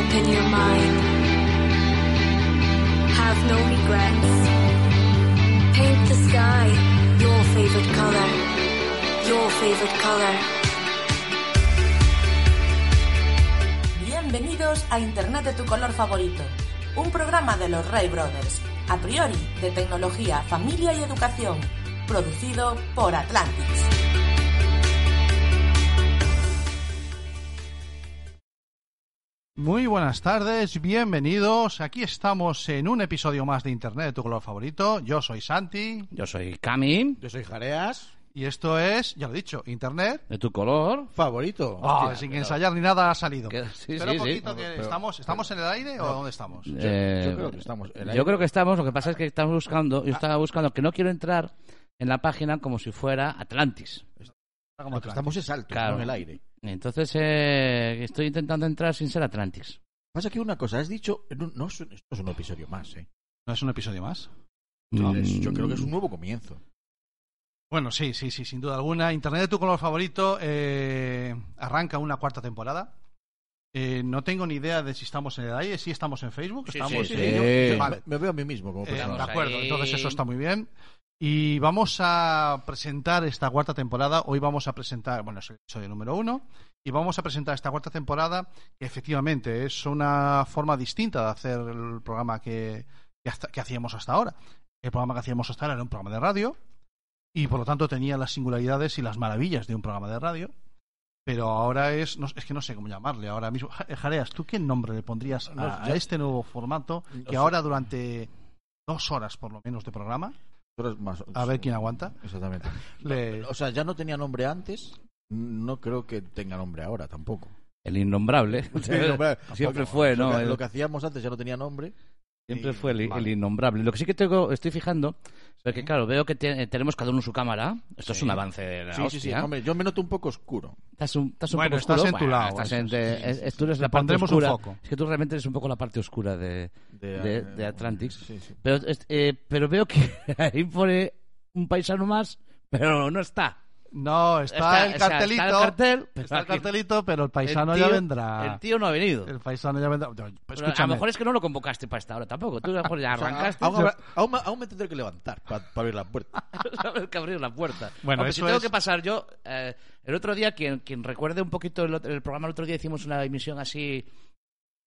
Open your mind. Have no regrets. Paint the sky your favorite color. Your favorite color. Bienvenidos a Internet de tu color favorito, un programa de los Ray Brothers, a priori de tecnología, familia y educación, producido por Atlantis. Muy buenas tardes, bienvenidos. Aquí estamos en un episodio más de Internet de tu color favorito. Yo soy Santi Yo soy Cami, Yo soy Jareas. y esto es, ya lo he dicho, Internet. de tu color. Favorito. Ah, Hostia, sin pero- ensayar ni nada ha salido. Que- sí, pero sí, poquito sí. que Pero- estamos, ¿estamos en el aire o dónde estamos? Yo, Eh, yo creo que estamos. en Yo aire. creo que estamos, lo que pasa es que estamos buscando, yo estaba buscando que no quiero entrar en la página como si fuera Atlantis. Estamos es alto, Claro. no en el aire. Entonces eh, estoy intentando entrar sin ser Atlantis. Pasa que una cosa, has dicho. No, es un- esto es un episodio más, ¿eh? ¿No es un episodio más? Mm, yo creo que es un nuevo comienzo. Bueno, sí, sí, sí, sin duda alguna. Internet de tu color favorito eh, arranca una cuarta temporada. Eh, no tengo ni idea de si estamos en el aire, si estamos en Facebook. Sí, estamos sí, en sí. Vale. Me, veo a mí mismo como Eh, de acuerdo, ahí. entonces eso está muy bien. Y vamos a presentar esta cuarta temporada. Hoy vamos a presentar, bueno, es el episodio número uno. Y vamos a presentar esta cuarta temporada, que efectivamente es una forma distinta de hacer el programa que, que, hasta- que hacíamos hasta ahora. El programa que hacíamos hasta ahora era un programa de radio. Y por lo tanto tenía las singularidades y las maravillas de un programa de radio. Pero ahora es, no, es que no sé cómo llamarle ahora mismo. Ja- Jareas, ¿tú qué nombre le pondrías a, este nuevo formato que ahora durante dos horas por lo menos de programa, Más- a ver quién aguanta, Exactamente. le... O sea, ya no tenía nombre antes. No creo que tenga nombre ahora tampoco. El innombrable. Siempre fue, ¿no? Lo que, El- lo que hacíamos antes ya no tenía nombre. Siempre y- fue el, vale. el innombrable. Lo que sí que tengo, estoy fijando es que, claro, veo que te- tenemos cada uno su cámara. Esto es un avance de la Sí, sí, sí. Hombre, yo me noto un poco oscuro. Estás un, estás un Bueno, poco estás oscuro. en tu Bueno, lado, estás en- es- es- tú eres la parte pondremos un oscura. foco. Es que tú realmente eres un poco la parte oscura de, de, de Atlantis. Sí, sí. Pero, es- eh, pero veo que ahí pone un paisano más, pero no está. No, está, Está- el o sea, cartelito, está el cartel, pero está el cartelito, pero el paisano El ya tío- vendrá. El tío no ha venido. El paisano ya vendrá. Pues Pero a lo escúchame, mejor es que no lo convocaste para esta hora tampoco. Tú a lo mejor ya O sea, arrancaste. aún, aún me- aún me tendré que levantar para abrir la puerta. Que abrir la puerta. Bueno, Hombre, eso si tengo es- que pasar yo, eh, el otro día, quien, quien recuerde un poquito el, el programa, el otro día hicimos una emisión así.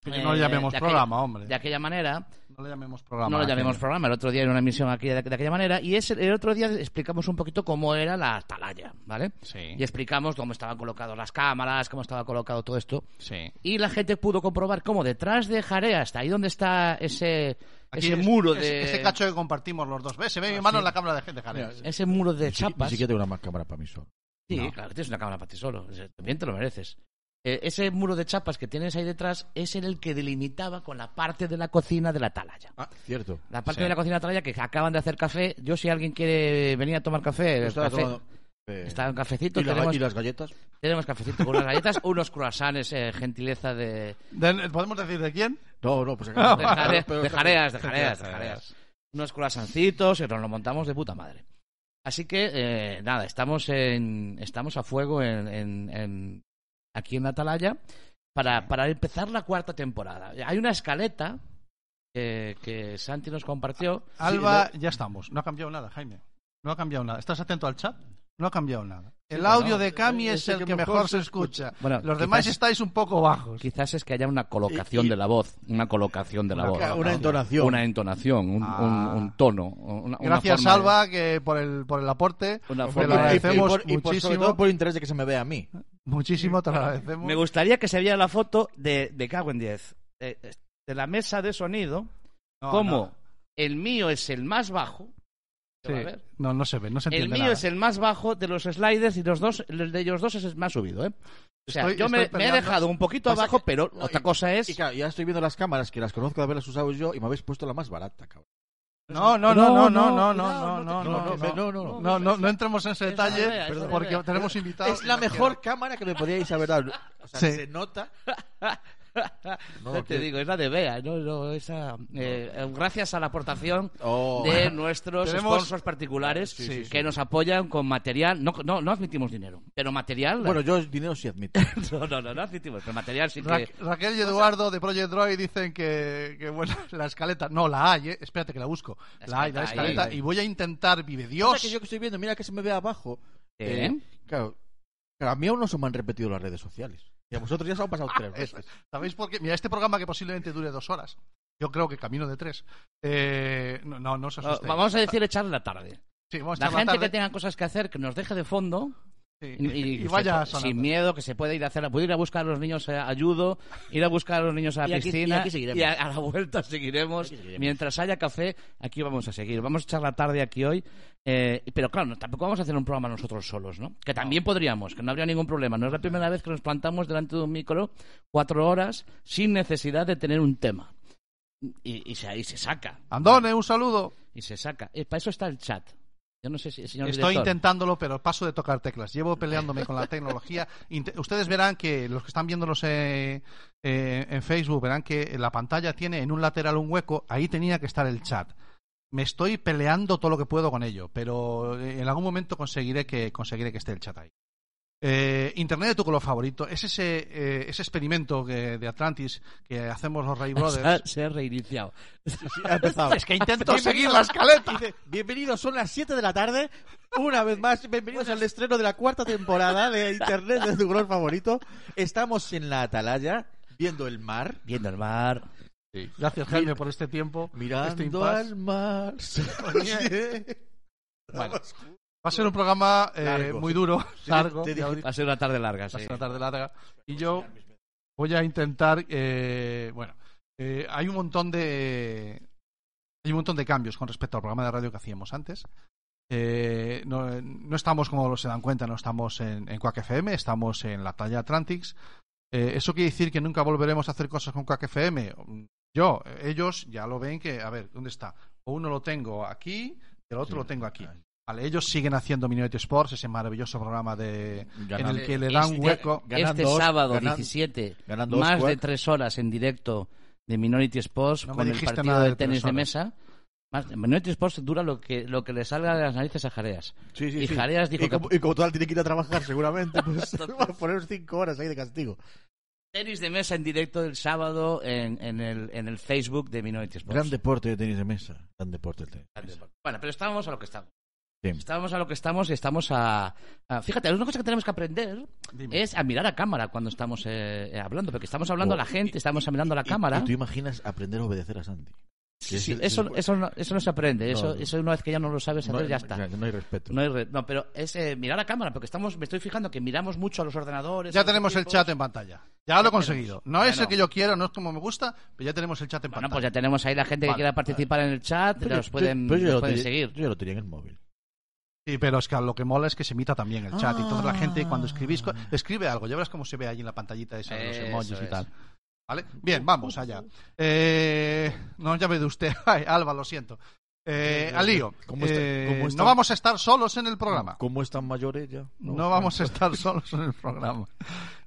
Que no eh, llamemos de aquella- programa, hombre. De aquella manera. No le llamemos programa. no lo llamemos programa. El otro día era una emisión aquí de, de aquella manera. Y ese, el otro día explicamos un poquito cómo era la atalaya, ¿vale? Sí. Y explicamos cómo estaban colocadas las cámaras, cómo estaba colocado todo esto. Sí. Y la gente pudo comprobar cómo detrás de Jarea, hasta ahí donde está ese, Aquí ese es- muro de. Ese cacho que compartimos los dos. ¿Ves? Se ve mi mano en la cámara de gente, Jareas. ese muro de Ni si- chapas. Ni siquiera tengo una más cámara para mí solo. Sí, No. claro, tienes una cámara para ti solo. También te lo mereces. Eh, ese muro de chapas que tienes ahí detrás es el que delimitaba con la parte de la cocina de la atalaya. Ah, cierto. La parte Sí. de la cocina de la atalaya que acaban de hacer café. Yo, si alguien quiere venir a tomar café, el café- tomando, eh, está en cafecito. ¿y, la- tenemos, y las galletas? tenemos cafecito con unas galletas, unos croissants, eh, gentileza de, De- ¿Podemos decir de quién? No, no, pues de, jare- de jareas, de jareas, de Jareas. jareas. Unos croissancitos y nos lo montamos de puta madre. Así que, eh, nada, estamos en, estamos a fuego en, en- en- aquí en Atalaya para, para empezar la cuarta temporada. Hay una escaleta que, que Santi nos compartió. Alba, ya estamos. No ha cambiado nada, Jaime. No ha cambiado nada. ¿Estás atento al chat? No ha cambiado nada. El bueno, audio de Cami es el que que mejor mejor se escucha. Bueno, Los quizás- demás estáis un poco bajos. Quizás es que haya una colocación Y- y- de la voz, una colocación de la Una voz. Una entonación. Una entonación, un, Ah. un- un tono. una- una Gracias, de- Alba, que por el, por el aporte. Una forma agradecemos y, por, y por- sobre muchísimo. todo por interés de que se me vea a mí. Muchísimo te lo agradecemos. Me gustaría que se viera la foto de, de Cago en 10. eh, de la mesa de sonido, No, como no. el mío es el más bajo. ¿Se Sí. va a ver? No, no se ve, no se El entiende mío nada. es el más bajo de los sliders y los dos, el de ellos dos es el más subido, ¿eh? O sea, Estoy- yo me, estoy me he dejado un poquito Pasa abajo, que- pero no, otra y- cosa es... Y claro, ya estoy viendo las cámaras que las conozco de haberlas usado yo y me habéis puesto la más barata, cabrón. No, no, no, no, no, no, no, no, no, no, no, no, no, no, no, no entremos en ese Es la detalle porque tenemos invitados. Es la mejor cámara que me podíais haber dado. O sea, se nota. No, te digo, es la de Bea, no, no, esa, eh, gracias a la aportación Oh. de nuestros Tenemos- sponsors particulares Sí, sí, sí. que nos apoyan con material. No, no, no admitimos dinero, pero material. Bueno, yo dinero sí admito. no, no, no, no admitimos, pero material sí Ra- que. Raquel y Eduardo de Project Droid dicen que, que, bueno, la escaleta, no, la hay, eh. espérate que la busco. La La hay, la escaleta, ahí. y voy a intentar, vive Mira Dios. que yo que estoy viendo, mira que se me ve abajo. ¿Eh? claro, claro, a mí aún no se me han repetido las redes sociales. Y a vosotros ya se han pasado tres Eso veces. es. ¿Sabéis por qué? Mira, este programa que posiblemente dure dos horas, yo creo que camino de tres. Eh, no, no, no os No, asustéis. vamos a decir echar la tarde. Sí, vamos a La echar gente tarde. que tenga cosas que hacer, que nos deje de fondo Sí. y, y- Y vaya se- sin miedo, que se puede ir a hacer, puede ir a buscar a los niños a ayudo, ir a buscar a los niños a la Y aquí- piscina y aquí seguiremos. y a, a la vuelta seguiremos. Mientras haya café, aquí vamos a seguir. Vamos a echar la tarde aquí hoy. eh, pero claro, no, tampoco vamos a hacer un programa nosotros solos, ¿no? Que también podríamos, que no habría ningún problema. No es la primera vez que nos plantamos delante de un micro cuatro horas sin necesidad de tener un tema. Y, y se, y se saca. Andone, un saludo. Y se saca. Eh, para eso está el chat. Yo no sé si, señor Estoy director. intentándolo, pero paso de tocar teclas. Llevo peleándome con la tecnología. Ustedes verán que los que están viéndolos eh, eh, en Facebook verán que la pantalla tiene en un lateral un hueco. Ahí tenía que estar el chat. Me estoy peleando todo lo que puedo con ello, pero eh, en algún momento conseguiré que conseguiré que esté el chat ahí. Eh, Internet de tu color favorito es ese, eh, ese experimento que- de Atlantis que hacemos los Ray Se ha, Brothers. se ha reiniciado. Ha empezado. Es que intento seguir la escaleta. Dice, bienvenidos, son las 7 de la tarde. Una vez más, bienvenidos al estreno de la cuarta temporada de Internet de tu color favorito. Estamos en la atalaya, viendo el mar, Viendo el mar. Gracias, Jaime, por este tiempo. este mirando impasse. al mar. Bueno, va a ser un programa eh, Largo, muy duro, largo. te ya dije- Va a ser una tarde larga, va sí. a ser una tarde larga. Y yo voy a intentar, eh, bueno, eh, hay un montón de hay un montón de cambios con respecto al programa de radio que hacíamos antes. Eh, no, no estamos, como se dan cuenta, no estamos en, en Quack FM, estamos en la talla Atlantics. Eh, ¿Eso quiere decir que nunca volveremos a hacer cosas con Quack FM? Yo, ellos ya lo ven que, a ver, ¿dónde está? O uno lo tengo aquí y el otro lo tengo aquí. Vale, ellos siguen haciendo Minority Sports, ese maravilloso programa de, en el que le dan Este- hueco. este sábado ganan- 17, ganando más Oscar. de tres horas en directo de Minority Sports No con el partido de, tenis de mesa. Más, Minority Sports dura lo que, lo que le salga de las narices a Jareas. Sí, sí, y sí. Jareas dijo y, como, que y como total tiene que ir a trabajar seguramente, pues va a poner 5 horas ahí de castigo. tenis de mesa en directo el sábado en, en, el, en el Facebook de Minority Sports. Gran deporte de tenis de mesa. Gran deporte el tenis. Bueno, pero estábamos a lo que estamos. Sí. Estábamos a lo que estamos y estamos a, a- Fíjate, una cosa que tenemos que aprender Dime. es a mirar a cámara cuando estamos eh, eh, hablando, porque estamos hablando a la Oh, gente, y- estamos mirando a la Y- cámara. Y, tú imaginas aprender a obedecer a Santi. Sí, sí, el- eso, el- eso, no, eso no se aprende, eso, No, eso una vez que ya no lo sabes hacer, no, ya está. No hay respeto. No, hay re- no, pero es eh, mirar a cámara, porque estamos, me estoy fijando que miramos mucho a los ordenadores. Ya los tenemos el chat en pantalla. Ya lo he conseguido. No es el Bueno. que yo quiero, no es como me gusta, pero ya tenemos el chat en Bueno, pantalla. pues ya tenemos ahí la gente que quiera participar en el chat, Pero yo- pueden, pero yo seguir. Yo ya lo tenía en el móvil. Sí, pero es que lo que mola es que se emita también el chat y toda la gente Ah. cuando escribís co- escribe algo, ya verás cómo se ve ahí en la pantallita esa de los emojis y tal. ¿Vale? Bien, vamos allá. Eh, no llame de usted. Ay, Alba, lo siento. Eh, al lío. ¿Cómo está- Eh, cómo está- No vamos a estar solos en el programa. ¿Cómo están mayores ya? No vamos a estar solos en el programa.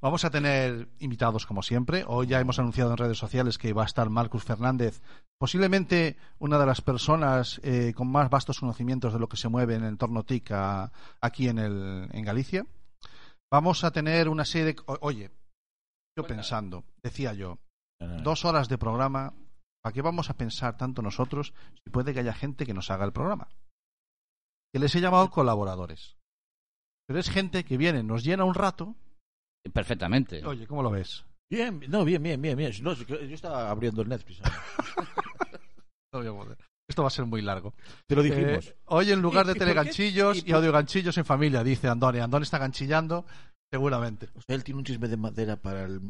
Vamos a tener invitados como siempre. Hoy ya hemos anunciado en redes sociales que va a estar Marcus Fernández, posiblemente una de las personas eh, con más vastos conocimientos de lo que se mueve en el entorno TIC a- aquí en, el, en Galicia. Vamos a tener una serie de... o- Oye, yo pensando, decía yo, dos horas de programa, ¿para qué vamos a pensar tanto nosotros si puede que haya gente que nos haga el programa? Que les he llamado colaboradores. Pero es gente que viene, nos llena un rato. Perfectamente. Oye, ¿cómo lo ves? Bien, no, bien, bien, bien, bien. No, yo estaba abriendo el Netflix. ahora. No voy a poder. Esto va a ser muy largo. Te lo dijimos. Eh, hoy en lugar ¿Y- de teleganchillos ¿Y y, por- audio ganchillos en familia, dice Andone. Andone está ganchillando, seguramente. O sea, él tiene un chisme de madera para el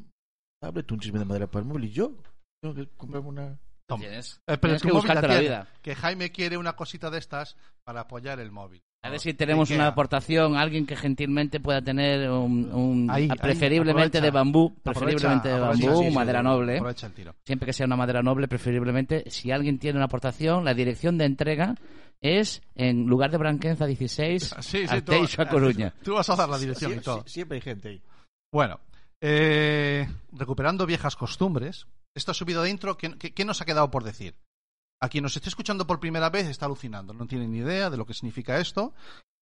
tablet, un chisme de madera para el móvil y yo tengo que comprarme una... Toma. Tienes, Eh, pero tienes que buscarte la vida. Que Jaime quiere una cosita de estas para apoyar el móvil. A ver si tenemos Ikea. una aportación, alguien que gentilmente pueda tener un, un- Ahí, ahí, preferiblemente de bambú, Aprovecha- preferiblemente de aprovecha, bambú, sí, sí, madera sí, noble. Aprovecha el tiro. Siempre que sea una madera noble, preferiblemente. Si alguien tiene una aportación, la dirección de entrega es en lugar de Branquenza 16, Sí, sí, tú, a Coruña. tú vas a dar la dirección y todo. sie- siempre hay gente ahí. Bueno, eh, recuperando viejas costumbres, esta subida de intro, ¿qué, qué- qué nos ha quedado por decir? A quien nos esté escuchando por primera vez está alucinando, no tiene ni idea de lo que significa esto.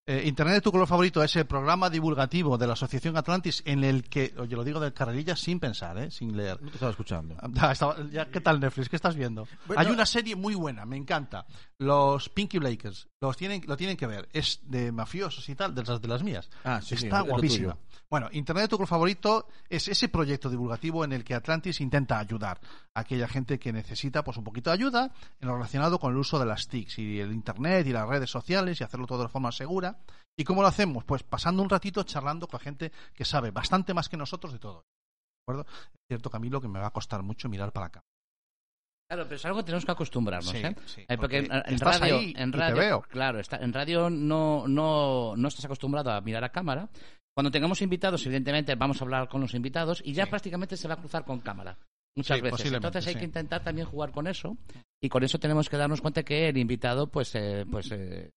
Eh, Internet de tu color favorito es el programa divulgativo de la Asociación Atlantis en el que, oye, lo digo de carrerilla sin pensar, ¿eh? sin leer. No te estaba escuchando. Ah, estaba- ya, ¿Qué tal Netflix? ¿Qué estás viendo? Bueno, Hay una serie muy buena, me encanta. Los Pinky Blakers. Los tienen, lo tienen que ver. Es de mafiosos y tal, de las de las mías. Ah, sí, sí, Está guapísima. Bueno, Internet de tu color favorito es ese proyecto divulgativo en el que Atlantis intenta ayudar a aquella gente que necesita pues un poquito de ayuda en lo relacionado con el uso de las TICs y el Internet y las redes sociales y hacerlo todo de forma segura. ¿Y cómo lo hacemos? Pues pasando un ratito charlando con gente que sabe bastante más que nosotros de todo. ¿De acuerdo? Es cierto, Camilo, que me va a costar mucho mirar para acá. Claro, pero es algo que tenemos que acostumbrarnos, Sí, ¿eh? sí, Eh, porque, porque en, estás radio, ahí en y te radio, veo. claro, está, en radio no, no, no estás acostumbrado a mirar a cámara. Cuando tengamos invitados, evidentemente vamos a hablar con los invitados y ya Sí. prácticamente se va a cruzar con cámara. Muchas Sí, veces. Entonces hay sí. que intentar también jugar con eso y con eso tenemos que darnos cuenta que el invitado pues, eh, pues eh,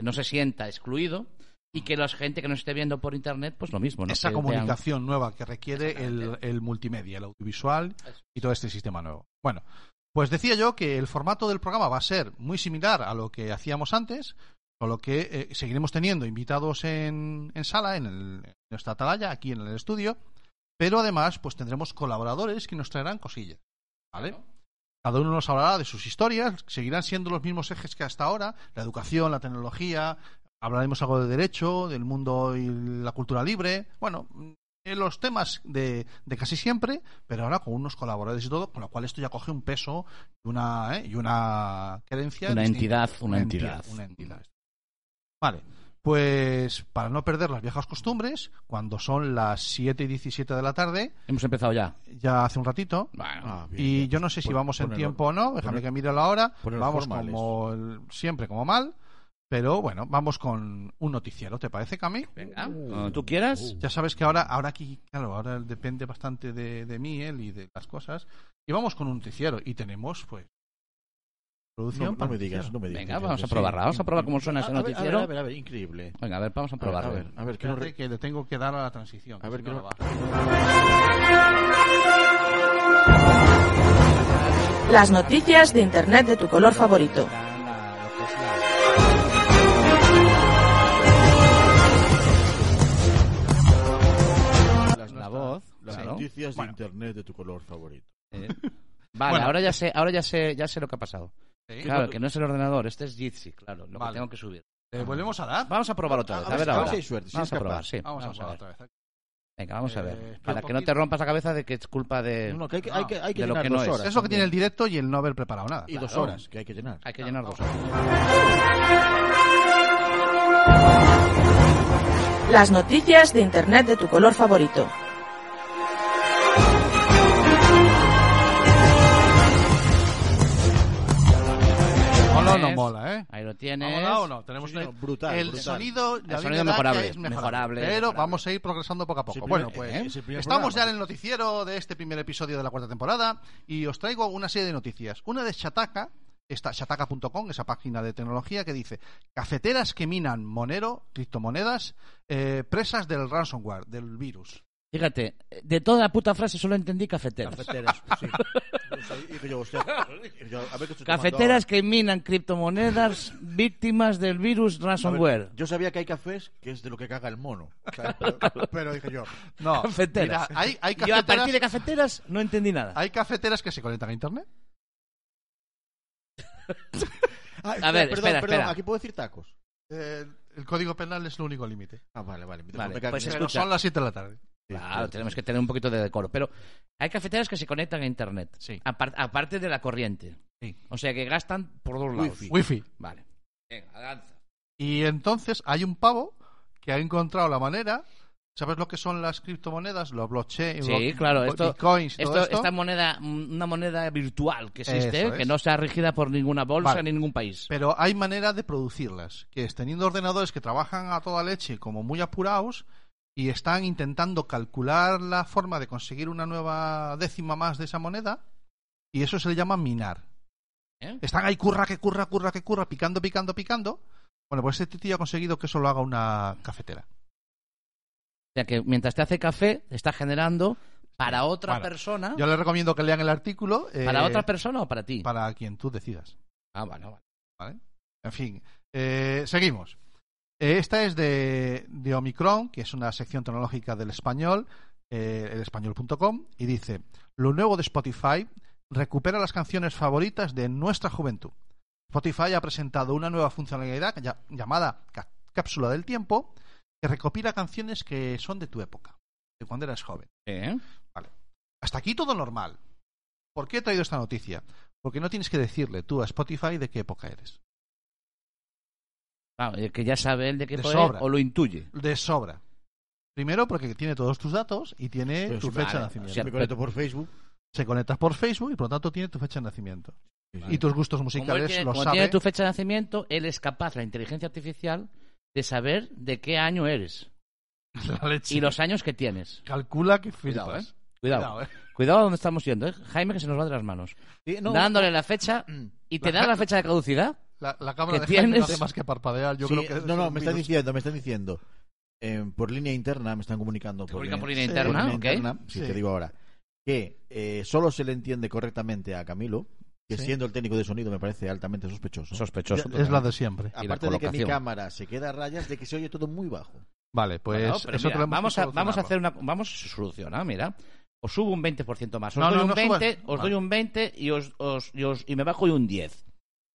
no se sienta excluido y que la gente que nos esté viendo por internet pues lo mismo. ¿no? Esa Que vean- comunicación nueva que requiere el multimedia, el audiovisual y todo este sistema nuevo. Bueno, pues decía yo que el formato del programa va a ser muy similar a lo que hacíamos antes, con lo que eh, seguiremos teniendo invitados en, en sala, en, el- en nuestra atalaya, aquí en el estudio, pero además pues tendremos colaboradores que nos traerán cosillas. ¿Vale? Cada uno nos hablará de sus historias, seguirán siendo los mismos ejes que hasta ahora, la educación, la tecnología, hablaremos algo de derecho, del mundo y la cultura libre, bueno, en los temas de, de casi siempre, pero ahora con unos colaboradores y todo, con lo cual esto ya coge un peso y una, ¿eh? y una creencia. Una distinta. entidad, una entidad. Una entidad. Vale, pues para no perder las viejas costumbres, cuando son las 7 y 17 de la tarde, Hemos empezado ya. ya hace un ratito, Bueno, Ah, bien, y bien. yo no sé si Pon- vamos en tiempo o no, déjame que mire la hora. Vamos formales. como el- siempre como mal, pero bueno, vamos con un noticiero, ¿te parece, Cami? venga, Uh, cuando tú quieras. Ya sabes que ahora, ahora aquí, claro, ahora depende bastante de, de mí, él y de las cosas. Y vamos con un noticiero y tenemos, pues, No, producción. no para me digas, no me digas. Venga, vamos a Sí. probarla. Vamos a probar cómo suena ese A ver, noticiero. A ver, a ver, a ver, increíble. Venga, a ver, vamos a A ver, probarlo. a ver, a ver, que no re- que le tengo que dar a la transición. A ver, que no, no- no va. Las noticias de Internet de tu color favorito. Las claro. noticias Bueno. de internet de tu color favorito. Eh, Vale, Bueno. ahora ya sé, ahora ya sé, ya sé lo que ha pasado. Sí. Claro, que no es el ordenador, este es Jitsi, claro, lo Vale. que tengo que subir. ¿Le volvemos a dar? Vamos a probar otra vez, a ver ver si- a ver ahora. si hay suerte, si Vamos a capaz. probar, sí. Vamos, a Vamos a probar ver. otra vez. Venga, vamos a Eh, ver. Para que no te rompas la cabeza de que es culpa de... No, no, que hay que, No, hay que, hay que de lo llenar que no dos horas. Es lo que tiene el directo y el no haber preparado nada. Y dos horas que hay que llenar. Hay que llenar dos. Las noticias de Internet de tu color favorito. No mola, ¿eh? Ahí lo ¿Ha tienes. molado o no? Tenemos Sí, una- brutal, El brutal. sonido, la sonido mejorable, que es mejorable, mejorable, Pero mejorable. vamos a ir progresando poco a poco. el bueno, primer- pues ¿eh? el primer estamos ya en el noticiero de este primer episodio de la cuarta temporada y os traigo una serie de noticias. Una de Shataka, esta shataka.com, esa página de tecnología que dice cafeteras que minan Monero, criptomonedas, eh, presas del ransomware, del virus. Fíjate, de toda la puta frase solo entendí cafeteras. Cafeteras, sí. Y yo, hostia, yo, a ver qué Cafeteras que minan criptomonedas víctimas del virus ver, ransomware. Yo sabía que hay cafés que es de lo que caga el mono. ¿sabes? Pero, pero dije yo, No, Cafeteras. mira, hay, hay Yo a cafeteras, partir de cafeteras no entendí nada. hay cafeteras que se conectan a internet. Ah, A ver, perdón, espera, perdón, espera. aquí puedo decir tacos. Eh, el código penal es el único límite. Ah, vale, vale. Vale, pues escucha. son las 7 de la tarde. Claro, tenemos que tener un poquito de decoro. Pero hay cafeteras que se conectan a internet. Sí. Apar- aparte de la corriente. Sí. O sea que gastan por dos lados. Wifi. Wi-Fi. Vale. Venga, avanza. Y entonces hay un pavo que ha encontrado la manera ¿Sabes lo que son las criptomonedas? Los blockchain, Sí, block- claro, esto, bitcoins todo esto, esta moneda, una moneda virtual que existe, que no sea regida por ninguna bolsa Vale. ni ningún país. Pero hay manera de producirlas, que es teniendo ordenadores que trabajan a toda leche, como muy apurados, y están intentando calcular la forma de conseguir una nueva décima más de esa moneda, y eso se le llama minar. ¿Eh? Están ahí curra, que curra, curra, que curra, picando, picando, picando. Bueno, pues este tío ha conseguido que eso lo haga una cafetera. O sea que mientras te hace café, está generando para otra Bueno, persona. Yo les recomiendo que lean el artículo. eh, ¿Para otra persona o para ti? Para quien tú decidas. Ah, bueno, vale. ¿vale? En fin, eh, seguimos. Eh, esta es de, de Omicron, que es una sección tecnológica del español, eh, elespañol.com, y dice, lo nuevo de Spotify recupera las canciones favoritas de nuestra juventud. Spotify ha presentado una nueva funcionalidad ya- llamada Cápsula del Tiempo, que recopila canciones que son de tu época, de cuando eras joven. ¿Eh? Hasta aquí todo normal. ¿Por qué he traído esta noticia? Porque no tienes que decirle tú a Spotify de qué época eres. Que ya sabe él de qué De fue sobra. o lo intuye. De sobra. Primero porque tiene todos tus datos y tiene tu fecha de nacimiento. me conecto por Facebook. Se conecta por Facebook y por lo tanto tiene tu fecha de nacimiento. Y tus gustos musicales tiene, lo como sabe. tiene tu fecha de nacimiento, él es capaz, la inteligencia artificial, de saber de qué año eres La leche. y los años que tienes. Calcula que Cuidado. ¿eh? Cuidado. Cuidado, ¿eh? Cuidado donde estamos yendo, ¿eh? Jaime, que se nos va de las manos. Sí, no, Dándole la fecha y te La- da la fecha de caducidad. La, la cámara ¿Que de Jaime no hace más que parpadear. Yo sí, creo que no, no, me están diciendo, me están diciendo. eh, por línea interna me están comunicando. Por línea Sí, interna, línea interna, sí, Sí. te digo ahora. Que eh, solo se le entiende correctamente a Camilo, que Sí. siendo el técnico de sonido me parece altamente sospechoso. Sospechoso. Es la de siempre. la Aparte de que mi cámara se queda a rayas, de que se oye todo muy bajo. Vale, pues Bueno, eso mira, vamos, a, vamos a hacer una. Vamos a solucionar, mira. Os subo un 20% más. Os No, doy no, un no 20, subas. os Vale. doy un 20 y, os, os- y, os- y me bajo y un 10.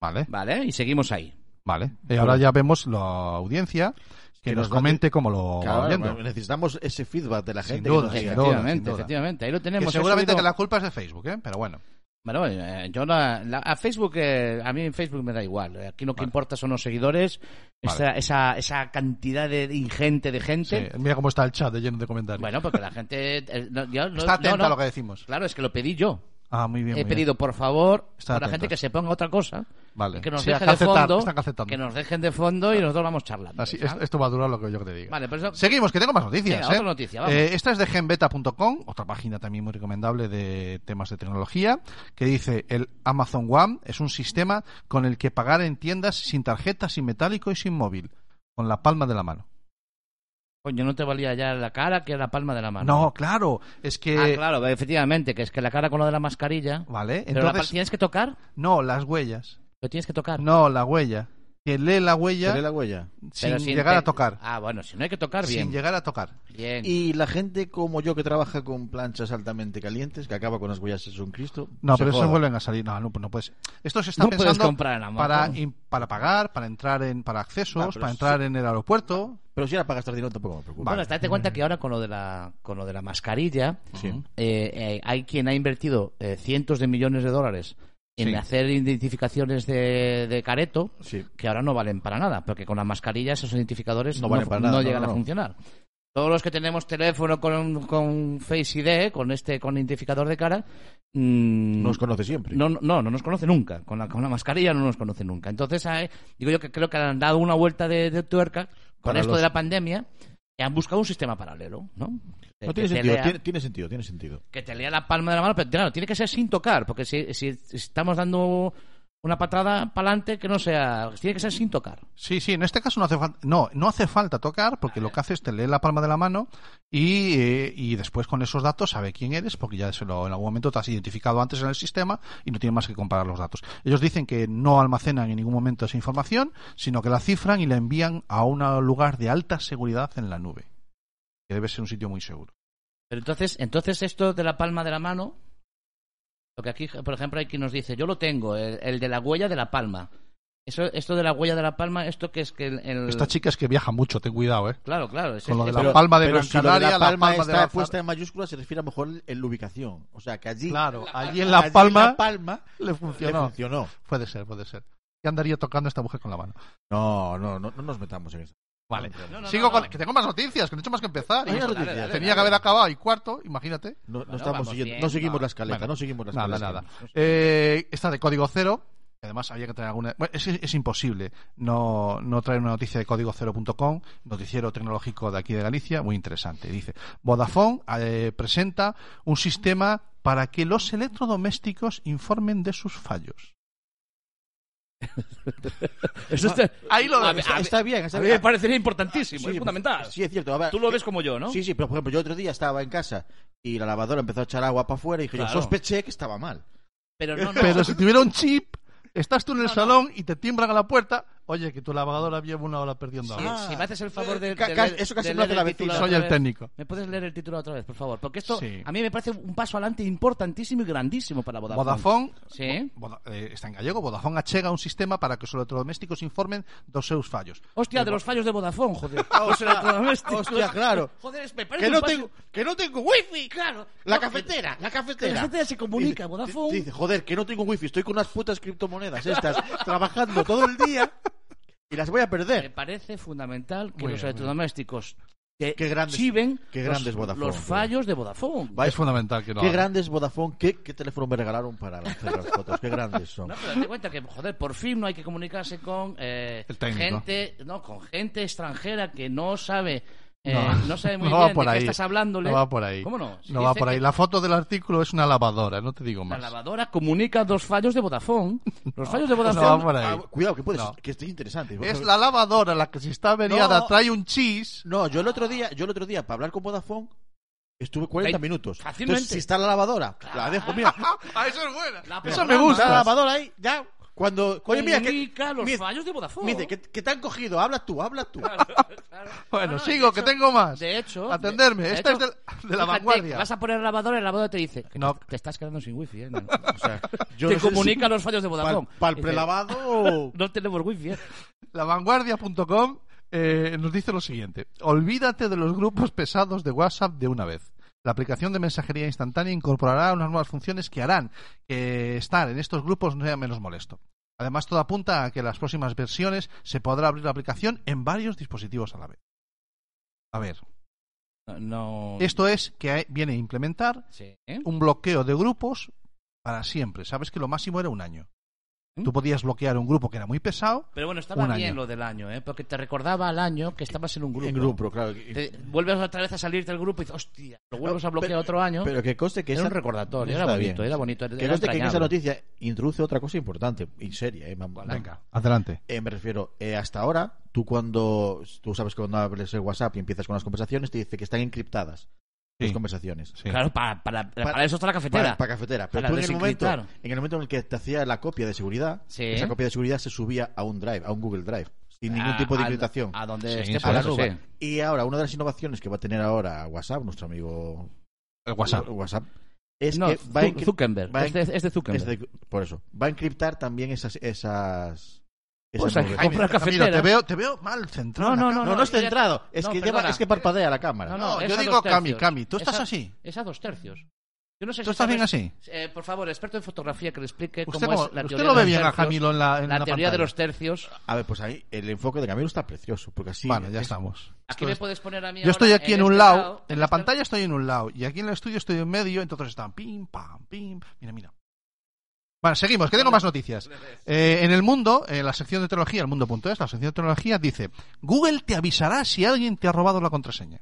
Vale, ¿Vale? Y seguimos ahí. vale. Y ahora ya vemos la audiencia que, Que nos comente cómo lo Claro, va viendo. bueno, necesitamos ese feedback de la Sin gente. duda, que nos sin duda. efectivamente, duda. efectivamente. Ahí lo Que tenemos. He seguramente subido- que la culpa es de Facebook, ¿eh? Pero bueno. Bueno, eh, yo la- la- a Facebook, eh, a mí en Facebook me da igual. Aquí lo que Vale. importa son los seguidores, esa, esa, esa cantidad de ingente de gente. Sí, mira cómo está el chat de lleno de comentarios. Bueno, porque la gente... eh, no, yo no- está atenta no, no. a lo que decimos. Claro, es que lo pedí yo. Ah, muy bien. He muy pedido, por favor, Está a la atentos. gente que se ponga otra cosa. Vale. que nos Sí, deje de fondo, están que nos dejen de fondo y nosotros vamos charlando. Así, ¿sabes? esto, esto va a durar lo que yo te diga. Vale, pero eso- Seguimos, que tengo más noticias. Venga, ¿eh? otra noticia, vamos. Eh, esta es de genbeta.com, otra página también muy recomendable de temas de tecnología, que dice el Amazon One es un sistema con el que pagar en tiendas sin tarjeta, sin metálico y sin móvil, con la palma de la mano. Coño, no te valía ya la cara que la palma de la mano. No, claro, es que... Ah, claro, efectivamente, que es que la cara con lo de la mascarilla. Vale, Pero la tienes que tocar, No, las huellas. lo tienes que tocar. No, la huella. Que lee la huella ¿Te lee la huella? sin llegar te- a tocar. Ah, bueno, si no hay que tocar, bien. Sin llegar a tocar. Bien. Y la gente como yo que trabaja con planchas altamente calientes, que acaba con las huellas es un Cristo. No, pero eso vuelven a salir. No, no, pues no puede ser. Esto se está No puedes pensando comprar para, para pagar, para entrar en, para accesos, Ah, para sí. entrar en el aeropuerto. Pero si era para gastar dinero tampoco me preocupa. Bueno, date cuenta que ahora con lo de la, con lo de la mascarilla, Sí. eh, eh, hay quien ha invertido eh, cientos de millones de dólares en Sí. hacer identificaciones de, de careto Sí. que ahora no valen para nada, porque con la mascarilla esos identificadores No no, valen para nada, no no, llegan no, a funcionar. Todos los que tenemos teléfono con, con Face ID, con este con identificador de cara, mm, Nos conoce siempre. no, no, no nos conoce nunca. Con la, con la mascarilla no nos conoce nunca. Entonces, digo yo que creo que han dado una vuelta de, de tuerca con esto los- de la pandemia han buscado un sistema paralelo, ¿no? No tiene sentido, lea- tiene, tiene sentido, tiene sentido. que te lea la palma de la mano, pero claro, tiene que ser sin tocar, porque si, si estamos dando una patada para adelante, que no sea, tiene que ser sin tocar. Sí, sí, en este caso no hace falta, no, no hace falta tocar porque lo que hace es te lee la palma de la mano y, eh, y después con esos datos sabe quién eres porque ya se lo, en algún momento te has identificado antes en el sistema y no tiene más que comparar los datos. Ellos dicen que no almacenan en ningún momento esa información, sino que la cifran y la envían a un lugar de alta seguridad en la nube, que debe ser un sitio muy seguro. Pero entonces, entonces esto de la palma de la mano, lo que aquí, por ejemplo, hay quien nos dice, yo lo tengo, el, el de la huella de la palma. Eso, esto de la huella de la palma, esto que es que el, el- Esta chica es que viaja mucho, ten cuidado, ¿eh? Claro, claro. es- Con lo de es- la Pero- palma de pero Gran si lo de Canaria, la la palma palma de está puesta en mayúsculas, se refiere a lo mejor en la ubicación. O sea, que allí, Claro, allí en la allí palma la palma le le funcionó. funcionó. Puede ser, puede ser. ¿Qué andaría tocando esta mujer con la mano? No, no, no, no nos metamos en eso. Vale. No, no, Sigo no, con... no. Que tengo más noticias, que no he hecho más que empezar. Tenía que haber acabado y cuarto, imagínate. No, Bueno, estamos siguiendo, bien, no seguimos no. la escaleta, Bueno, no seguimos la Nada, escaleta. nada. Eh, esta de código cero. que Además, había que traer alguna. Bueno, es, es imposible no, no traer una noticia de código cero.com, noticiero tecnológico de aquí de Galicia, muy interesante. Dice: Vodafone eh, presenta un sistema para que los electrodomésticos informen de sus fallos. Eso está, Ahí lo a, Está bien, está a mí bien. me parecería importantísimo, Sí, es fundamental. Sí, es cierto. Ver, Tú lo eh, ves como yo, ¿no? Sí, sí, pero por ejemplo, yo otro día estaba en casa y la lavadora empezó a echar agua para afuera y dije, yo sospeché que estaba mal. Pero no, no. Pero si tuviera un chip, estás tú en el No, no. salón y te timbran a la puerta. Oye, que tu lavadora lleva una hora perdiendo. Ah. si me haces el favor de, Ca- de leer- eso casi de me hace leer la el vecina. Soy el vez. técnico. ¿Me puedes leer el título otra vez, por favor? Porque esto Sí. a mí me parece un paso adelante importantísimo y grandísimo para Vodafone. Vodafone, Sí. Voda- eh, está en gallego, Vodafone achega un sistema para que os electrodomésticos informen dos seus fallos. Hostia, de los fallos de Vodafone, joder. Los electrodomésticos. Hostia, claro. Joder, me parece Que no un paso- tengo, que no tengo wifi. Claro. La No, cafetera, la que La cafetera. se comunica, Dice- Vodafone. Dice, joder, que no tengo wifi, estoy con unas putas criptomonedas estas, trabajando todo el día y las voy a Me perder. parece fundamental que Muy los bien, electrodomésticos te Qué grandes- chiven qué los- Vodafone, fallos de Vodafone. Es fundamental que no Qué hagan. grandes Vodafone, qué, qué teléfono me regalaron para hacer las fotos, qué grandes son. No, pero date cuenta que, joder, por fin no hay que comunicarse con eh, El gente, no, con gente extranjera que no sabe, eh, No, no, sabe muy no va bien por de qué ahí. estás hablándole. No va por ahí. ¿Cómo no? Si No va por ahí. que La foto del artículo es una lavadora, no te digo La más. lavadora comunica dos fallos de Vodafone. Los fallos de No va Vodafone. por ahí. Ah, cuidado, que puede No. que esté interesante. Es la lavadora la que si está averiada No. trae un cheese. No, yo el otro día, yo el otro día para hablar con Vodafone estuve 40 Vein- minutos. fácilmente. Entonces, si está la lavadora, la dejo, mira. ah, eso es buena. La Eso me Está la gusta. lavadora ahí, ya. Cuando, oye, mira, que, comunica los mira, fallos de Vodafone. dice, que, que te han cogido, habla tú, habla tú. Bueno, No, no, sigo, que hecho- tengo más. De hecho. Atenderme, de- de esta hecho, es de, de la fíjate, vanguardia. Vas a poner la lavadora y la lavadora te dice que No. te, te estás quedando sin wifi, ¿eh? No. O sea, yo te no comunica si- los fallos de Vodafone. Para el prelavado. No tenemos wifi, ¿eh? Lavanguardia.com eh, nos dice lo siguiente. Olvídate de los grupos pesados de WhatsApp de una vez. La aplicación de mensajería instantánea incorporará unas nuevas funciones que harán que estar en estos grupos no sea menos molesto. Además, todo apunta a que en las próximas versiones se podrá abrir la aplicación en varios dispositivos a la vez. A ver, No. esto es que viene a implementar Sí. ¿eh? un bloqueo de grupos para siempre. Sabes que lo máximo era un año. Tú podías bloquear un grupo que era muy pesado. Pero bueno, estaba bien año. lo del año, ¿eh? Porque te recordaba al año que estabas en un grupo. En grupo, claro. Te vuelves otra vez a salirte del grupo y dices, hostia, lo vuelves a bloquear pero- otro año. Pero que conste que era esa- un recordatorio, era está bonito, bien. era bonito. Era Que conste que en esa noticia introduce otra cosa importante y seria. ¿eh? Venga, adelante. Eh, me refiero, eh, hasta ahora, tú cuando, tú sabes que cuando abres el WhatsApp y empiezas con las conversaciones, te dice que están encriptadas Sí. las conversaciones. Sí. Claro, para, para, para, Para- eso está la cafetera. Para, para cafetera. Pero Para tú en el, momento, en el momento en el que te hacía la copia de seguridad, Sí. esa copia de seguridad se subía a un Drive, a un Google Drive, sin ningún A- tipo de encriptación. A, donde Sí, esté a la nube. sí. Y ahora, una de las innovaciones que va a tener ahora WhatsApp, nuestro amigo El WhatsApp. WhatsApp, es No, que va Zuckerberg. va Es de, es de Zuckerberg. es de- por eso, va a encriptar también esas Pues hay que comprar mira, cafetera. te veo, te veo mal centrado. No, en no, no. No, no es centrado, es no, que lleva, es que parpadea la cámara. No, No, yo digo Cami. Cami, tú Es estás así. Es a dos tercios. Yo no sé ¿Tú si estás bien así? Eh, por favor, experto en fotografía, que le explique Usted, cómo es la usted teoría lo de ve los bien a tercios. Camilo en la, en la la teoría de los tercios. A ver, pues ahí el enfoque de Camilo está precioso, porque así Bueno, ya es- estamos. Aquí Esto me es- puedes poner a mí Yo estoy aquí en, este un lado, lado, en la pantalla estoy en un lado, y aquí en el estudio estoy en medio, entonces están pim, pam, pim. Mira, mira. Bueno, seguimos, que tengo más noticias. Eh, en el mundo, en la sección de tecnología, el mundo.es, la sección de tecnología dice: Google te avisará si alguien te ha robado la contraseña.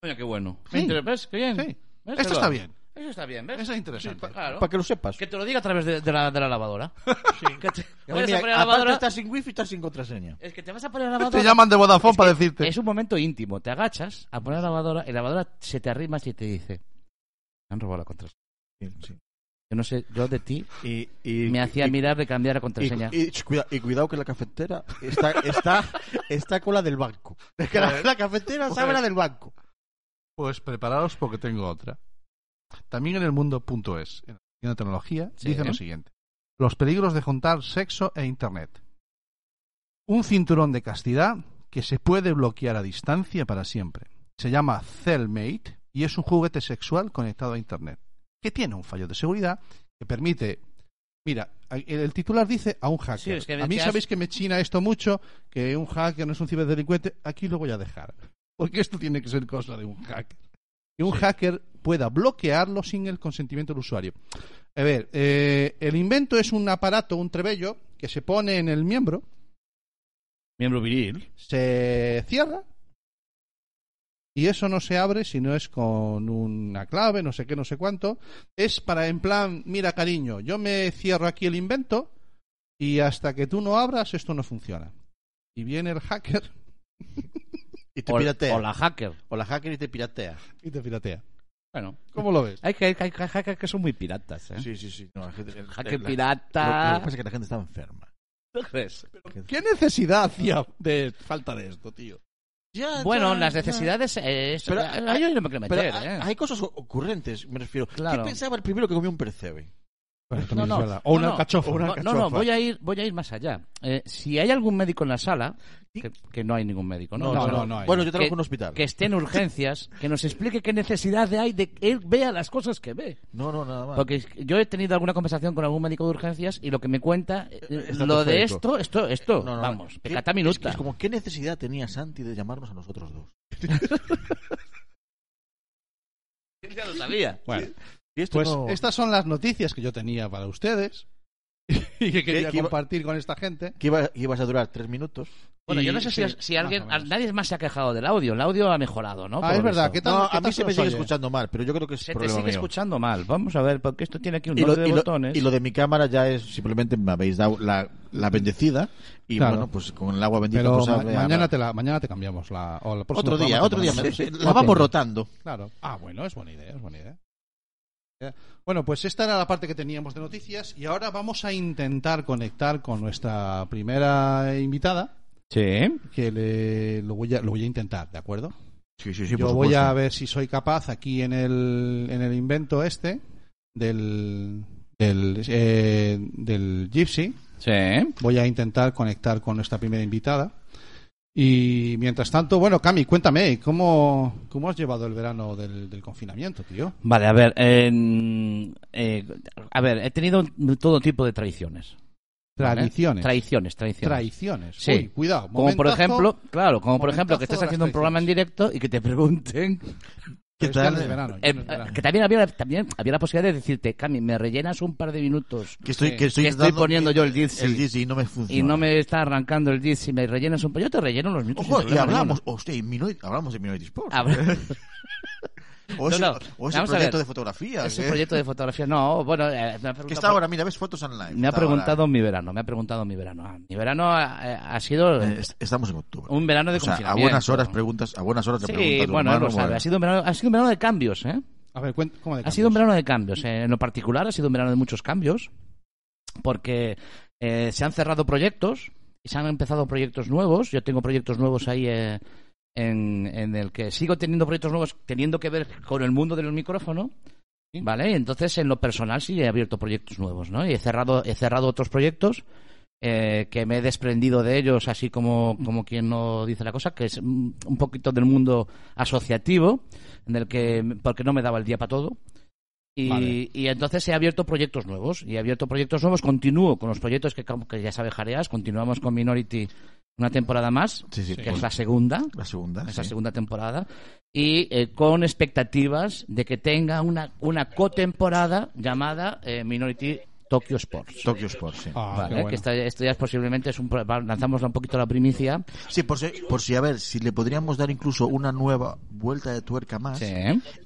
Coño, qué bueno. Sí. ¿Ves? Qué bien. Sí. ¿Ves? Esto está bien. Eso está bien, ¿ves? Eso es interesante. Sí, claro. para que lo sepas. Que te lo diga a través de, de la, de la lavadora. Que te, Oye, mira, a la lavadora. estás sin wifi, estás sin contraseña. Es que te vas a poner la lavadora. Te llaman de Vodafone Es para decirte. Es un momento íntimo. Te agachas a poner la lavadora y la lavadora se te arrima y te dice: Me han robado la contraseña. Sí, sí. Yo no sé, yo de ti Y, y- me hacía y- mirar de cambiar la y, contraseña. y- cuida- y cuidado que la cafetera está, está, está con la del banco. Es que la, la cafetera sabe la del banco. Pues preparaos porque tengo otra. También en el mundo.es, en la tecnología, Sí. dice lo siguiente: Los peligros de juntar sexo e internet. Un cinturón de castidad que se puede bloquear a distancia para siempre. Se llama Cellmate y es un juguete sexual conectado a internet, que tiene un fallo de seguridad que permite. Mira, el, titular dice a un hacker. Sí, es que a mí has- sabéis que me china esto mucho, que un hacker no es un ciberdelincuente. Aquí lo voy a dejar. Porque esto tiene que ser cosa de un hacker. Que un hacker pueda bloquearlo sin el consentimiento del usuario. A ver, eh, el invento es un aparato, un trebello, que se pone en el miembro, Miembro viril. se cierra y eso no se abre si no es con una clave, no sé qué, no sé cuánto. Es para en plan, mira cariño, yo me cierro aquí el invento y hasta que tú no abras esto no funciona. Y viene el hacker Y te O, piratea. o la hacker. O la hacker y te piratea. y te piratea. Bueno, ¿Cómo lo ves? hay que hay, hay- hay hackers que son muy piratas, ¿eh? Sí, sí, sí. No, la gente, Hacker pirata. Lo, lo que pasa es que la gente está enferma. ¿Tú crees? ¿Qué necesidad hacía de falta de esto, tío? Ya, Bueno, ya, las necesidades. Eh, eso- Pero, yo no me quiero Pero meter, hay, ¿eh? hay cosas ocurrentes, me refiero. Claro. ¿Qué pensaba el primero que comió un percebe? No, no, es. O una no, no. alcachofa. O una No, no, no, alcachofa. voy a ir, voy a ir más allá. Eh, si hay algún médico en la sala, que, que no hay ningún médico, ¿no? No, no, no hay. Bueno, yo trabajo que, en un hospital. que esté en urgencias, que nos explique qué necesidad hay de que él vea las cosas que ve. No, no, nada más. Porque yo he tenido alguna conversación con algún médico de urgencias y lo que me cuenta, eh, Está lo de esto, esto, esto, No, no, vamos, ¿qué- pecata es- minuta. Es, como, ¿qué necesidad tenía Santi de llamarnos a nosotros dos? Ya lo sabía. Bueno, Y esto pues no- estas son las noticias que yo tenía para ustedes y que quería que iba- compartir con esta gente. que iba- ibas a durar tres minutos. Bueno, Y- yo no sé si, sí, si más alguien, nadie más se ha quejado del audio. El audio ha mejorado, ¿no? Ah, Por es verdad. ¿Qué tal? No, qué a mí se me sigue oye? escuchando mal, pero yo creo que es Se te sigue mío. escuchando mal. Vamos a ver, porque esto tiene aquí un Y lo, de y lo- botones. y lo de mi cámara ya es simplemente me habéis dado la, la bendecida y Claro. bueno, pues con el agua bendita Pero pues, ma- mañana, te la, mañana te cambiamos la. O próximo otro día, otro día. la vamos rotando. Claro. Ah, bueno, es buena idea, es buena idea. Ya. Bueno, pues esta era la parte que teníamos de noticias y ahora vamos a intentar conectar con nuestra primera invitada, Sí. que le, lo, voy a, lo voy a intentar, ¿de acuerdo? Sí, sí, sí, Yo por voy a ver si soy capaz aquí en el, en el invento este del, del, eh, del Gypsy. Sí. Voy a intentar conectar con nuestra primera invitada. Y mientras tanto, bueno, Cami, cuéntame, ¿cómo, cómo has llevado el verano del, del confinamiento, tío? Vale, a ver. eh, a ver, he tenido todo tipo de tradiciones. ¿vale? Tradiciones. Tradiciones, tradiciones. Traiciones. Sí. Uy, cuidado. Como por ejemplo, claro, como por ejemplo que estés haciendo un programa en directo y que te pregunten ¿Qué tal? ya no es verano, eh, no es verano. que también había también había la posibilidad de decirte, Cami, me rellenas un par de minutos Que estoy, que estoy, que estoy poniendo yo el Jitsi. El y no me funciona. y no me está arrancando el si me rellenas un yo te relleno unos minutos. Ojo, y problema hablamos, hostia, y hablamos de Minority o ese, No, no, o vamos a proyecto ver. de fotografía. Ese ¿qué? proyecto de fotografía, no, bueno, eh, me ha preguntado está ahora, mira, ves fotos online. Me ha preguntado ahora. mi verano, me ha preguntado mi verano. Ah, Mi verano ha, ha sido Eh, est- Estamos en octubre. un verano de o sea, a confinamiento. buenas horas preguntas, a buenas horas te Sí, preguntas. bueno, lo sabe. bueno. Ha sido un verano, ha sido un verano de cambios, ¿eh? A ver, ¿cómo de Ha sido un verano de cambios. eh. En lo particular ha sido un verano de muchos cambios, porque eh, se han cerrado proyectos y se han empezado proyectos nuevos. Yo tengo proyectos nuevos ahí eh, en, en el que sigo teniendo proyectos nuevos teniendo que ver con el mundo del micrófono. Sí. ¿Vale? Entonces, en lo personal sí he abierto proyectos nuevos, ¿no? Y he cerrado, he cerrado otros proyectos eh, que me he desprendido de ellos, así como, como quien no dice la cosa, que es un poquito del mundo asociativo, en el que, porque no me daba el día para todo. Y, Vale. y entonces he abierto proyectos nuevos. Y he abierto proyectos nuevos. Continúo con los proyectos que, ya sabe Jareas. Continuamos con Minority una temporada más, Sí, sí, que es la segunda. la segunda. Es la segunda temporada. Y eh, con expectativas de que tenga una, una cotemporada llamada eh, Minority Tokyo Sports. Tokyo Sports, sí. Ah, Vale, bueno. que esta- esto ya es posiblemente es un lanzamos un poquito la primicia Sí, por si, por si, a ver, si le podríamos dar incluso una nueva vuelta de tuerca más sí,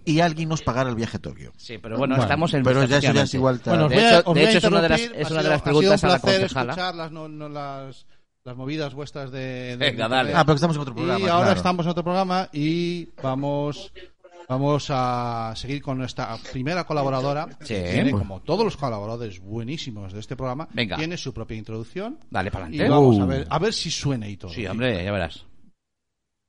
y alguien nos pagara el viaje a Tokio. sí pero bueno, Bueno, estamos en Pero ya eso ya es igual. tal. Bueno, De hecho- de hecho es una de las- es una de las preguntas sido a la un placer concejala. escuchar las, no- no- las, las movidas vuestras de... de Venga, dale. ah, pero estamos en otro programa. y ahora claro. estamos en otro programa y vamos vamos a seguir con nuestra primera colaboradora Sí. tiene como todos los colaboradores buenísimos de este programa Venga. tiene su propia introducción Dale para y adelante. vamos Uh. a ver a ver si suena y todo Sí, hombre, ya verás.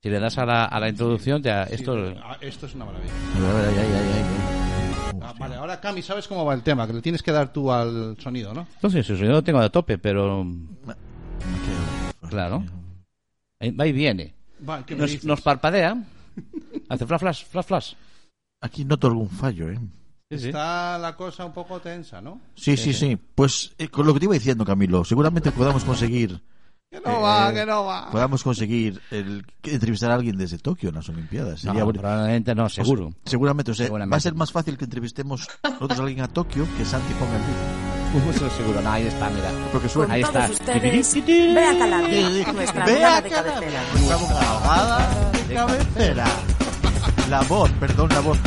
Si le das a la, a la introducción, ya Sí, esto. ah, esto es una maravilla A ver, a ver, ay, ay, ay. Ah, vale ahora Cami sabes cómo va el tema que le tienes que dar tú al sonido ¿no? Entonces, eso yo lo tengo a tope, pero. Claro. Va y viene. Va, ¿qué me Nos, nos parpadea. Hace flash, flash, flash, flash. Aquí noto algún fallo, ¿eh? Está la cosa un poco tensa, ¿no? Sí, sí, sí. Pues eh, con lo que te iba diciendo, Camilo, seguramente podamos conseguir Que no va, Eh, que no va. podamos conseguir el, entrevistar a alguien desde Tokio en las Olimpiadas. Sería No, bonito. probablemente no, seguro. Pues, seguramente, o sea, Seguramente. va a ser más fácil que entrevistemos nosotros a alguien a Tokio que Santi ponga el vídeo. Eso seguro. No, ahí está, mira. Porque suena. Ahí está. ustedes, Bea Calabria, nuestra abogada de cabecera. nuestra abogada de cabecera. La voz, perdón, la voz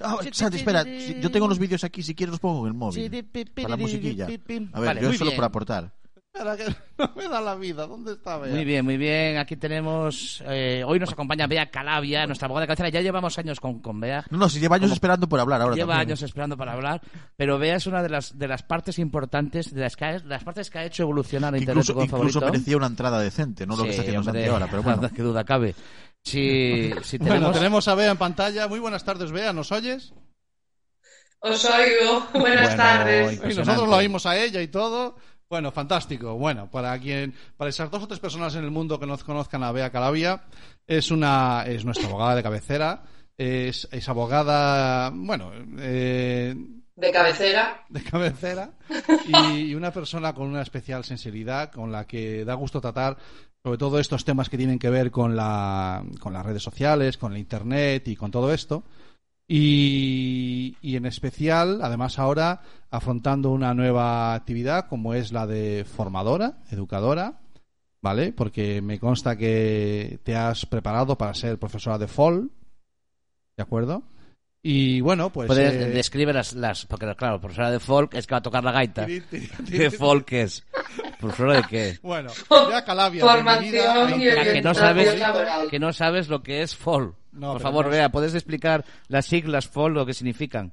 Ah, Santi, espera, yo tengo los vídeos aquí, si quieres los pongo en el móvil. Para la musiquilla. A ver, yo solo por aportar. Espera, que no me da la vida. ¿Dónde está Bea? Muy bien, muy bien. Aquí tenemos. eh, hoy nos acompaña Bea Calavia, nuestra abogada de cabecera. Ya llevamos años con, con Bea. No, no, si lleva años ¿Cómo? esperando por hablar ahora Lleva también. años esperando para hablar, pero Bea es una de las, de las partes importantes, de las, que ha- de las partes que ha hecho evolucionar a Internet incluso, con incluso favorito. merecía una entrada decente, no lo que está haciendo hombre, ahora, pero bueno. qué duda cabe. Si, si Bueno, tenemos, tenemos a Bea en pantalla. Muy buenas tardes, Bea. ¿Nos oyes? Os oigo. Buenas Bueno, tardes. Y nosotros la oímos a ella y todo. Bueno, fantástico. Bueno, para quien, para esas dos o tres personas en el mundo que no conozcan a Bea Calavia, es una, es nuestra abogada de cabecera. Es, es abogada, bueno, eh, De cabecera. de cabecera y, y una persona con una especial sensibilidad con la que da gusto tratar sobre todo estos temas que tienen que ver con, la, con las redes sociales, con el Internet y con todo esto. Y, y en especial, además ahora, afrontando una nueva actividad como es la de formadora, educadora, ¿vale? Porque me consta que te has preparado para ser profesora de FOL, ¿de acuerdo? Y bueno, pues... puedes eh, describir las, las. Porque, claro, profesora de folk es que va a tocar la gaita. ¿Qué folk es? ¿Profesora de qué? Bueno, ya Calavia, Formación bienvenida y Internet. Que no sabes, que no sabes lo que es folk. No, Por favor, no- Bea, ¿puedes explicar las siglas folk, lo que significan?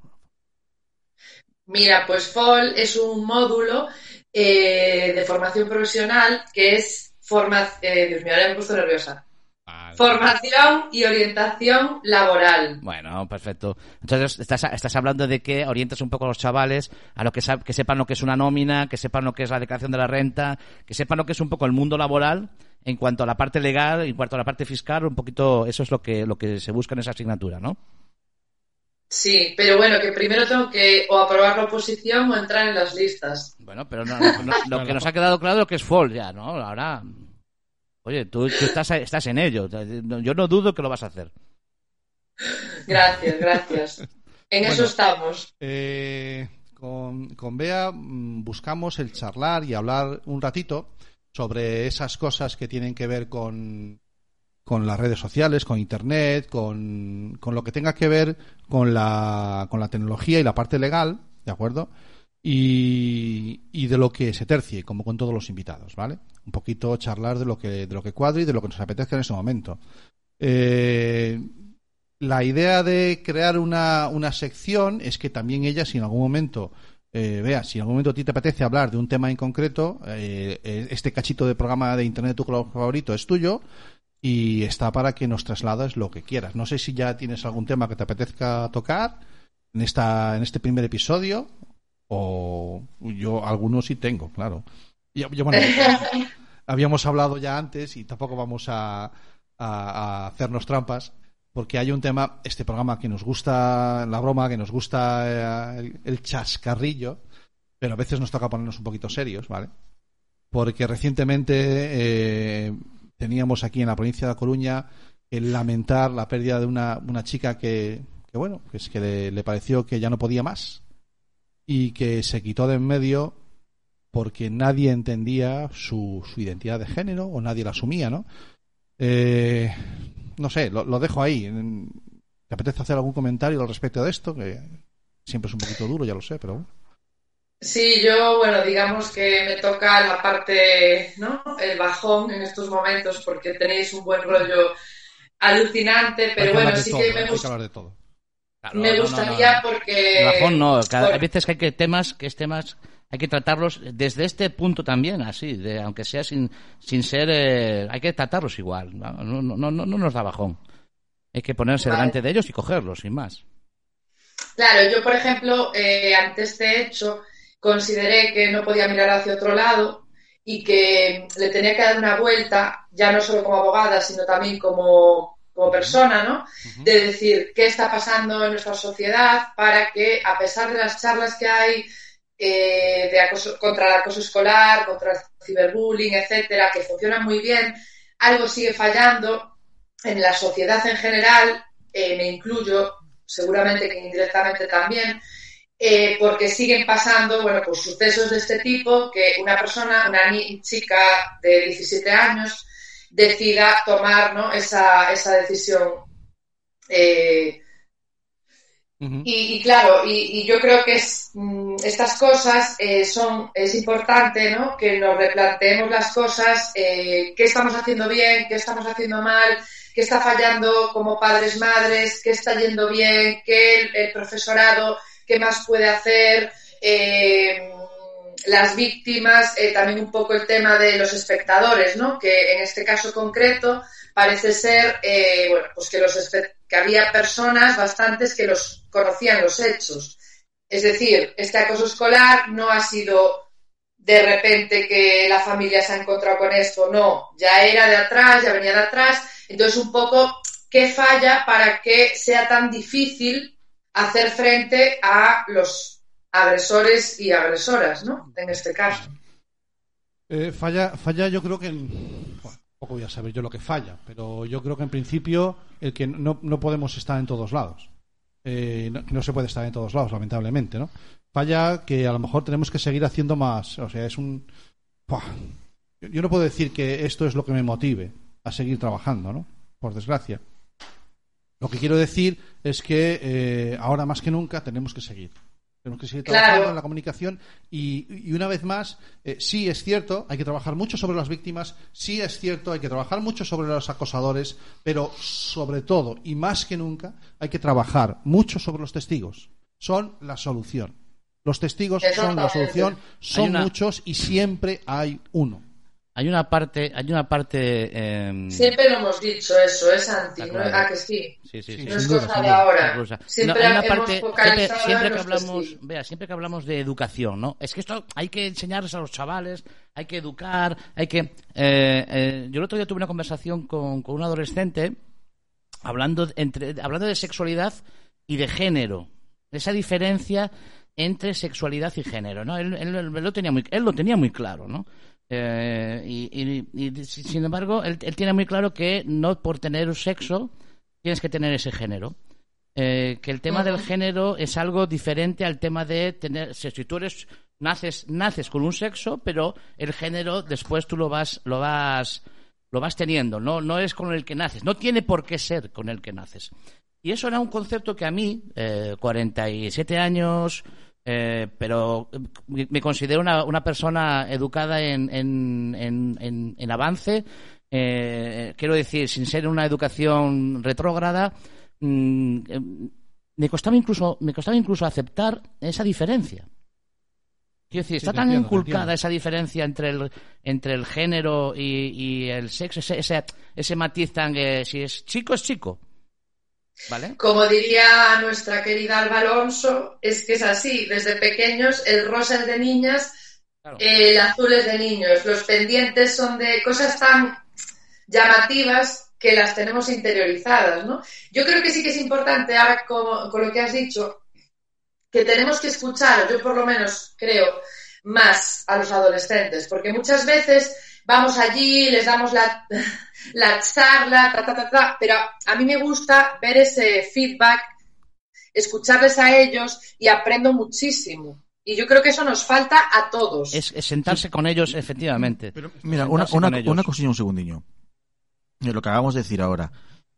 Mira, pues FOL es un módulo eh, de formación profesional que es forma... eh, Dios mío, ahora me he puesto nerviosa. Vale. Formación y orientación laboral. Bueno, perfecto. Entonces, estás, estás hablando de que orientas un poco a los chavales a lo que, sepan lo que es una nómina, que sepan lo que es la declaración de la renta, que sepan lo que es un poco el mundo laboral en cuanto a la parte legal, en cuanto a la parte fiscal, un poquito, eso es lo que, lo que se busca en esa asignatura, ¿no? Sí, pero bueno, que primero tengo que o aprobar la oposición o entrar en las listas. Bueno, pero no- no- no- lo que nos ha quedado claro es lo que es FOL ya, ¿no? Ahora, oye, tú, tú estás, estás en ello. Yo no dudo que lo vas a hacer. Gracias, gracias. En eso estamos. Eh, con, con Bea mm, buscamos el charlar y hablar un ratito sobre esas cosas que tienen que ver con, con las redes sociales, con Internet, con, con lo que tenga que ver con la, con la tecnología y la parte legal, ¿de acuerdo? Y, y de lo que se tercie, como con todos los invitados, ¿vale? Un poquito charlar de lo que, de lo que cuadre y de lo que nos apetezca en ese momento. Eh, la idea de crear una, una sección es que también ella, si en algún momento, eh, vea, si en algún momento a ti te apetece hablar de un tema en concreto, eh, eh, este cachito de programa de Internet tu color favorito es tuyo y está para que nos traslades lo que quieras. No sé si ya tienes algún tema que te apetezca tocar en, esta, en este primer episodio o yo algunos sí tengo, claro. Yo, yo, bueno, habíamos hablado ya antes y tampoco vamos a, a- a hacernos trampas porque hay un tema, este programa que nos gusta la broma, que nos gusta eh, el, el chascarrillo, pero a veces nos toca ponernos un poquito serios, ¿vale? Porque recientemente eh, teníamos aquí en la provincia de La Coruña el lamentar la pérdida de una, una chica que, que bueno, que es que le, le pareció que ya no podía más y que se quitó de en medio porque nadie entendía su, su identidad de género o nadie la asumía, ¿no? Eh, no sé, lo, lo dejo ahí. ¿Te apetece hacer algún comentario al respecto de esto? Que siempre es un poquito duro, ya lo sé, pero bueno. Sí, yo, bueno, digamos que me toca la parte, ¿no? El bajón en estos momentos porque tenéis un buen rollo alucinante, pero bueno, sí todo, que me, que gust- hablar de todo. Claro, me no, gustaría no, no. porque... Bajón no, cada, bueno, hay veces que hay que temas, que es temas, hay que tratarlos desde este punto también, así, de, aunque sea sin, sin ser, eh, hay que tratarlos igual, no, no, no, no, no nos da bajón. Hay que ponerse Vale. delante de ellos y cogerlos, sin más. Claro, yo, por ejemplo, eh, ante este hecho, consideré que no podía mirar hacia otro lado y que le tenía que dar una vuelta, ya no solo como abogada, sino también como, como persona, ¿no? De decir qué está pasando en nuestra sociedad para que, a pesar de las charlas que hay eh, de acoso, contra el acoso escolar, contra el ciberbullying, etcétera, que funcionan muy bien, algo sigue fallando en la sociedad en general, eh, me incluyo, seguramente que indirectamente también, eh, porque siguen pasando, bueno, pues sucesos de este tipo, que una persona, una ni- chica de 17 años, decida tomar ¿no? esa, esa decisión. Eh, Y, y claro, y, yo creo que es, mm, estas cosas eh, son, es importante ¿no? que nos replanteemos las cosas, eh, qué estamos haciendo bien, qué estamos haciendo mal, qué está fallando como padres, madres, qué está yendo bien, qué el, el profesorado, qué más puede hacer, eh, las víctimas, eh, también un poco el tema de los espectadores, ¿no? que en este caso concreto parece ser eh, bueno, pues que, los espe- que había personas bastantes que los conocían los hechos. Es decir, este acoso escolar no ha sido de repente que la familia se ha encontrado con esto, no, ya era de atrás, ya venía de atrás. Entonces, un poco, ¿qué falla para que sea tan difícil hacer frente a los agresores y agresoras, ¿no? En este caso. Eh, falla, falla, yo creo que. Poco voy a saber yo lo que falla, pero yo creo que en principio el que no, no podemos estar en todos lados. Eh, no, se puede estar en todos lados, lamentablemente, ¿no? Falla que a lo mejor tenemos que seguir haciendo más. O sea, es un. Yo no puedo decir que esto es lo que me motive a seguir trabajando, ¿no? Por desgracia. Lo que quiero decir es que eh, ahora más que nunca tenemos que seguir. Tenemos que seguir Claro. trabajando en la comunicación y, y una vez más, eh, sí es cierto, hay que trabajar mucho sobre las víctimas, sí es cierto, hay que trabajar mucho sobre los acosadores, pero sobre todo y más que nunca hay que trabajar mucho sobre los testigos. Son la solución. Los testigos son la solución, son una- muchos y siempre hay uno. Hay una parte, hay una parte. eh, Siempre lo hemos dicho eso, es anti, Está ¿no? claro. Ah, que sí. Sí, sí, Sí, sí. No es cosa de ahora. Siempre No, hay una hemos parte, siempre, focalizado siempre en que hablamos, vea, siempre que hablamos de educación, ¿no? Es que esto hay que enseñarles a los chavales, hay que educar, hay que. eh, eh, yo el otro día tuve una conversación con, con un adolescente hablando entre, hablando de sexualidad y de género, esa diferencia entre sexualidad y género, ¿no? Él, él- él lo tenía muy, él lo tenía muy claro, ¿no? Eh, y, y- y, sin embargo, él, él tiene muy claro que no por tener un sexo tienes que tener ese género. Eh, que el tema del género es algo diferente al tema de tener. Si si tú eres naces naces con un sexo, pero el género después tú lo vas lo vas lo vas teniendo. No no es con el que naces. No tiene por qué ser con el que naces. Y eso era un concepto que a mí, eh, 47 años, eh, pero eh, me considero una, una persona educada en, en, en, en- en avance, eh, quiero decir, sin ser una educación retrógrada, mm, eh, me costaba incluso, me costaba incluso aceptar esa diferencia. Quiero decir, está tan entiendo, inculcada esa diferencia entre el, entre el género y, y el sexo, ese, ese, ese matiz tan que si es chico, es chico. ¿Vale? Como diría nuestra querida Alba Alonso, es que es así. Desde pequeños el rosa es de niñas, Claro. el azul es de niños. Los pendientes son de cosas tan llamativas que las tenemos interiorizadas, ¿no? Yo creo que sí que es importante, ahora como- con lo que has dicho, que tenemos que escuchar, yo por lo menos creo, más a los adolescentes, porque muchas veces vamos allí, les damos la, la charla, ta, ta, ta, ta, pero a mí me gusta ver ese feedback, escucharles a ellos y aprendo muchísimo. Y yo creo que eso nos falta a todos. Es, es sentarse con ellos, efectivamente. Mira, una, una, una cosilla, un segundillo. Eh, Lo que acabamos de decir ahora.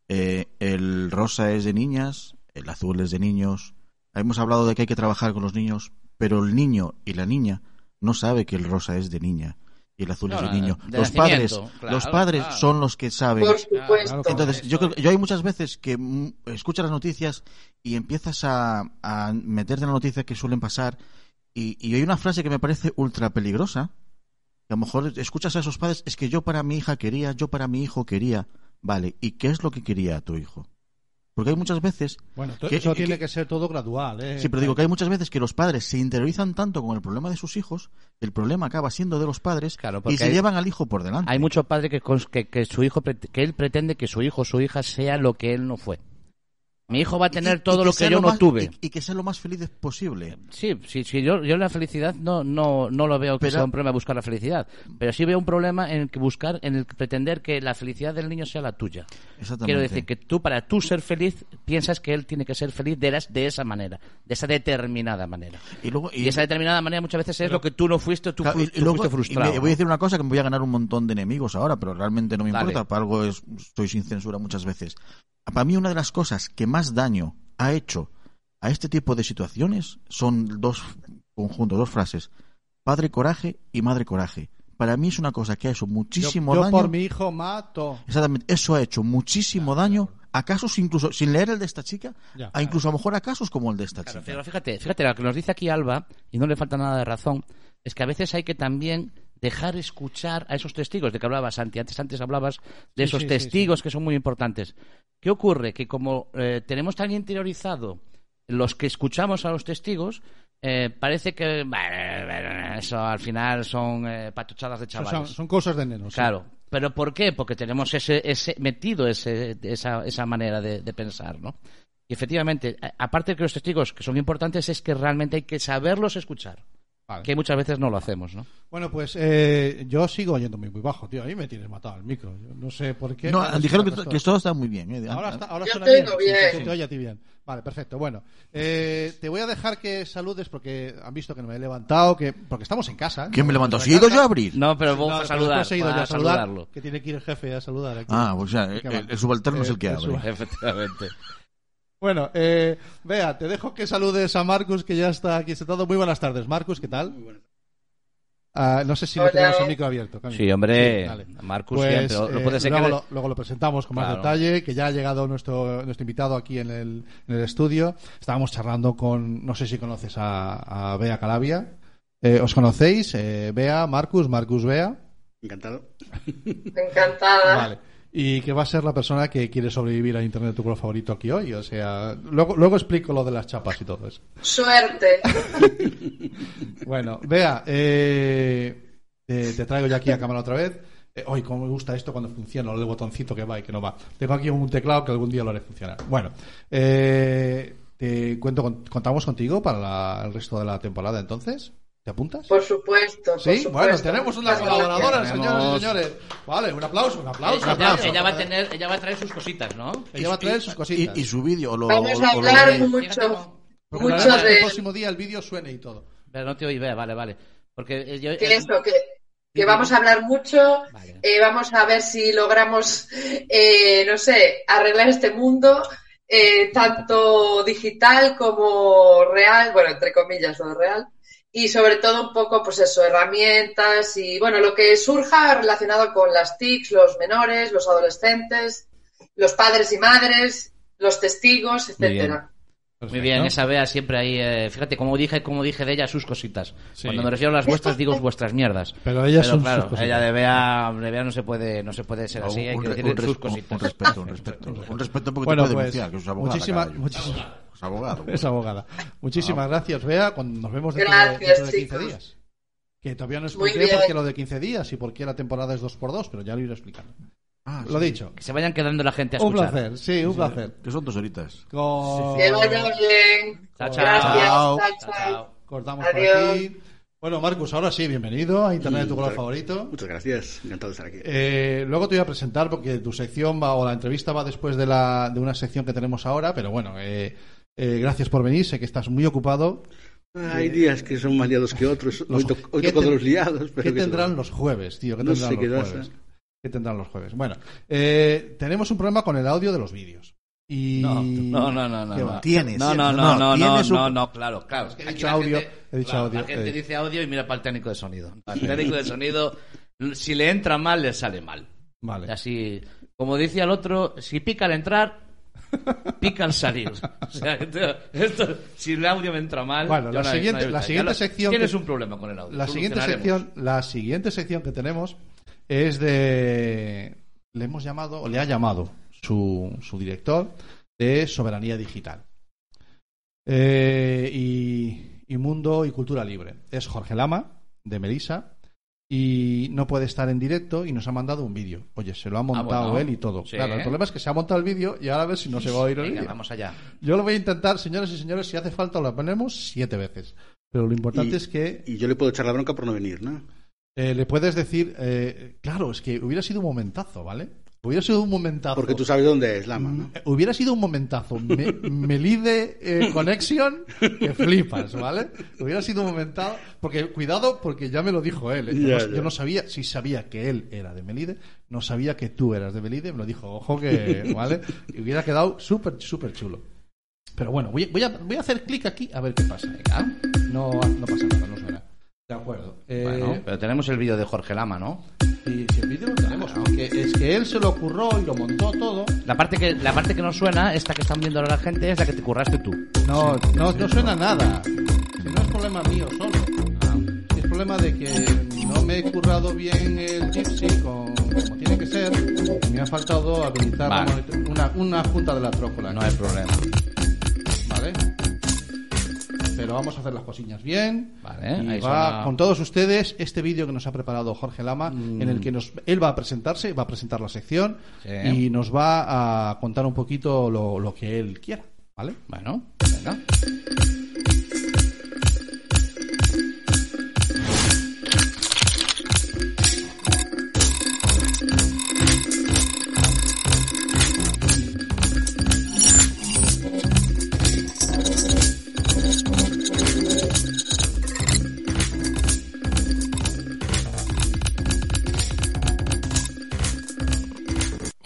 Eh, el rosa es de niñas, el azul es de niños. Hemos hablado de que hay que trabajar con los niños, pero el niño y la niña no sabe que el rosa es de niña y el azul es de niño. de los padres, claro, los padres claro. son los que saben. por supuesto. Entonces, yo creo que yo hay muchas veces que escuchas las noticias y empiezas a, a meterte en la noticia que suelen pasar y, y hay una frase que me parece ultra peligrosa. Que a lo mejor escuchas a esos padres, es que yo para mi hija quería, yo para mi hijo quería. Vale, ¿y qué es lo que quería tu hijo? Porque hay muchas veces... Bueno, que- eso que- tiene que ser todo gradual, ¿eh? Sí, pero digo que hay muchas veces que los padres se interiorizan tanto con el problema de sus hijos, el problema acaba siendo de los padres Claro, y se hay- llevan al hijo por delante. Hay mucho padre que, que, que su hijo que él pretende que su hijo o su hija sea lo que él no fue. Mi hijo va a tener Y- y todo lo que yo no más- tuve. Y, y que sea lo más feliz posible. Sí, sí, sí, yo, yo la felicidad no, no, no lo veo que Pero- sea un problema buscar la felicidad, pero sí veo un problema en el que buscar, en el que pretender que la felicidad del niño sea la tuya. Exactamente. Quiero decir que tú, para tú ser feliz, piensas que él tiene que ser feliz de, las- de esa manera, de esa determinada manera. Y luego... Y, esa determinada manera muchas veces es lo que tú no fuiste, tú, Claro, fu- y- y tú luego- fuiste y frustrado. me- voy a decir una cosa que me voy a ganar un montón de enemigos ahora, pero realmente no me Dale. importa, para algo es, estoy sin censura muchas veces. Para mí una de las cosas que más daño ha hecho a este tipo de situaciones son dos conjuntos, dos frases. Padre coraje y madre coraje. Para mí es una cosa que ha hecho muchísimo yo, yo daño. por mi hijo mato. Exactamente, eso ha hecho muchísimo daño a casos incluso, sin leer el de esta chica, Ya. a incluso a lo mejor a casos como el de esta Claro, chica. pero fíjate, fíjate, lo que nos dice aquí Alba, y no le falta nada de razón, es que a veces hay que también dejar escuchar a esos testigos de que hablabas, Santi. Antes, antes hablabas de esos sí, sí, testigos que son muy importantes. ¿Qué ocurre? Que como eh, tenemos tan interiorizado los que escuchamos a los testigos, eh, parece que bueno, eso al final son eh, patochadas de chavales. son cosas de nenos. Claro. ¿Pero por qué? Porque tenemos ese, ese metido ese, esa, esa manera de, de pensar, ¿no? Y efectivamente, aparte de que los testigos que son importantes, es que realmente hay que saberlos escuchar. Vale. Que muchas veces no lo hacemos, ¿no? Bueno, pues eh, yo sigo oyéndome muy bajo, tío. Ahí me tienes matado el micro. Yo no sé por qué. No, Ahora sí dijeron que, que esto está muy bien. ¿eh? Ahora, está, ahora Yo suena te bien. oigo Sí, sí, bien. sí, te oye a ti bien. Vale, perfecto. Bueno, eh, te voy a dejar que saludes porque han visto que no me he levantado, que porque estamos en casa. ¿eh? ¿Quién me levantó? ¿Si he ido yo a abrir? No, pero No, vamos a saludar. he ido a saludar, saludarlo. que tiene que ir el jefe a saludar aquí. Ah, pues ya, ¿Qué el, el subalterno es el que Eh, abre. Efectivamente. Bueno, eh, vea, te dejo que saludes a Marcus, que ya está aquí sentado. Muy buenas tardes, Marcus, ¿qué tal? Ah, no sé si tenemos el micro abierto. Sí, hombre. Marcus Pues, siempre. Lo, lo eh, puede ser luego, que... lo, luego lo presentamos con más detalle, que ya ha llegado nuestro, nuestro invitado aquí en el, en el estudio. Estábamos charlando con, no sé si conoces a, a Bea Calavia. Eh, ¿Os conocéis? Eh, Bea, Marcus, Marcus Bea. Encantado. Encantada. Vale. Y que va a ser la persona que quiere sobrevivir a Internet tu color favorito aquí hoy. O sea, luego, luego explico lo de las chapas y todo eso. Suerte. Bueno, vea, eh, te, te traigo ya aquí a cámara otra vez. Eh, Hoy, cómo me gusta esto cuando funciona, lo del botoncito que va y que no va. Tengo aquí un teclado que algún día lo haré funcionar. Bueno, eh, te cuento, con- contamos contigo para la- el resto de la temporada entonces. ¿Te apuntas? Por supuesto. por Sí, supuesto. bueno, tenemos una Muchas gracias. colaboradora, señores y señores. Vale, un aplauso, un aplauso. un Ella, aplauso. ella va a tener, ella va a traer sus cositas, ¿no? Ella va a traer sus cositas. Y, y su vídeo, lo, Vamos a lo hablar mucho, mucho que el de próximo día el vídeo suene y todo. Pero no te oí, vea, vale, vale. Porque eh, yo... que eso, que, que vamos a hablar mucho. Vale. eh, vamos a ver si logramos, eh, no sé, arreglar este mundo, eh, tanto digital como real, bueno, entre comillas, lo real. Y sobre todo un poco, pues eso, herramientas y, bueno, lo que surja relacionado con las TICs, los menores, los adolescentes, los padres y madres, los testigos, etcétera. Muy bien, esa vea siempre ahí. eh, fíjate, como dije, como dije de ella, sus cositas. Sí. Cuando me refiero a las vuestras, digo vuestras mierdas. Pero ellas son sus claro, cositas. ella de Bea, de Bea no se puede, no se puede ser así, hay un, que re- decir sus un- cositas. un respeto, un respeto. Un respeto porque Bueno, te puede pues, denunciar, que es abogada. muchísimas, carajo. Es abogado. es abogada. Muchísimas gracias, Bea. Cuando nos vemos dentro, Gracias, de, dentro de 15 chicos. días. Que todavía no Muy expliqué por bien. qué lo de 15 días y por qué la temporada es 2x2, pero ya lo iré explicando. Ah, Lo sí, dicho. Que se vayan quedando la gente a Un escuchar. placer, sí, un placer. Que son dos horitas. Con- Que vaya bien. Chao, chao. Gracias. Chao. chao. Cortamos por Adiós. aquí. Bueno, Marcus, ahora sí, bienvenido a Internet de tu color favorito. Muchas gracias. Encantado de estar aquí. Eh, luego te voy a presentar porque tu sección va, o la entrevista va después de, la, de una sección que tenemos ahora, pero bueno, eh, eh, gracias por venir, sé que estás muy ocupado. Hay días que son más liados que otros. Los- Hoy, to- hoy ¿qué toco de los liados. Pero ¿Qué tendrán los jueves, tío? ¿Qué No tendrán sé los jueves? ¿Qué tendrán los jueves? Bueno, eh, tenemos un problema con el audio de los vídeos. Y... No, no, no, no, no. Tienes, No, no, no, no, no, no, no, no, claro, claro. que he dicho la audio, gente- he dicho claro, audio, La gente eh. dice audio y mira para el técnico de sonido. Al técnico de sonido, si le entra mal, le sale mal. Vale. Así, como decía el otro, si pica al entrar, pica al salir. O sea, esto, esto- si el audio me entra mal. Bueno, la no hay- siguiente- no la siguiente sección Tienes que- un problema con el audio. La siguiente sección, la siguiente sección que tenemos es de le hemos llamado o le ha llamado su, su director de soberanía digital. Eh, y, y mundo y cultura libre. Es Jorge Lama, de Melisa, y no puede estar en directo y nos ha mandado un vídeo. Oye, se lo ha montado bueno. él y todo. Sí. Claro, el problema es que se ha montado el vídeo y ahora a ver si no se va a oír el Venga, vídeo. vamos allá. Yo lo voy a intentar, señores y señores, si hace falta lo ponemos siete veces. Pero lo importante Y- es que Y yo le puedo echar la bronca por no venir, ¿no? eh, le puedes decir, eh, claro, es que hubiera sido un momentazo, ¿vale? Hubiera sido un momentazo. Porque tú sabes dónde es Lama, ¿no? Mm, Hubiera sido un momentazo. Me, Melide eh, Connection que flipas, ¿vale? Hubiera sido un momentazo. Porque, cuidado, porque ya me lo dijo él. ¿eh? Yo, no, ya. yo no sabía, sí sabía que él era de Melide, no sabía que tú eras de Melide, me lo dijo, ojo que, ¿vale? Y hubiera quedado súper, súper chulo. Pero bueno, voy, voy a, voy a hacer clic aquí a ver qué pasa. Venga. No, no pasa nada, no suena. De acuerdo. Eh, Bueno, pero tenemos el vídeo de Jorge Lama, ¿no? Y si el vídeo lo tenemos, porque es que él se lo ocurrió y lo montó todo. La parte que la parte que no suena, esta que están viendo ahora la gente, es la que te curraste tú. No, no, no suena nada. Si no es problema mío solo. Es problema de que no me he currado bien el Gypsy con- como tiene que ser. Me ha faltado habilitar Vale. una, una junta de la trócola. No hay problema. ¿Vale? Pero vamos a hacer las cosillas bien. Vale, y ahí va suena- con todos ustedes este vídeo que nos ha preparado Jorge Lama, en el que nos, él va a presentarse, va a presentar la sección Sí. y nos va a contar un poquito lo, lo que él quiera. ¿Vale? Bueno, venga.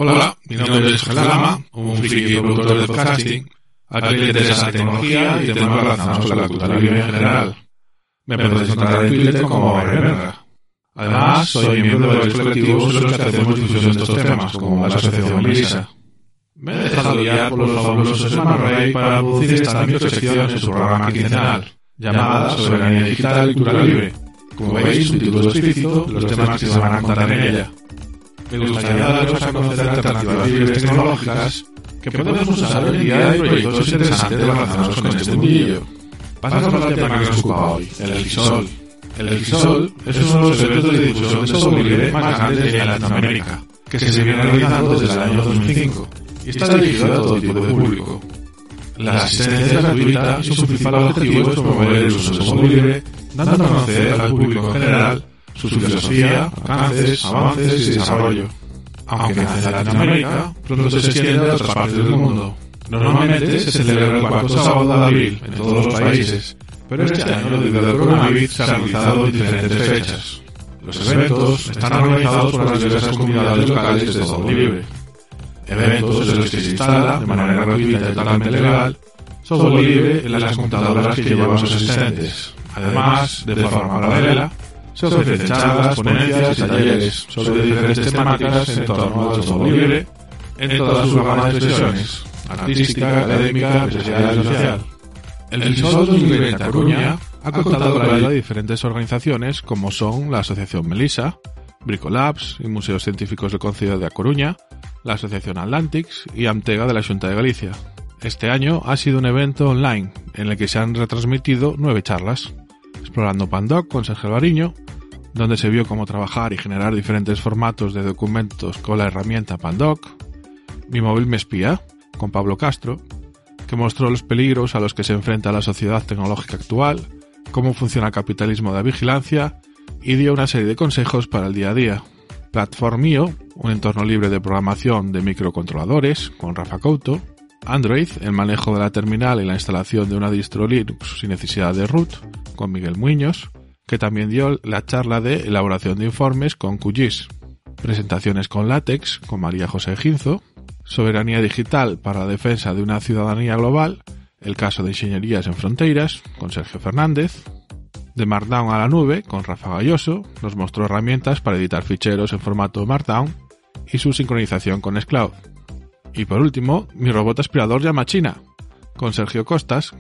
Hola, mi nombre es Jorge Lama, un friki productor de podcasting, a que le interesa la tecnología y temas relacionados con la cultura libre en general. Me podéis encontrar en Twitter como Barberga. Además, soy miembro de varios colectivos en los que hacemos difusión de estos temas, como la Asociación Melissa. Me he dejado guiar por los fabulosos Smart Ray para producir esta microsección en su programa quincenal, llamada Soberanía Digital y Cultura Libre. Como veis, un título explícito de los temas que se van a contar en ella. Me gustaría daros a conocer alternativas libres tecnológicas que podemos usar hoy en día en proyectos interesantes relacionados con este mundillo. Pasamos al tema que nos ocupa hoy, el Elisol. El Elisol es uno de los eventos de difusión de software libre más grandes en Latinoamérica, que se viene realizando desde el año 2005 y está dirigido a todo tipo de público. La asistencia gratuita y su principal objetivo es promover el uso del software libre, dando a conocer al público en general su filosofía, alcances, avances y desarrollo. Aunque nace en Latinoamérica, pronto se extiende a otras partes del mundo. Normalmente se celebra el cuarto sábado de abril en todos los países, pero este año, debido al coronavirus, se ha realizado en diferentes fechas. Los eventos están organizados por las diversas comunidades locales de todo libre. Eventos en los que se instala, de manera gratuita y totalmente legal, software libre en las computadoras que llevan sus asistentes. Además, de forma paralela, se ofrecen charlas, ponencias y talleres sobre diferentes temáticas en torno al software libre en todas sus gamas de expresiones, artística, académica, empresarial y social. El Fisol 2020 a Coruña ha contado con la ayuda de diferentes organizaciones como son la Asociación Melisa, Bricolabs y Museos Científicos del Concello de A Coruña, la Asociación Atlantics y Amtega de la Junta de Galicia. Este año ha sido un evento online en el que se han retransmitido nueve charlas. Explorando Pandoc con Sergio Alvariño, donde se vio cómo trabajar y generar diferentes formatos de documentos con la herramienta Pandoc. Mi móvil me espía, con Pablo Castro, que mostró los peligros a los que se enfrenta la sociedad tecnológica actual, cómo funciona el capitalismo de vigilancia y dio una serie de consejos para el día a día. Platformio, un entorno libre de programación de microcontroladores, con Rafa Couto. Android, el manejo de la terminal y la instalación de una distro Linux sin necesidad de root, con Miguel Muñoz, que también dio la charla de elaboración de informes con QGIS. Presentaciones con látex, con María José Ginzo. Soberanía digital para la defensa de una ciudadanía global, el caso de Ingenierías en Fronteras, con Sergio Fernández. De Markdown a la nube, con Rafa Galloso, nos mostró herramientas para editar ficheros en formato Markdown y su sincronización con Scloud. Y por último, mi robot aspirador llama China, con Sergio Costas,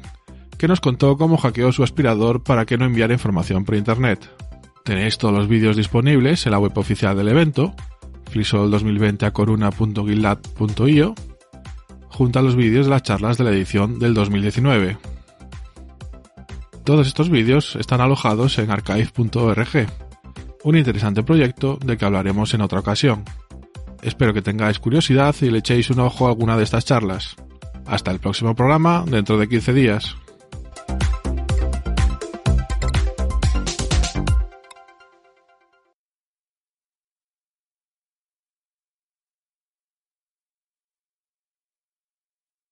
que nos contó cómo hackeó su aspirador para que no enviara información por internet. Tenéis todos los vídeos disponibles en la web oficial del evento, flisol2020acoruna.guilat.io. junto a los vídeos de las charlas de la edición del 2019. Todos estos vídeos están alojados en archive.org, un interesante proyecto del que hablaremos en otra ocasión. Espero que tengáis curiosidad y le echéis un ojo a alguna de estas charlas. Hasta el próximo programa dentro de 15 días.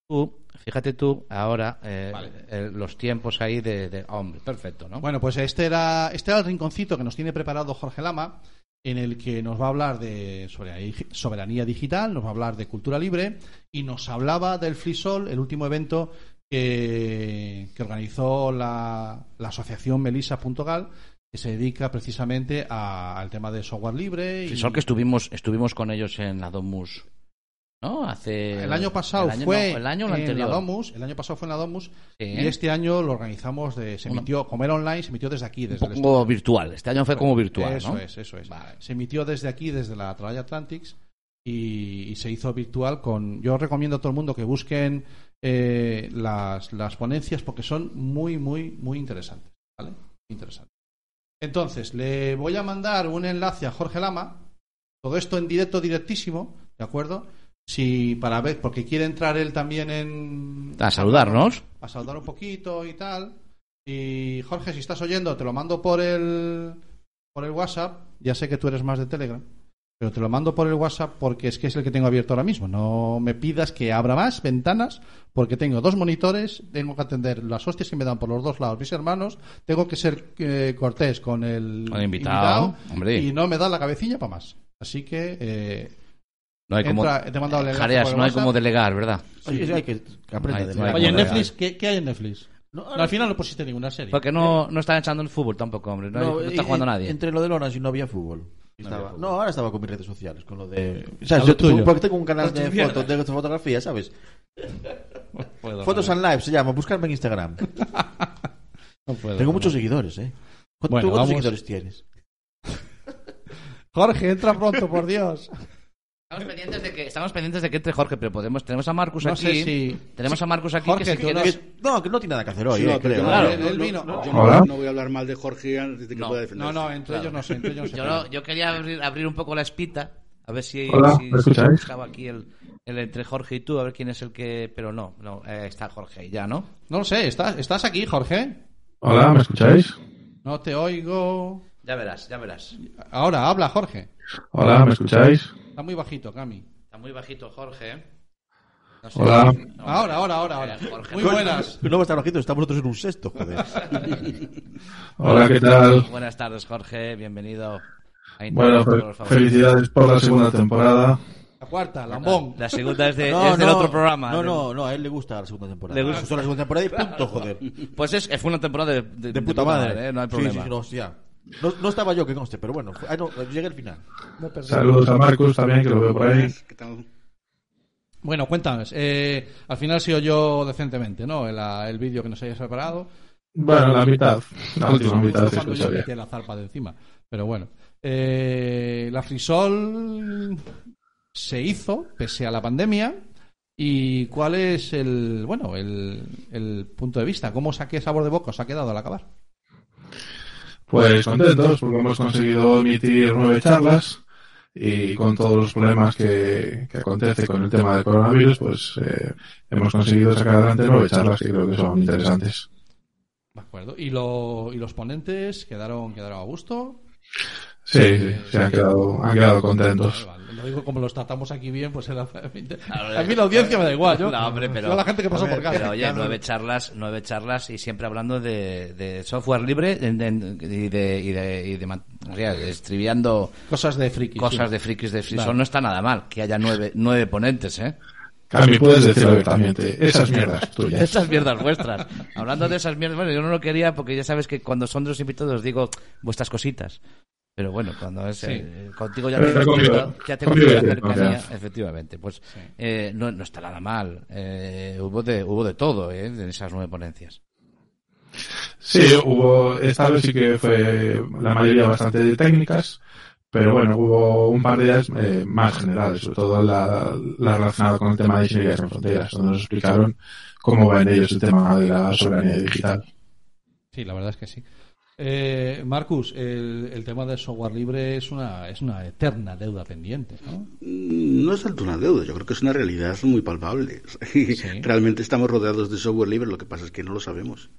Tú, fíjate tú ahora eh, Vale. eh, los tiempos ahí de, de- hombre, perfecto, ¿no? Bueno, pues este era, este era el rinconcito que nos tiene preparado Jorge Lama, en el que nos va a hablar de soberanía, digital, nos va a hablar de cultura libre y nos hablaba del FreeSol, el último evento que, organizó la, la asociación Melissa.gal, que se dedica precisamente a- al tema de software libre. Sí, Y, que estuvimos estuvimos con ellos en la Domus, ¿no? Hace el año pasado el año- fue no, el año o el en la Domus, el año pasado fue en la Domus Sí. y este año lo organizamos de, se emitió, como era online, se emitió desde aquí, desde un poco virtual. Este año fue como virtual, Eso ¿no? es, eso es. Vale. Se emitió desde aquí, desde la Atalaya Atlantics, y, y se hizo virtual con... Yo recomiendo a todo el mundo que busquen eh, las, las ponencias porque son muy, muy, muy interesantes. ¿Vale? Interesantes. Entonces, le voy a mandar un enlace a Jorge Lama, todo esto en directo, directísimo, ¿de acuerdo? Si para ver, porque quiere entrar él también en... A saludarnos. a saludar un poquito y tal. Y Jorge, si estás oyendo, te lo mando por el por el WhatsApp. Ya sé que tú eres más de Telegram, pero te lo mando por el WhatsApp porque es que es el que tengo abierto ahora mismo. No me pidas que abra más ventanas porque tengo dos monitores, tengo que atender las hostias que me dan por los dos lados mis hermanos, tengo que ser eh, cortés con el, Con el invitado, y no me da la cabecilla para más. Así que eh, No hay como entra- te he mandado el enlace Jareas, por el no hay como delegar, ¿verdad? Oye, sí, hay que que aprenda Hay- de no hay leer. Oye, en Como Netflix, ¿qué, qué hay en Netflix? No, al final no pusiste ninguna serie. Porque no, no están echando el fútbol tampoco, hombre. No, hay- No, no está y- jugando nadie. Entre lo del Orange y no había fútbol. No había fútbol. Ahora estaba con mis redes sociales, con lo de... A ¿Sabes? lo Yo tuyo. porque tengo un canal de fotos, de fotografía, ¿sabes? Fotos and Live se llama, buscarme en Instagram. No puedo, Tengo no. muchos seguidores, ¿eh? ¿Cuántos, Bueno, ¿tú cuántos seguidores tienes? Jorge, entra pronto, por Dios. Estamos pendientes de que, estamos pendientes de que entre Jorge, pero podemos, tenemos a Marcus No aquí. sé si- Tenemos a Marcus aquí Jorge, que si quieres- Que- no, que no tiene nada que hacer hoy, Sí, no, eh, creo. Claro. no, él no, vino. no, yo Hola. no, no voy a hablar mal de Jorge antes de que No. pueda defenderse. No, no, entre ellos no sé, entre ellos no sé. Yo, no- yo quería abrir, abrir un poco la espita, a ver si, Hola, si- ¿me si escucháis? buscaba aquí el, el entre Jorge y tú, a ver quién es el que... Pero no, no eh, está Jorge ya, ¿no? No lo sé, ¿estás, ¿estás aquí, Jorge? Hola, ¿me escucháis? No te oigo. Ya verás, ya verás. Ahora, habla, Jorge. Hola, ¿me escucháis? Está muy bajito, Cami. Está muy bajito Jorge. No sé. Hola. No, Ahora, ahora, ahora, ahora. Jorge, Muy buenas. No va a estar bajito, estamos nosotros en un sexto, joder. Hola, ¿qué tal? Buenas tardes, Jorge. Bienvenido a Bueno, por felicidades por la segunda temporada. La cuarta, Lambón. La segunda es, de, No, es del no, otro programa. No, no, no, a él le gusta la segunda temporada. Le gusta. La segunda temporada y punto, joder. Pues es, fue una temporada de, de- De puta madre. ¿eh? No hay Sí, problema. sí, no, hostia. No, no estaba yo, que conste, pero bueno, fue- ah, no, llegué al final. Saludos a Marcus también, que lo veo por ahí. ¿Qué tal? Bueno, cuéntanos. Eh, al final sido yo decentemente, ¿no? El, ah, el vídeo que nos hayas preparado. Bueno, la mitad. La última mitad se Cuando yo escucha bien. la zarpa de encima. Pero bueno. Eh, la Frisol se hizo pese a la pandemia. ¿Y cuál es el, bueno, el, el punto de vista? ¿Cómo saqué sabor de boca os ha quedado al acabar? Pues contentos porque hemos conseguido emitir nueve charlas y con todos los problemas que, que acontece con el tema del coronavirus, pues eh, hemos conseguido sacar adelante nueve charlas que creo que son interesantes. De acuerdo. ¿Y, lo, y los ponentes quedaron, quedaron a gusto? Sí, sí, se han quedado, han quedado contentos. Vale, vale. Lo digo como los tratamos aquí bien, pues era... A mí la audiencia me da igual. Yo, No, hombre, pero- yo a la gente que pasó por casa. Pero oye, nueve charlas, nueve charlas y siempre hablando de, de software libre de- y de, y de, y de man- o sea, estribiando Cosas de friki. cosas sí. de frikis de. Vale. No está nada mal que haya nueve, nueve ponentes, ¿eh? Cami, puedes decirlo abiertamente. Esas mierdas tuyas. Esas mierdas vuestras. Hablando de esas mierdas, bueno, yo no lo quería porque ya sabes que cuando son de los invitados os digo vuestras cositas. Pero bueno, cuando es Sí. eh, contigo ya conmigo- ya tengo conmigo la cercanía, efectivamente. Pues eh, no, no está nada mal. Eh, hubo de hubo de todo, ¿eh? En esas nueve ponencias. Sí, hubo, esta vez sí que fue la mayoría bastante de técnicas, Pero bueno, hubo un par de ideas eh, más generales, sobre todo la, la relacionada con el tema de ingeniería en fronteras, donde nos explicaron cómo va en ellos el tema de la soberanía digital. Sí, la verdad es que sí. Eh, Marcus, el, el tema del software libre es una, es una eterna deuda pendiente, ¿no? Mm, No es tanto una deuda, yo creo que es una realidad muy palpable. Realmente estamos rodeados de software libre, lo que pasa es que no lo sabemos.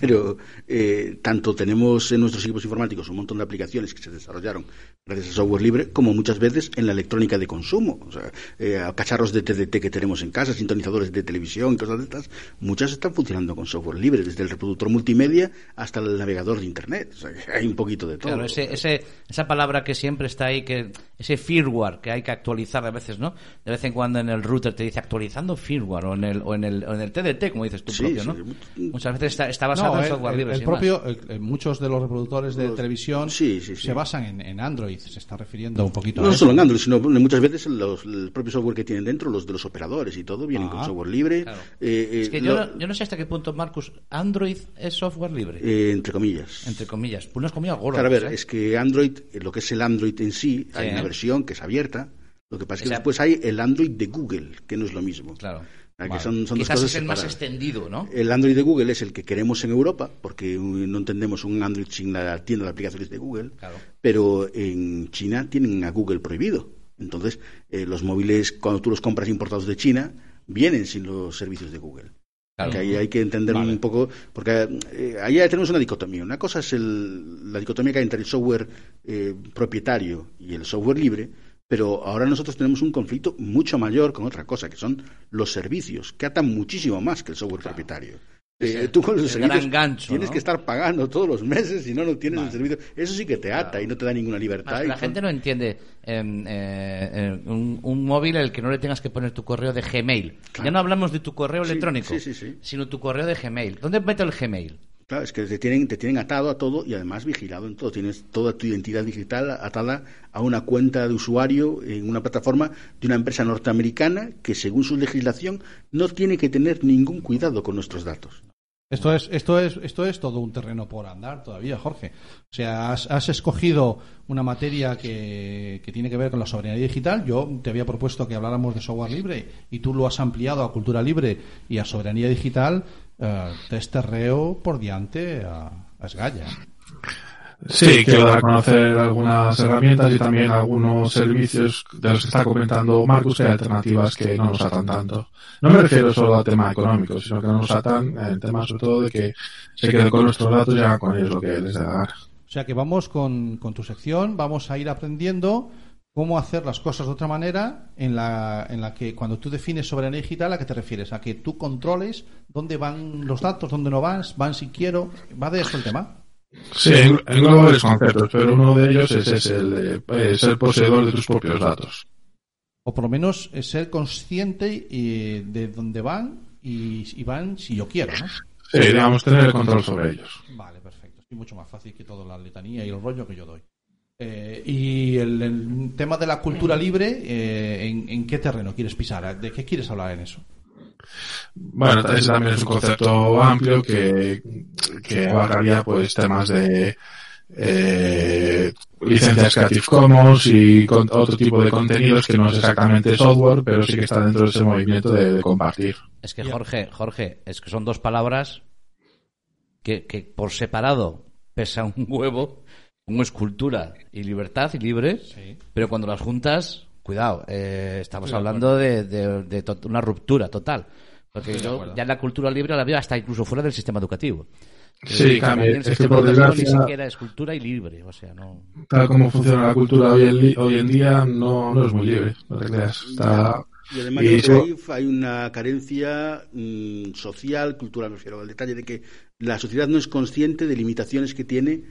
Pero eh, tanto tenemos en nuestros equipos informáticos un montón de aplicaciones que se desarrollaron gracias al software libre, como muchas veces en la electrónica de consumo. O sea, eh, cacharros de TDT que tenemos en casa, sintonizadores de televisión, cosas de estas, muchas están funcionando con software libre, desde el reproductor multimedia hasta el navegador de Internet. O sea, hay un poquito de todo. Claro, ese, ese, esa palabra que siempre está ahí, que ese firmware que hay que actualizar a veces, ¿no? De vez en cuando en el router te dice actualizando firmware o en el, o en el, o en el TDT, como dices tú Sí, propio, sí. ¿no? Muchas veces está, está basado No, en el, software el- libre. el sin propio, muchos de los reproductores de Los- televisión sí, sí, sí. se basan en, en Android, se está refiriendo un poquito a No eso. solo en Android, sino muchas veces los, el propio software que tienen dentro, los de los operadores y todo, vienen Ah. con software libre. Claro. eh, eh, Es que lo- yo, no- yo no sé hasta qué punto, Marcus, Android es software libre. eh, entre comillas. entre comillas. Unas comillas gordas. Claro, a ver, ¿eh? es que Android, eh, lo que es el Android en sí, hay una versión que es abierta. Lo que pasa es que después hay el Android de Google, que no es lo mismo. Claro. Ah, que Vale. son, son dos cosas es el más extendido, ¿no? El Android de Google es el que queremos en Europa, porque no entendemos un Android sin la tienda de aplicaciones de Google, Claro. pero en China tienen a Google prohibido. Entonces, eh, los móviles, cuando tú los compras importados de China, vienen sin los servicios de Google. Claro. Que ahí hay que entender Vale. un poco, porque eh, ahí tenemos una dicotomía. Una cosa es el- la dicotomía que hay entre el software eh, propietario y el software libre, pero ahora nosotros tenemos un conflicto mucho mayor con otra cosa, que son los servicios, que atan muchísimo más que el software propietario. Eh, tú con los servicios gancho, tienes ¿no? que estar pagando todos los meses, si no, no tienes Vale. el servicio. Eso sí que te ata y no te da ninguna libertad. Más, la gente no entiende em, eh, eh, un, un móvil al que no le tengas que poner tu correo de Gmail. Ya no hablamos de tu correo Sí, electrónico, sí, sí, sí. sino tu correo de Gmail. ¿Dónde meto el Gmail? Claro, es que te tienen, te tienen atado a todo y además vigilado en todo. Tienes toda tu identidad digital atada a una cuenta de usuario en una plataforma de una empresa norteamericana que, según su legislación, no tiene que tener ningún cuidado con nuestros datos. Esto es, esto es, esto es todo un terreno por andar todavía, Jorge. O sea, has, has escogido una materia que, que tiene que ver con la soberanía digital. Yo te había propuesto que habláramos de software libre y tú lo has ampliado a cultura libre y a soberanía digital. Eh, desterreo por diante a, a Esgalla. Sí, quiero dar a conocer algunas herramientas y también algunos servicios de los que está comentando Marcus, que hay alternativas que no nos atan tanto. No me refiero solo al tema económico, sino que no nos atan en temas sobre todo de que se queden con nuestros datos y hagan con ellos lo que les gana. O sea que vamos con, con tu sección, vamos a ir aprendiendo cómo hacer las cosas de otra manera en la, en la que cuando tú defines soberanía digital, ¿a qué te refieres? A que tú controles dónde van los datos, dónde no van, van si quiero. ¿Va de eso el tema? Sí, engl- engloba varios conceptos, pero uno de ellos es, el de eh, ser poseedor de tus propios datos. O por lo menos eh, ser consciente eh, de dónde van y, y van si yo quiero, ¿no? Sí, digamos, tener el control sobre ellos. Vale, perfecto. Es mucho más fácil que toda la letanía y el rollo que yo doy. Eh, y el, el tema de la cultura libre, eh, ¿en, en qué terreno quieres pisar? ¿De qué quieres hablar en eso? Bueno, ese también es un concepto amplio que, que abarcaría pues temas de eh, licencias Creative Commons y con- otro tipo de contenidos que no es exactamente software, pero sí que está dentro de ese movimiento de, de compartir. Es que. Jorge, Jorge, es que son dos palabras que, que por separado pesa un huevo, como escultura y libertad y libre, Sí. pero cuando las juntas, cuidado, eh, estamos Estoy hablando de, de- de to- una ruptura total. Porque Estoy yo ya la cultura libre la veo hasta incluso fuera del sistema educativo. Sí, cambia. el Es que sistema por educativo ni desgracia, siquiera es cultura y libre, o sea, no... tal como funciona la cultura hoy en, hoy en día, no, no es muy libre. No te creas. Está, Y además Y yo creo que eso- ahí hay una carencia mm, social, cultural, me refiero al detalle de que la sociedad no es consciente de limitaciones que tiene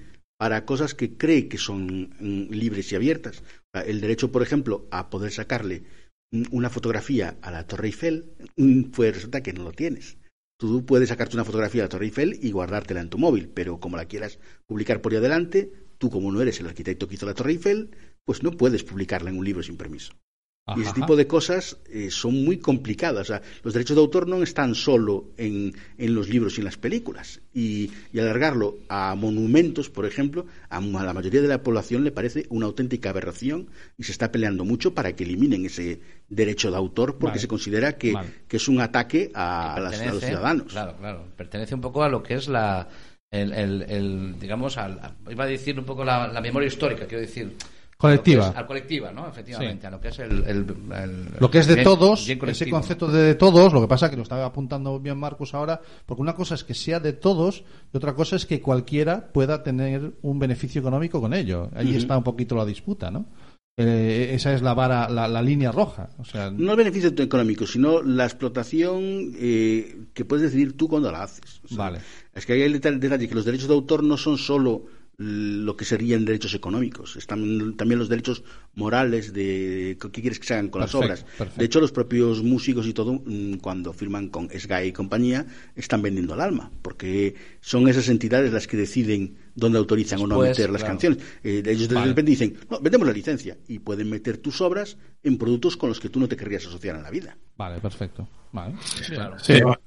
para cosas que cree que son mm, libres y abiertas. El derecho, por ejemplo, a poder sacarle mm, una fotografía a la Torre Eiffel, mm, pues resulta que no lo tienes. Tú puedes sacarte una fotografía de la Torre Eiffel y guardártela en tu móvil, pero como la quieras publicar por ahí adelante, tú como no eres el arquitecto que hizo la Torre Eiffel, pues no puedes publicarla en un libro sin permiso. Y ese Ajá. tipo de cosas eh, son muy complicadas. O sea, los derechos de autor no están solo en, en los libros y en las películas. Y, y alargarlo a monumentos, por ejemplo, a, a la mayoría de la población le parece una auténtica aberración y se está peleando mucho para que eliminen ese derecho de autor porque Vale. se considera que, Vale. que es un ataque a, a las- a Pertenece- los ciudadanos. Claro, claro. Pertenece un poco a lo que es la. El, el- el, digamos, al, iba a decir un poco la, la memoria histórica, quiero decir. Colectiva. a es- al colectiva, ¿no? Efectivamente, Sí. a lo que es el. el- el- Lo que es de bien- todos, bien ese concepto ¿no? de, de todos, lo que pasa que lo estaba apuntando bien Marcus ahora, porque una cosa es que sea de todos y otra cosa es que cualquiera pueda tener un beneficio económico con ello. Ahí está un poquito la disputa, ¿no? Eh, esa es la vara, la, la línea roja. O sea, No el beneficio económico, sino la explotación eh, que puedes decidir tú cuando la haces. O sea, Vale. Es que hay el detalle, detalle que los derechos de autor no son solo lo que serían derechos económicos, están también los derechos morales de qué quieres que se hagan con las obras. perfecto. De hecho, los propios músicos y todo, mm, cuando firman con Sky y compañía, están vendiendo el alma, porque son esas entidades las que deciden dónde autorizan o no meter las claro. canciones. Eh, ellos de Vale. repente dicen, no, vendemos la licencia y pueden meter tus obras en productos con los que tú no te querrías asociar en la vida. vale, perfecto. Vale. Claro. Sí, bueno,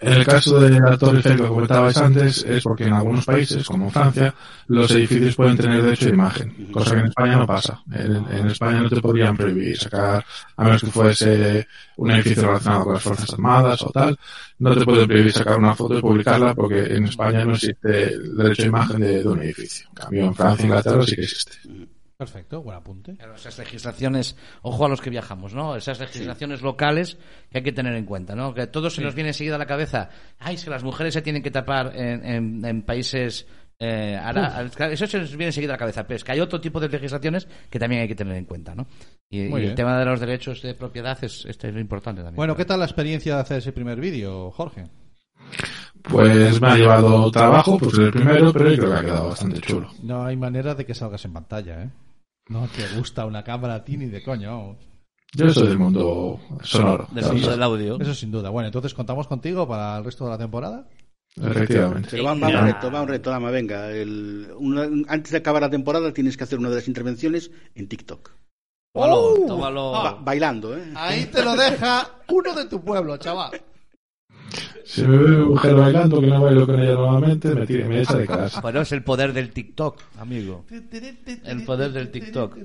en el caso de la Torre Eiffel que comentabais antes, es porque en algunos países, como Francia, los edificios pueden tener derecho de imagen, cosa que en España no pasa. En, España no te podrían prohibir sacar, a menos que fuese un edificio relacionado con las Fuerzas Armadas o tal, no te pueden prohibir sacar una foto y publicarla porque en España no existe el derecho de imagen de, de un edificio. En cambio, en Francia e Inglaterra sí que existe. Perfecto, buen apunte. Claro, esas legislaciones, ojo a los que viajamos, ¿no? Esas legislaciones locales que hay que tener en cuenta, ¿no? Que todo se nos viene enseguida a la cabeza. Ay, es que las mujeres se tienen que tapar en, en- en países... Eh, ara- eso se nos viene enseguida a la cabeza, pero es que hay otro tipo de legislaciones que también hay que tener en cuenta, ¿no? Y, y el tema de los derechos de propiedad es, este es lo importante también. Bueno, ¿qué tal la experiencia de hacer ese primer vídeo, Jorge? Pues me ha llevado trabajo, pues el primero, pero yo creo que ha quedado bastante chulo. No hay manera de que salgas en pantalla, ¿eh? No te gusta una cámara a ti ni de coño. vamos. Yo soy del mundo sonoro. Del mundo del audio. Eso sin duda. Bueno, entonces contamos contigo para el resto de la temporada. Efectivamente. Pero va, va un reto, va un reto, Lama, venga. el- una- antes de acabar la temporada tienes que hacer una de las intervenciones en TikTok. Tómalo, ¡Oh! tómalo. Ba- bailando, ¿eh? Ahí te lo deja uno de tu pueblo, chaval. Si me ve mujer bailando, que no bailo con ella nuevamente, me, tira, me echa de casa. Bueno, es el poder del TikTok, amigo. El poder del TikTok.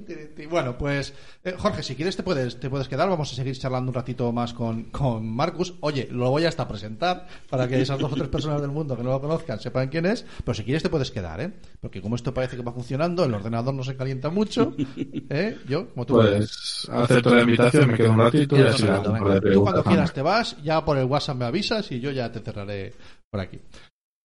Bueno, pues eh, Jorge, si quieres te puedes, te puedes quedar. Vamos a seguir charlando un ratito más con, con Marcus. Oye, lo voy hasta presentar para que esas dos o tres personas del mundo que no lo conozcan sepan quién es. Pero si quieres te puedes quedar, ¿eh? Porque como esto parece que va funcionando, el ordenador no se calienta mucho. ¿eh? Yo, como tú Pues acepto la invitación, me quedo un ratito y así rato, Tú cuando quieras te vas, ya por el WhatsApp me avisas y yo ya te cerraré por aquí.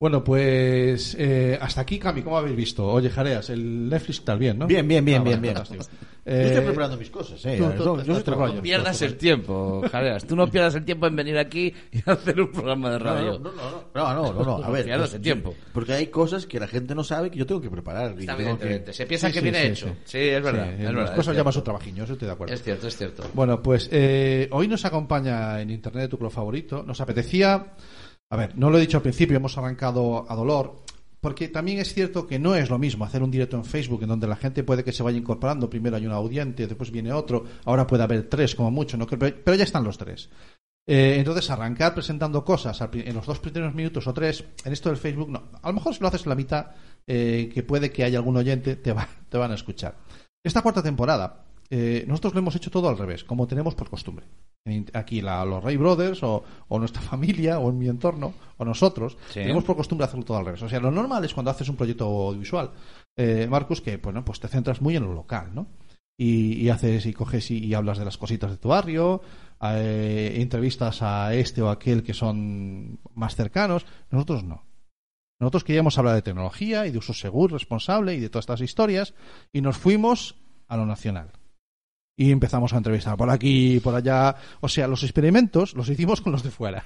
Bueno, pues eh, hasta aquí, Cami, ¿cómo habéis visto? Oye, Jareas, el Netflix está bien, ¿no? Bien, bien, bien, Ah, bien, bien. fantástico. Yo Eh, estoy preparando mis cosas, eh. tú- tú- yo estoy. No pierdas el tiempo, Jareas. Tú no pierdas el tiempo en venir aquí y hacer un programa de No, radio. no, no, no, no, no, no, a ver. Pierdas pues, el tiempo. Porque hay cosas que la gente no sabe que yo tengo que preparar. Está evidentemente. que- Se piensa Sí, que sí, viene sí, hecho. sí. Sí, es verdad. Sí, es las verdad, cosas llaman su trabajiño, eso estoy de acuerdo. Es cierto, es cierto. Bueno, pues eh, hoy nos acompaña en Internet tu club favorito. Nos apetecía, a ver, no lo he dicho al principio, hemos arrancado a dolor, porque también es cierto que no es lo mismo hacer un directo en Facebook en donde la gente puede que se vaya incorporando. Primero hay un audiente, después viene otro, ahora puede haber tres como mucho, no pero ya están los tres. Eh, entonces, arrancar presentando cosas en los dos primeros minutos o tres, en esto del Facebook, no. A lo mejor si lo haces la mitad, eh, que puede que haya algún oyente, te, te van a escuchar. Esta cuarta temporada, eh, nosotros lo hemos hecho todo al revés, como tenemos por costumbre. Aquí la- los Ray Brothers, o, o nuestra familia, o en mi entorno, o nosotros, Sí. tenemos por costumbre hacerlo todo al revés. O sea, lo normal es cuando haces un proyecto audiovisual, eh, Marcus, que bueno, pues te centras muy en lo local, ¿no? y, y haces y coges y, y hablas de las cositas de tu barrio, eh, entrevistas a este o aquel que son más cercanos. Nosotros no. Nosotros queríamos hablar de tecnología y de uso seguro, responsable y de todas estas historias y nos fuimos a lo nacional. Y empezamos a entrevistar por aquí por allá. O sea, los experimentos los hicimos con los de fuera.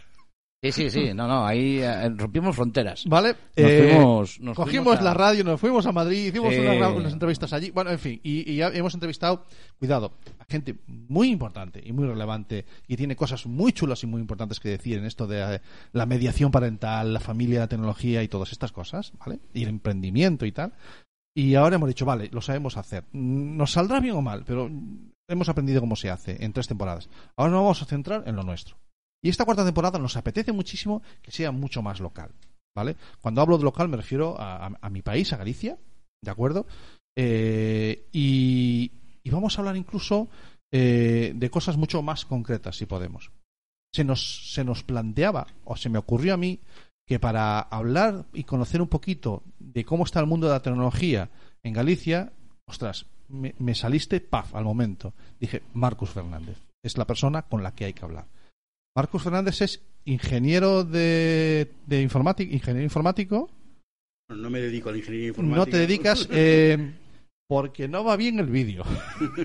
Sí, sí, sí. No, no, ahí eh, rompimos fronteras. ¿Vale? Nos Eh, fuimos- nos cogimos fuimos a- la radio, nos fuimos a Madrid, hicimos Sí. unas, unas entrevistas allí. Bueno, en fin, y, y ya hemos entrevistado, cuidado, a gente muy importante y muy relevante y tiene cosas muy chulas y muy importantes que decir en esto de eh, la mediación parental, la familia, la tecnología y todas estas cosas, ¿vale? Y el emprendimiento y tal. Y ahora hemos dicho, vale, lo sabemos hacer. Nos saldrá bien o mal, pero hemos aprendido cómo se hace en tres temporadas. Ahora nos vamos a centrar en lo nuestro. Y esta cuarta temporada nos apetece muchísimo que sea mucho más local. ¿Vale? Cuando hablo de local me refiero a, a- mi país, a Galicia, ¿de acuerdo? Eh, y, y vamos a hablar incluso eh, de cosas mucho más concretas, si podemos. Se nos, se nos planteaba, o se me ocurrió a mí, que para hablar y conocer un poquito de cómo está el mundo de la tecnología en Galicia, ostras, me, me saliste paf al momento. Dije, Marcus Fernández, es la persona con la que hay que hablar. Marcus Fernández es ingeniero de, de informática, ingeniero informático. No me dedico a la ingeniería informática. No te dedicas eh, porque no va bien el vídeo.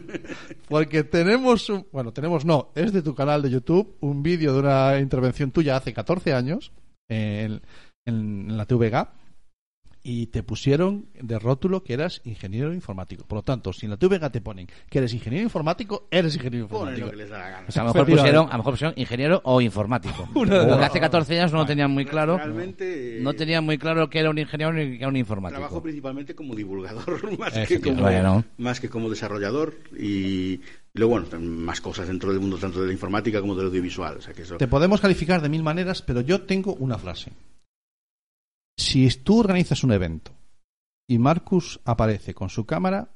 porque tenemos, un- bueno, tenemos no, es de tu canal de YouTube, un vídeo de una intervención tuya hace 14 años en, en la TVG y te pusieron de rótulo que eras ingeniero informático. Por lo tanto, si en la TVG te ponen que eres ingeniero informático, eres ingeniero informático. lo que les da la gana. O sea, a lo mejor pusieron, a lo mejor pusieron ingeniero o informático. Porque hace 14 años no lo tenían muy claro. Realmente eh, No tenían muy claro que era un ingeniero ni que era un informático. trabajo principalmente como divulgador más que como, Bueno. más que como desarrollador y luego bueno más cosas dentro del mundo tanto de la informática como del audiovisual. O sea que eso Te podemos calificar de mil maneras, pero yo tengo una frase. Si tú organizas un evento y Marcus aparece con su cámara,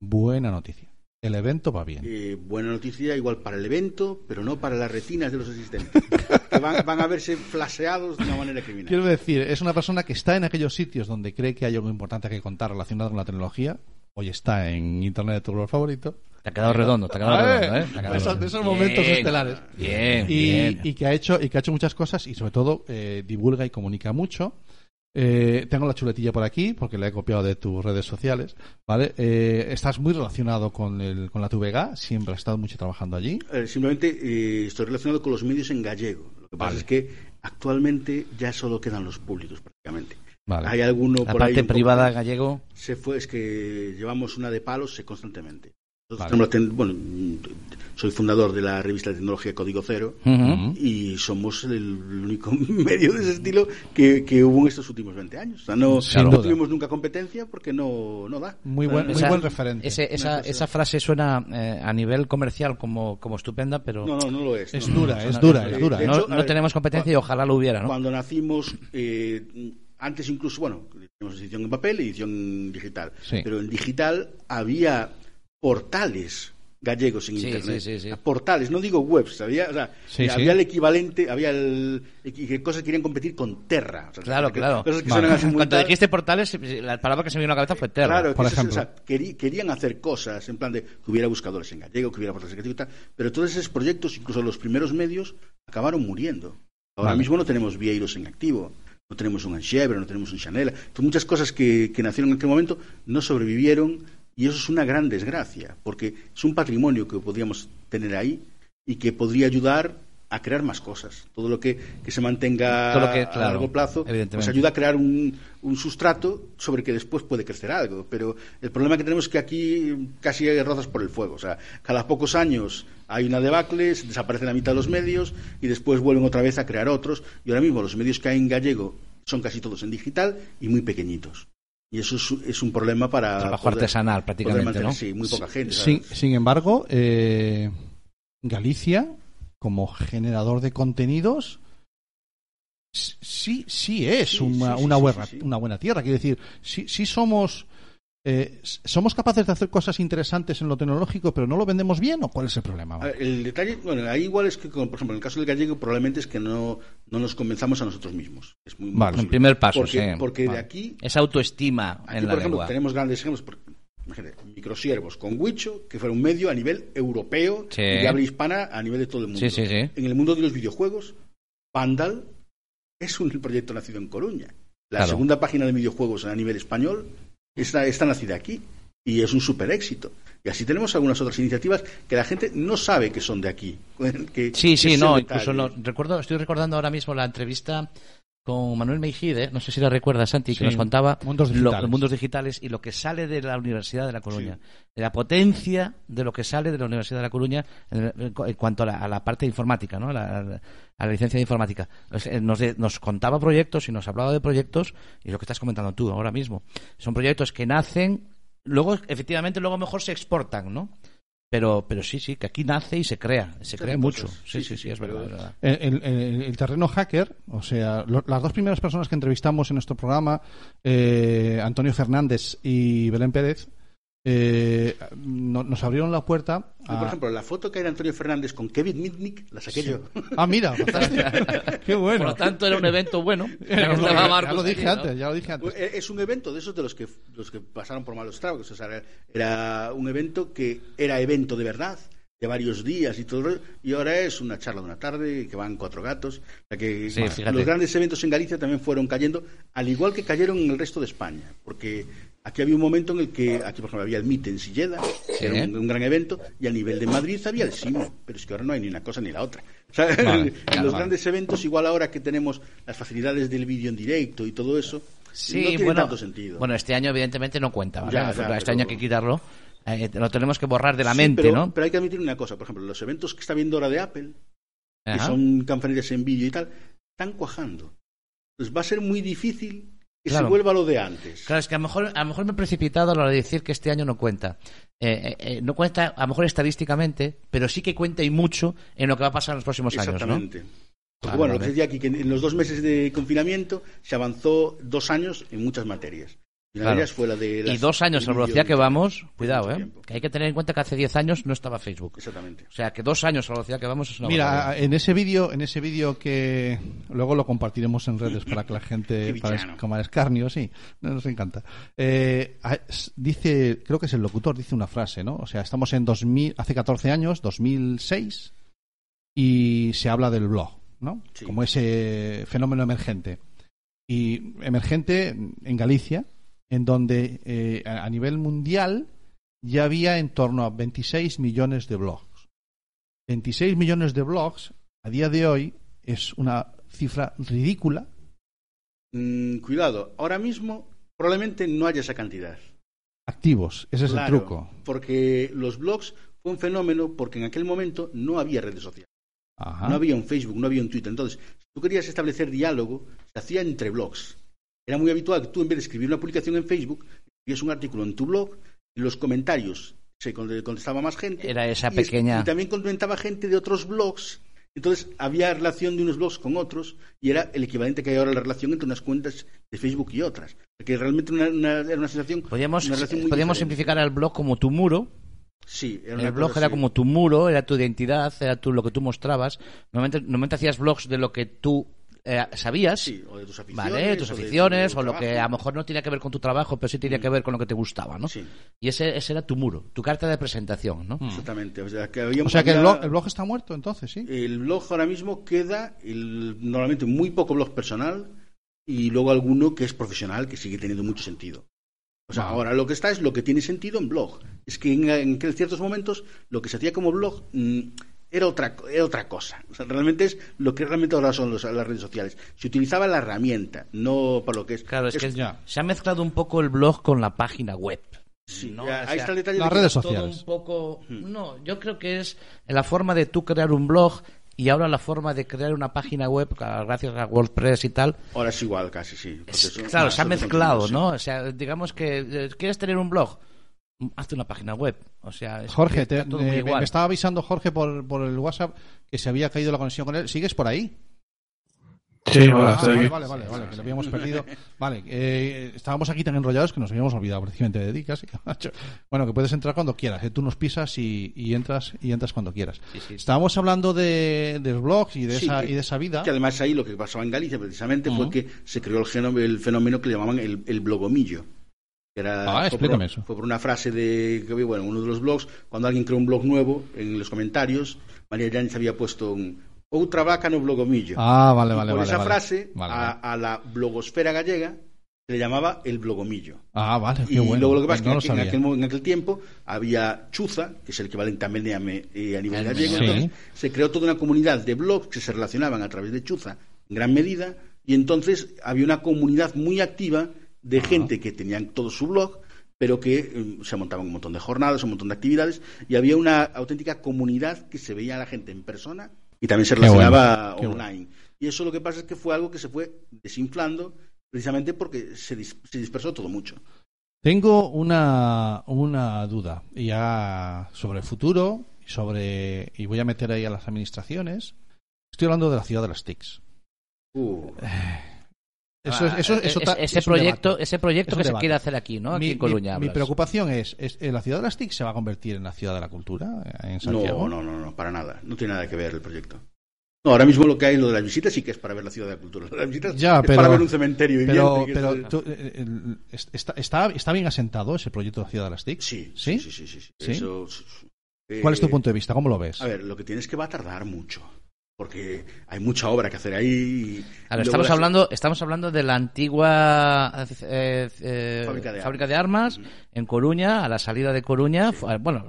buena noticia. El evento va bien. Eh, buena noticia igual para el evento, pero no para las retinas de los asistentes, que van, van a verse flaseados de una manera criminal. Quiero decir, es una persona que está en aquellos sitios donde cree que hay algo importante que contar relacionado con la tecnología. Hoy está en Internet de tu color favorito. Te ha quedado redondo, te ha quedado Ah, redondo, eh, ¿eh? Te ha quedado de esos- redondo. de esos momentos Bien, estelares. Bien, y, bien. y que ha hecho y que ha hecho muchas cosas y sobre todo eh, divulga y comunica mucho Eh, tengo la chuletilla por aquí porque la he copiado de tus redes sociales vale Eh, estás muy relacionado con el con la TVG siempre has estado mucho trabajando allí Eh, simplemente eh, estoy relacionado con los medios en gallego. Lo que pasa es que actualmente ya solo quedan los públicos prácticamente. Vale. Hay alguno La por parte privada gallego. Se fue, es que llevamos una de palos eh, constantemente. Nosotros Vale. tenemos la ten- bueno, soy fundador de la revista de tecnología Código Cero Ujú. y somos el único medio de ese estilo que, que hubo en estos últimos 20 años. O sea, no, no tuvimos nunca competencia porque no, no da. Muy O sea, buen- muy buen referente. ese- esa, esa frase suena eh, a nivel comercial como, como estupenda, pero No, no, no lo es. Es no, dura, no, es no, dura, no, es dura. hecho, no ver, tenemos competencia y ojalá lo hubiera, ¿no? Cuando nacimos, eh, antes incluso, bueno, tenemos edición en papel y edición digital, Sí. pero en digital había portales gallegos en Sí, internet. sí, sí, sí. Portales, no digo webs, había, o sea, Sí, sí. había el equivalente, había el, que cosas que querían competir con Terra. o sea, Claro, que- claro. Cosas que Cuando dijiste portales, la palabra que se me vino a la cabeza fue Terra. Claro, por que eso es- ejemplo. o sea, querí- querían hacer cosas en plan de que hubiera buscadores en gallego, que hubiera portales en gallego y tal, pero todos esos proyectos, incluso los primeros medios, acabaron muriendo. Ahora Vale. mismo no tenemos Vieiros en activo, no tenemos un Anchevre, no tenemos un Chanel. Entonces, muchas cosas que, que nacieron en aquel momento no sobrevivieron y eso es una gran desgracia, porque es un patrimonio que podríamos tener ahí y que podría ayudar a crear más cosas. Todo lo que, que se mantenga Todo lo que- a largo plazo evidentemente. pues ayuda a crear un, un sustrato sobre que después puede crecer algo. Pero el problema que tenemos es que aquí casi hay rozas por el fuego. O sea, cada pocos años hay una debacle, se desaparece la mitad de los medios y después vuelven otra vez a crear otros. Y ahora mismo los medios que hay en gallego son casi todos en digital y muy pequeñitos. Y eso es, es un problema para... Trabajo poder- artesanal, prácticamente, mantener- ¿no? Sí, muy poca gente. sin, sin embargo eh, Galicia como generador de contenidos sí sí es Sí, una, sí, sí, una sí, buena sí, sí. una buena tierra quiero decir sí sí somos eh, somos capaces de hacer cosas interesantes en lo tecnológico pero no lo vendemos bien o cuál es el problema A ver, El detalle, bueno, ahí igual es que, por ejemplo, en el caso del gallego, probablemente es que no, no nos convencemos a nosotros mismos. Es muy, Vale. primer paso, porque, sí. Porque Vale. de aquí Esa autoestima Aquí, en la por ejemplo, lengua. tenemos grandes ejemplos. Por, imagínate, microsiervos con Wicho, que fuera un medio a nivel europeo Sí. y de habla hispana a nivel de todo el mundo. Sí, sí, sí. En el mundo de los videojuegos, Vandal es un proyecto nacido en Coruña. La Claro. segunda página de videojuegos a nivel español está, está nacida aquí y es un super éxito. Y así tenemos algunas otras iniciativas que la gente no sabe que son de aquí. que- Sí, sí, no, incluso lo, recuerdo, estoy recordando ahora mismo la entrevista con Manuel Meijide, no sé si la recuerdas, Santi, que nos contaba Mundos Digitales. los mundos digitales y lo que sale de la Universidad de La Coruña, de la potencia de lo que sale de la Universidad de La Coruña en, en cu- en cuanto a la, a la parte informática, ¿no? La- a la licencia de informática. Pues, eh, Nos, de- nos contaba proyectos y nos hablaba de proyectos y lo que estás comentando tú ahora mismo. Son proyectos que nacen, luego efectivamente luego mejor se exportan, ¿no? Pero, pero sí, sí, que aquí nace y se crea, se crea mucho. Sí, Sí, sí, sí, sí, sí, es verdad, es verdad. El, el- el terreno hacker, o sea, lo- las dos primeras personas que entrevistamos en nuestro programa, eh, Antonio Fernández y Belén Pérez, eh, no- nos abrieron la puerta. A- por ejemplo, la foto que era Antonio Fernández con Kevin Mitnick la saqué yo. Ah, mira. Qué bueno. Por lo tanto, era un evento bueno. Ya lo dije aquí, ¿no? antes, ya lo dije antes. Pues, eh, Es un evento de esos de los que los que pasaron por malos tragos. O sea, era- un evento que era evento de verdad, de varios días y todo, y ahora es una charla de una tarde que van cuatro gatos. O sea que Sí, fíjate. los grandes eventos en Galicia también fueron cayendo, al igual que cayeron en el resto de España, porque aquí había un momento en el que aquí por ejemplo había el MIT en Silleda, que era un, un gran evento, y a nivel de Madrid había el SIMO, pero es que ahora no hay ni una cosa ni la otra. O sea, Vale, en claro, los vale. grandes eventos, igual ahora que tenemos las facilidades del vídeo en directo y todo eso, Sí, no tiene bueno, tanto sentido. bueno, este año evidentemente no cuenta, ¿vale? Ya, ya, este pero- año hay que quitarlo. Eh, lo tenemos que borrar de la Sí, mente, pero, ¿no? Pero hay que admitir una cosa, por ejemplo, los eventos que está viendo ahora de Apple, que Ajá. son conferencias en vídeo y tal, están cuajando. Entonces va a ser muy difícil Claro. se vuelva lo de antes. Claro, es que a lo mejor, a lo mejor me he precipitado a la hora de decir que este año no cuenta. Eh, eh, eh, no cuenta, a lo mejor estadísticamente, pero sí que cuenta y mucho en lo que va a pasar en los próximos años, ¿no? Porque bueno, lo que decía aquí, que en los dos meses de confinamiento se avanzó dos años en muchas materias. Y una Claro. de ellas fue la de... Y las- dos años a la velocidad que vamos, cuidado, ¿eh? Que hay que tener en cuenta que hace 10 años no estaba Facebook. Exactamente. O sea, que dos años a la velocidad que vamos es una Mira, en ese vídeo, en ese vídeo que luego lo compartiremos en redes para que la gente, para es- como escarnio, sí, nos encanta. Eh, a- s- dice, creo que es el locutor, dice una frase, ¿no? O sea, estamos en 2000, hace 14 años, 2006, y se habla del blog, ¿no? Sí. Como ese fenómeno emergente. Y emergente en Galicia, en donde eh, a nivel mundial ya había en torno a 26 millones de blogs. 26 millones de blogs a día de hoy es una cifra ridícula. Mm, cuidado, ahora mismo probablemente no haya esa cantidad. Activos, ese es Claro, el truco. Porque los blogs fue un fenómeno porque en aquel momento no había redes sociales. Ajá. No había un Facebook, no había un Twitter. Entonces, si tú querías establecer diálogo, se hacía entre blogs. Era muy habitual que tú, en vez de escribir una publicación en Facebook, escribías un artículo en tu blog y los comentarios se con- contestaba más gente. Era esa y es- pequeña- Y también comentaba gente de otros blogs. Entonces, había relación de unos blogs con otros y era el equivalente que hay ahora la relación entre unas cuentas de Facebook y otras. Porque realmente una, una- era una sensación. Podríamos, una relación muy podríamos diferente. simplificar al blog como tu muro. Sí, era El una blog cosa era así. como tu muro, era tu identidad, era tú, lo que tú mostrabas. Normalmente, normalmente hacías blogs de lo que tú eh, sabías. Sí, o de tus aficiones. Vale, tus o de tu aficiones, o lo que a lo mejor no tenía que ver con tu trabajo, pero sí tenía que ver con lo que te gustaba, ¿no? Sí. Y ese, ese era tu muro, tu carta de presentación, ¿no? Exactamente. O sea, que, había- O sea que el blog, el blog está muerto entonces, ¿sí? el blog ahora mismo queda el- normalmente muy poco blog personal y luego alguno que es profesional que sigue teniendo mucho sentido. O sea, ahora lo que está es lo que tiene sentido en blog. Es que en, en ciertos momentos lo que se hacía como blog mm, era otra, era otra cosa. O sea, realmente es lo que realmente ahora son los- las redes sociales. Se utilizaba la herramienta, no para lo que es. Claro, es, que ya. se ha mezclado un poco el blog con la página web. Sí, ¿no? ya, O ahí sea, está el detalle. las de redes todo sociales. un poco... No, yo creo que es la forma de tú crear un blog y ahora la forma de crear una página web, gracias a WordPress y tal, Ahora es igual casi, sí. porque Es- claro, se ha mezclado, ¿no? O sea, digamos que eh, quieres tener un blog, hazte una página web. O sea, es Jorge, te- está todo muy eh, me, igual. me estaba avisando Jorge por, por el WhatsApp que se había caído la conexión con él. ¿Sigues por ahí? Sí, hola, Ah, vale, vale, vale, vale, que lo habíamos perdido. Vale, eh, estábamos aquí tan enrollados que nos habíamos olvidado precisamente de ti, casi. Bueno, que puedes entrar cuando quieras, eh, tú nos pisas y, y entras y entras cuando quieras. Sí, sí. Estábamos hablando de, de los blogs y de, Sí, esa, que- y de esa vida. Que además ahí lo que pasaba en Galicia precisamente fue que se creó el, el fenómeno que le llamaban el, el blogomillo. Que Era, Ah, fue explícame por, eso. Fue por una frase de que había, bueno, en uno de los blogs, cuando alguien creó un blog nuevo, en los comentarios, María Yáñez había puesto un outra vaca no blogomillo. Ah, vale, Y vale, por vale. esa vale. frase, Vale, a, la blogosfera gallega se le llamaba el blogomillo. Ah, vale, qué y bueno. luego lo que pasa No lo es que en, sabía. aquel, en aquel tiempo había Chuza, que es el equivalente también de eh, a nivel Sí. gallego, entonces se creó toda una comunidad de blogs que se relacionaban a través de Chuza en gran medida y entonces había una comunidad muy activa de gente que tenían todo su blog pero que eh, se montaban un montón de jornadas, un montón de actividades y había una auténtica comunidad que se veía a la gente en persona y también se relacionaba bueno, online. Y eso lo que pasa es que fue algo que se fue desinflando precisamente porque se, dis- se dispersó todo mucho. Tengo una, una duda ya sobre el futuro sobre y voy a meter ahí a las administraciones. Estoy hablando de la ciudad de las TICs. Uh, Eso, es- Ah, eso, eh, eso es- ta- ese es proyecto, ese proyecto que se quiere hacer aquí, ¿no? Aquí Mi, en Coruña. mi- preocupación es, es ¿eh, ¿la ciudad de las TIC se va a convertir en la ciudad de la cultura eh, en no, Santiago? no, no, no, para nada. No tiene nada que ver el proyecto. No, ahora mismo lo que hay, lo de las visitas, sí que es para ver la ciudad de la cultura. Las visitas Ya, es para ver un cementerio Pero, viviente, pero es- tú, eh, el- está, está, está bien asentado ese proyecto de la ciudad de las TIC. Sí, ¿Sí? sí, sí, sí, sí, sí. ¿Sí? Eso, eh, ¿Cuál es tu punto de vista? ¿Cómo lo ves? A ver, lo que tienes que va a tardar mucho, porque hay mucha obra que hacer ahí. estamos las- hablando, estamos hablando de la antigua eh, eh, Fábrica de fábrica de armas en Coruña, a la salida de Coruña. Bueno,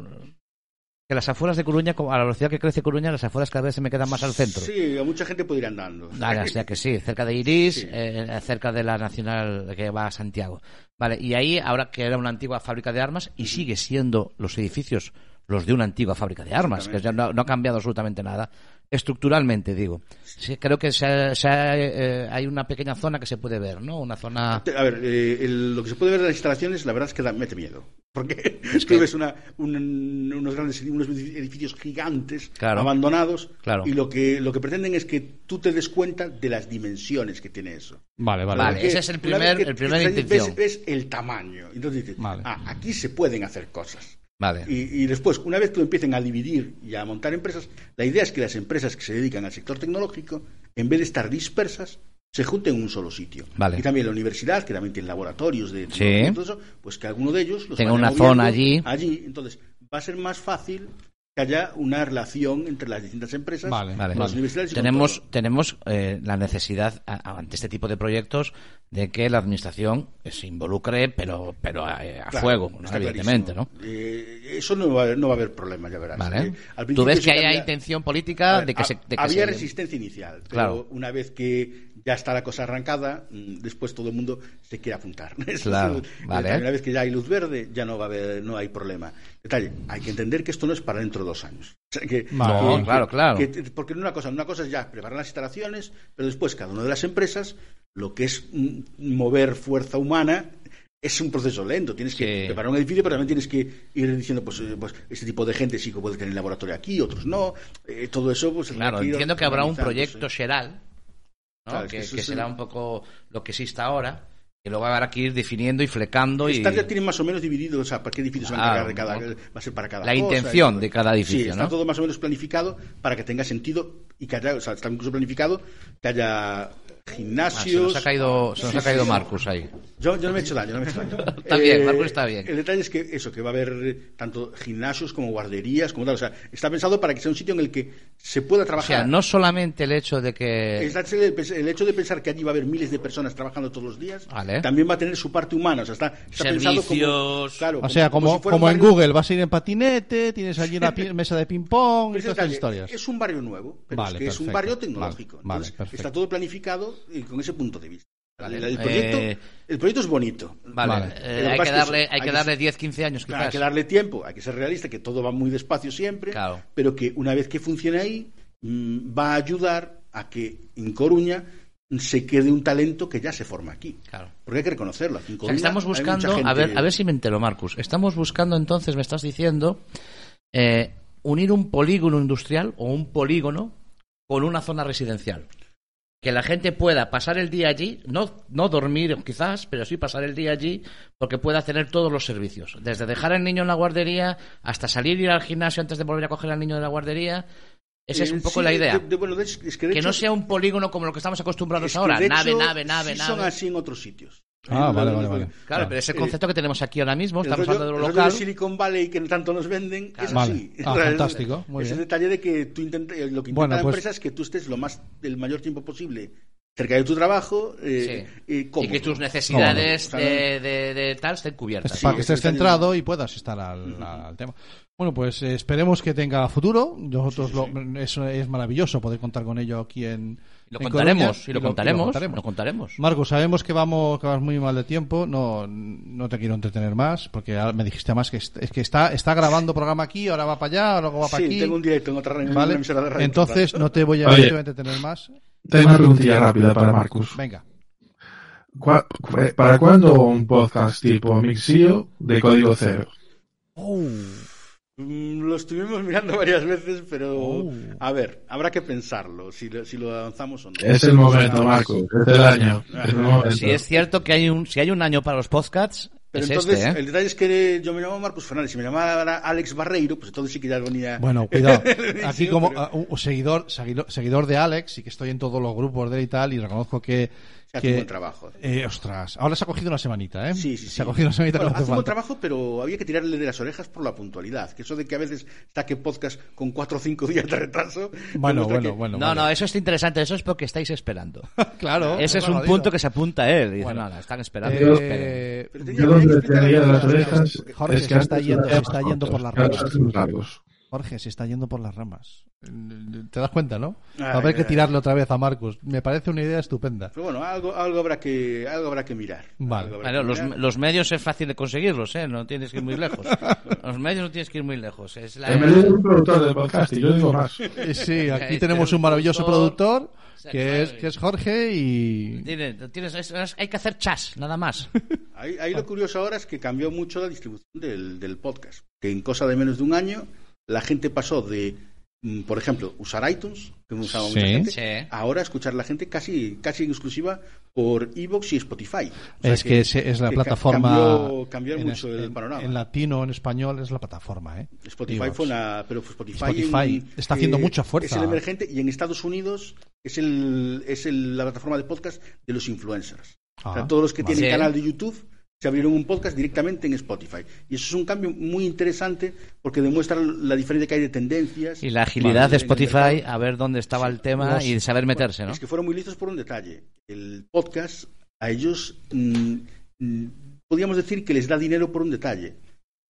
que las afueras de Coruña, a la velocidad que crece Coruña, las afueras cada vez se me quedan más al centro. Sí, a mucha gente puede ir andando. Vale, o sea que sí, cerca de Iris, Sí. eh, cerca de la Nacional que va a Santiago. Vale, y ahí, ahora que era una antigua fábrica de armas, y sigue siendo los edificios los de una antigua fábrica de armas, que ya no, no ha cambiado absolutamente nada. Estructuralmente, digo. Sí, creo que se ha- se ha, eh, hay una pequeña zona que se puede ver, ¿no? Una zona... A ver, eh, el- lo que se puede ver de las instalaciones, la verdad es que da, mete miedo. Porque Es que- ves una, un- unos grandes unos edificios gigantes Claro. abandonados Claro. y lo que, lo que pretenden es que tú te des cuenta de las dimensiones que tiene eso. Vale, vale. Ese es el primer- el primer. Ves, ves el tamaño. Entonces dices, Vale. ah, aquí se pueden hacer cosas. Vale. Y, y después, una vez que lo empiecen a dividir y a montar empresas, la idea es que las empresas que se dedican al sector tecnológico, en vez de estar dispersas, se junten en un solo sitio. Vale. Y también la universidad, que también tiene laboratorios de Sí. todo eso, pues que alguno de ellos los Tenga una zona allí. Allí, entonces va a ser más fácil que haya una relación entre las distintas empresas, Vale, Vale. las universidades y con tenemos tenemos eh, la necesidad a- ante este tipo de proyectos de que la administración se involucre pero pero a, a Claro, fuego evidentemente clarísimo. no Eh, eso no va, a haber- no va a haber problema, ya verás. vale Eh, al tú ves que haya intención política ver, de que se de que había se- resistencia inicial, pero Claro. una vez que ya está la cosa arrancada, mm, después todo el mundo se quiere apuntar. Claro, es el- el vale. detalle. Una vez que ya hay luz verde, ya no va a haber, no hay problema. Detalle, hay que entender que esto no es para dentro de dos años. O sea, que- No, que- claro, claro. que- porque una cosa, una cosa es ya preparar las instalaciones, pero después cada una de las empresas, lo que es mover fuerza humana, es un proceso lento. Tienes que Sí. preparar un edificio, pero también tienes que ir diciendo, pues, eh, pues este tipo de gente sí que puede tener laboratorio aquí, otros no. Eh, todo eso, pues. claro entiendo que habrá un proyecto Sheral ¿no? Claro, es que, será un poco lo que existe ahora que luego habrá que ir definiendo y flecando y Estas ya tienen más o menos dividido, o sea, para qué edificio se van a cada, va a ser para cada La cosa, intención y- de cada edificio, Sí, está ¿no? todo más o menos planificado para que tenga sentido y que haya, o sea, está incluso planificado que haya Ah, se gimnasios. nos ha caído se nos Sí, ha caído sí. Marcus ahí Yo, yo no me he hecho daño, no me he hecho daño. Está bien, Marcos está bien. El detalle es que eso, que va a haber tanto gimnasios como guarderías, como tal. O sea, está pensado para que sea un sitio en el que se pueda o trabajar. sea no solamente el hecho de que Es el, hecho de pensar que allí va a haber miles de personas trabajando todos los días Vale. también va a tener su parte humana. O sea, está, está pensado como, Servicios. claro, O sea, como, si en barrio- Google, vas a ir en patinete, tienes allí pi- mesa de ping-pong y Pues todas detalle, esas historias. Es un barrio nuevo, pero Vale, es que es un barrio tecnológico. Vale, Entonces, está todo planificado y con ese punto de vista. Vale. El, el proyecto, Eh, el proyecto es bonito. Vale, eh, hay que darle, hay que darle 10, 15 años Claro, hay que darle tiempo, hay que ser realista, que todo va muy despacio siempre, Claro. pero que una vez que funcione ahí, mm, va a ayudar a que en Coruña se quede un talento que ya se forma aquí. Claro. Porque hay que reconocerlo. Aquí en O sea, Coruña estamos buscando, a ver, a ver si me entero, Marcus. Estamos buscando entonces, me estás diciendo, eh, unir un polígono industrial o un polígono con una zona residencial. Que la gente pueda pasar el día allí, no, no dormir quizás, pero sí pasar el día allí, porque pueda tener todos los servicios. Desde dejar al niño en la guardería hasta salir y ir al gimnasio antes de volver a coger al niño de la guardería. Esa es Eh, un poco sí, la idea. de- de- bueno, de hecho, es que, no hecho- sea un polígono como lo que estamos acostumbrados es que ahora. de Nave, hecho, nave, nave, sí nave. son así en otros sitios. Ah, vale, vale, vale. Claro, Claro. pero ese concepto que tenemos aquí ahora mismo, El estamos rollo- hablando de lo el local. de Silicon Valley que tanto nos venden es Vale. así. Ah, Es- fantástico, muy Ese bien. detalle de que tú intenta- eh, lo que intenta Bueno, la pues- empresa es que tú estés lo más el mayor tiempo posible cerca de tu trabajo eh, Sí. y que tus necesidades de, de- de tal estén cubiertas. Sí, para que estés centrado y puedas estar al, al tema. Bueno, pues eh, esperemos que tenga futuro. Nosotros lo- eso es maravilloso poder contar con ello aquí en. Lo en contaremos, y lo contaremos, lo contaremos. Marcos, sabemos que vamos, que vas muy mal de tiempo. No, no te quiero entretener más porque ahora me dijiste más que es que está, está grabando programa aquí, ahora va para allá, luego va para Sí, aquí. tengo un directo en otra ¿Vale? emisora de radio. Entonces no te voy a, Oye. no te voy a entretener más. Tengo una preguntilla rápida para Marcus. Venga. ¿Cuá- fue- ¿Para cuándo un podcast tipo Mixio de código cero? Mm, Lo estuvimos mirando varias veces, pero Oh. a ver, habrá que pensarlo, si lo, si lo avanzamos o no. Es el momento, Marco. Es el año. Es el momento. Si es cierto que hay un, si hay un año para los podcasts, Pero es entonces, este, ¿eh? el detalle es que yo me llamo Marcos Fernández, si me llamara Alex Barreiro, pues entonces sí que ya venía... Bueno, cuidado. Aquí como ah, un un seguidor, seguidor, seguidor de Alex y que estoy en todos los grupos de él y tal y reconozco que... Se hace que- un buen trabajo. Eh, ostras, ahora se ha cogido una semanita, ¿eh? Sí, sí, sí. Se ha cogido una semanita Bueno, hace un buen trabajo, pero había que tirarle de las orejas por la puntualidad. Que eso de que a veces saque podcast con cuatro o cinco días de retraso. Bueno, bueno, que- bueno. No, vale. no, eso es interesante, eso es porque estáis esperando. Claro. Ese es un digo. punto que se apunta a él. Dice, Bueno. no, no, están esperando. Eh. Pero Yo donde de las orejas Jorge, es se que está antes yendo- se está yendo por las ramas. Jorge, se está yendo por las ramas. ¿Te das cuenta, no? Ay, Va a haber que ay, tirarle otra vez a Marcus. Me parece una idea estupenda. Pero bueno, algo, algo, habrá, que, algo habrá que mirar. Vale. Algo habrá Claro, que los, mirar. los medios es fácil de conseguirlos, ¿eh? No tienes que ir muy lejos. Los medios no tienes que ir muy lejos. Es la... El medio es un productor de podcast y yo digo más. Eh, Sí, aquí Este tenemos un maravilloso productor, productor que es, que es Jorge y... Tiene- tienes- es- es- hay que hacer chas, nada más. Ahí, ahí lo curioso ahora es que cambió mucho la distribución del, del podcast. Que en cosa de menos de un año, la gente pasó de, mm, por ejemplo, usar iTunes, que no usaba mucha gente, Sí. ahora escuchar a la gente casi, casi en exclusiva por Evox y Spotify. O sea Es que es, es la que plataforma... Cambió, cambió en mucho es- el en- panorama. En latino, en español, es la plataforma, ¿eh? Spotify Evox. fue una, pero Spotify, Spotify en- está haciendo eh, mucha fuerza. Es el emergente y en Estados Unidos es el, es el- la plataforma de podcast de los influencers. o sea, Ah, todos los que tienen Sí. canal de YouTube se abrieron un podcast directamente en Spotify. Y eso es un cambio muy interesante porque demuestra la diferencia que hay de tendencias. Y la agilidad de Spotify, a ver dónde estaba el tema Los- y saber meterse, ¿no? Es que fueron muy listos por un detalle. El podcast, a ellos, mm, mm, podríamos decir que les da dinero por un detalle.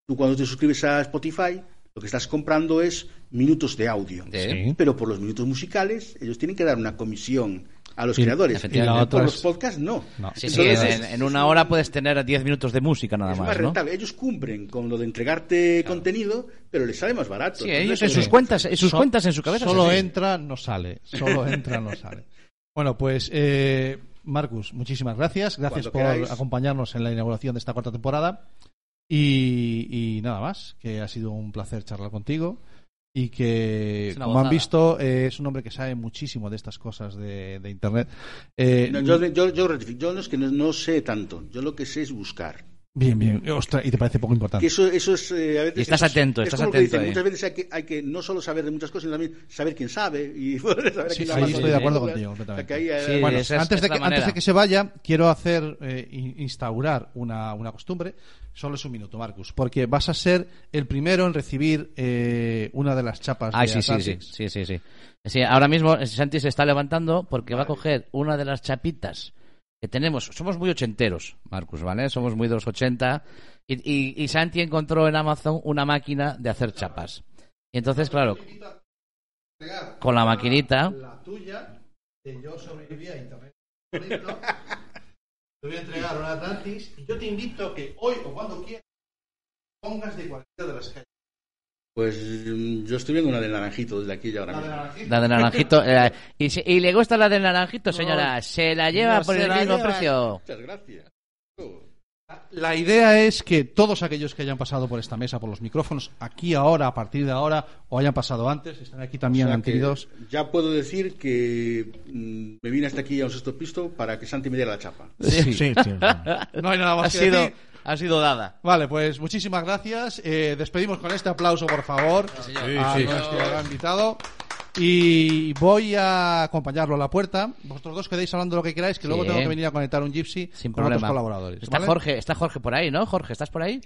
Tú cuando te suscribes a Spotify, lo que estás comprando es minutos de audio. Sí. Pero por los minutos musicales, ellos tienen que dar una comisión a los Y- creadores. y la otra por es- los podcasts, no. No. Sí, sí, Entonces, en, una hora puedes tener 10 minutos de música nada es más más, ¿no? rentable. Ellos cumplen con lo de entregarte contenido, pero les sale más barato. Sí, Entonces, ellos en sus cuentas, en sus So- cuentas en su cabeza. Solo entra, no sale. Solo entra, no sale. Bueno, pues, eh, Marcus, muchísimas gracias. Gracias Cuando por queráis. acompañarnos en la inauguración de esta cuarta temporada. Y, y nada más, que ha sido un placer charlar contigo. Y que, Es como han visto, eh, es un hombre que sabe muchísimo de estas cosas de, de Internet. Eh, No, yo, yo, yo rectifico. Yo no es que no, no sé tanto. Yo lo que sé es buscar. Bien, bien. Ostras, y te parece poco Que importante. eso, eso es eh, a veces Y estás eso es- atento, es estás como lo que atento dicen, muchas veces hay que, hay que no solo saber de muchas cosas sino también saber quién sabe y saber Sí, quién sí, ahí estoy de acuerdo contigo que es- antes, de es que, antes de manera. que se vaya, quiero hacer eh, in- instaurar una, una costumbre. Solo es un minuto, Marcus, porque vas a ser el primero en recibir eh, una de las chapas Ay, de sí, sí, sí, sí, sí, sí. Sí, ahora mismo Santi se está levantando porque va a coger una de las chapitas que tenemos. Somos muy ochenteros, Marcus, ¿vale? Somos muy de los 80. Y, y, y Santi encontró en Amazon una máquina de hacer chapas. Y entonces, claro, con la maquinita. La tuya, que yo sobreviví a Internet. Te voy a entregar una Atlantis y yo te invito a que hoy o cuando quieras pongas de cualquiera de las calles. Pues mm, yo estoy viendo una de naranjito desde aquí ya ahora La de mismo. naranjito. La de naranjito. eh, y, se- y le gusta la de naranjito, señora. Se la lleva no por se el la mismo lleva. precio. Muchas gracias. Oh. La idea es que todos aquellos que hayan pasado por esta mesa, por los micrófonos, aquí ahora, a partir de ahora, o hayan pasado antes, están aquí también O sea Antini que 2. Ya puedo decir que mm, me vine hasta aquí a un sexto pisto para que Santi me diera la chapa. Sí. Sí, sí. No hay nada Ha más que sido, decir. ha sido dada. Vale, pues muchísimas gracias. Eh, despedimos con este aplauso, por favor, a sí. nuestro gran invitado. Y voy a acompañarlo a la puerta. Vosotros dos quedéis hablando lo que queráis, que luego tengo que venir a conectar un Gypsy Sin con problema. otros colaboradores. Está ¿vale? Jorge, está Jorge por ahí, ¿no? Jorge, ¿estás por ahí?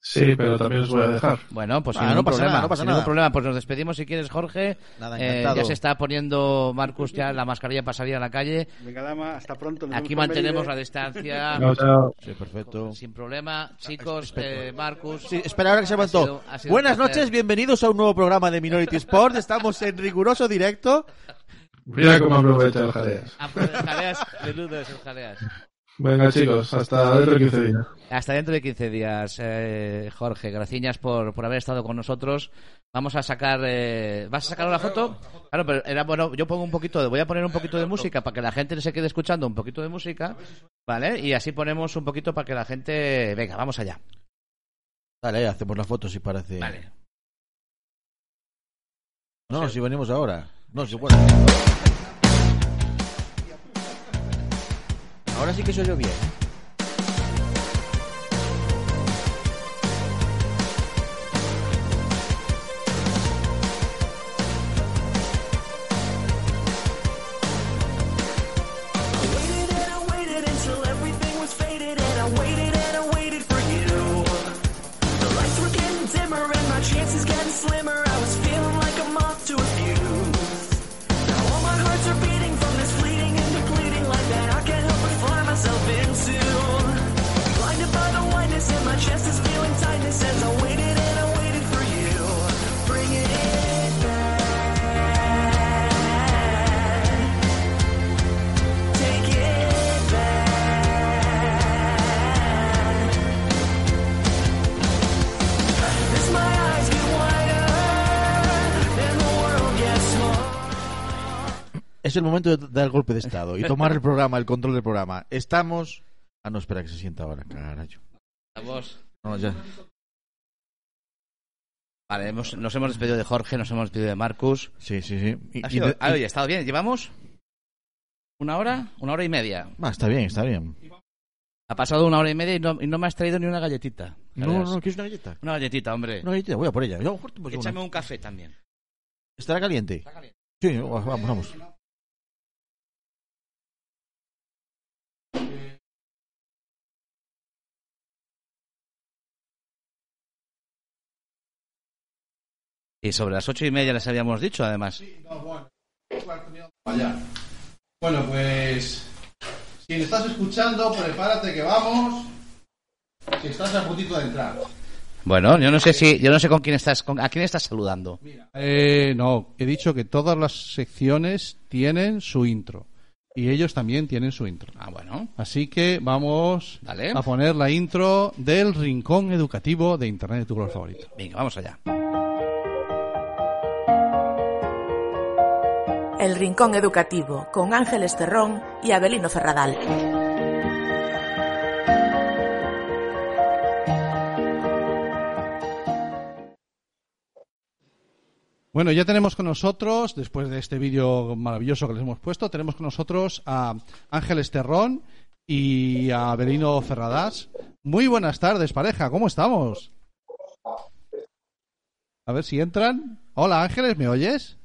Sí, pero también os voy a dejar. Bueno, pues Ah, sin no ningún pasa problema. nada, no pasa sin nada. ningún problema. Pues nos despedimos si quieres, Jorge. Nada, Eh, encantado. ya se está poniendo Marcus ya la mascarilla para salir a la calle. Venga, dama, hasta pronto. nos Aquí mantenemos la Mérida. distancia. Chao. Sí, perfecto. Sin problema, chicos, eh, Marcus. Sí, espera, ahora que se Ha levantó. Buenas noches, bienvenidos a un nuevo programa de Minority Sport. Estamos en riguroso directo. Mira cómo aprovecha el jaleas. Ah, pues el jaleas, menudo es el jaleas. Venga, chicos, hasta dentro de 15 días. Hasta dentro de 15 días, eh, Jorge. Gracias por, por haber estado con nosotros. Vamos a sacar. eh, ¿Vas a sacar una foto? Claro, pero era bueno. Yo pongo un poquito. De, voy a poner un poquito de música para que la gente se quede escuchando un poquito de música. ¿Vale? Y así ponemos un poquito para que la gente. Venga, vamos allá. Dale, hacemos la foto si parece. Vale. No, no, si venimos ahora. No, si bueno. Ahora sí que se oyó bien. Es el momento de dar el golpe de estado y tomar el programa, el control del programa. Estamos. Ah, no, espera que se sienta ahora, carajo. Vamos. No, ya. Vale, hemos- nos hemos despedido de Jorge, nos hemos despedido de Marcus. Sí, sí, sí. Y- Ha sido- ah, y- oye, ha estado bien. ¿Llevamos? ¿Una hora? Una hora y media. Ah, está bien, está bien. Ha pasado una hora y media y no, y no me has traído ni una galletita. No, Verás. no, ¿quieres una galleta? Una galletita, hombre. Una galletita, voy a por ella. Yo, Échame una. un café también. ¿Estará caliente? Sí, vamos, vamos. Y sobre las ocho y media les habíamos dicho, además. Vaya. Bueno, pues. Si me estás escuchando, prepárate que vamos. Si estás a puntito de entrar. Bueno, yo no sé si, yo no sé con quién estás, con- a quién estás saludando. Eh, no, he dicho que todas las secciones tienen su intro. Y ellos también tienen su intro. Ah, bueno. Así que vamos Dale. a poner la intro del rincón educativo de Internet de tu color favorito. Venga, vamos allá. El Rincón Educativo con Ángeles Terrón y Abelino Ferradal. Bueno, ya tenemos con nosotros, después de este vídeo maravilloso que les hemos puesto, tenemos con nosotros a Ángeles Terrón y a Abelino Ferradas. Muy buenas tardes, pareja, ¿cómo estamos? A ver si entran. Hola Ángeles, ¿me oyes?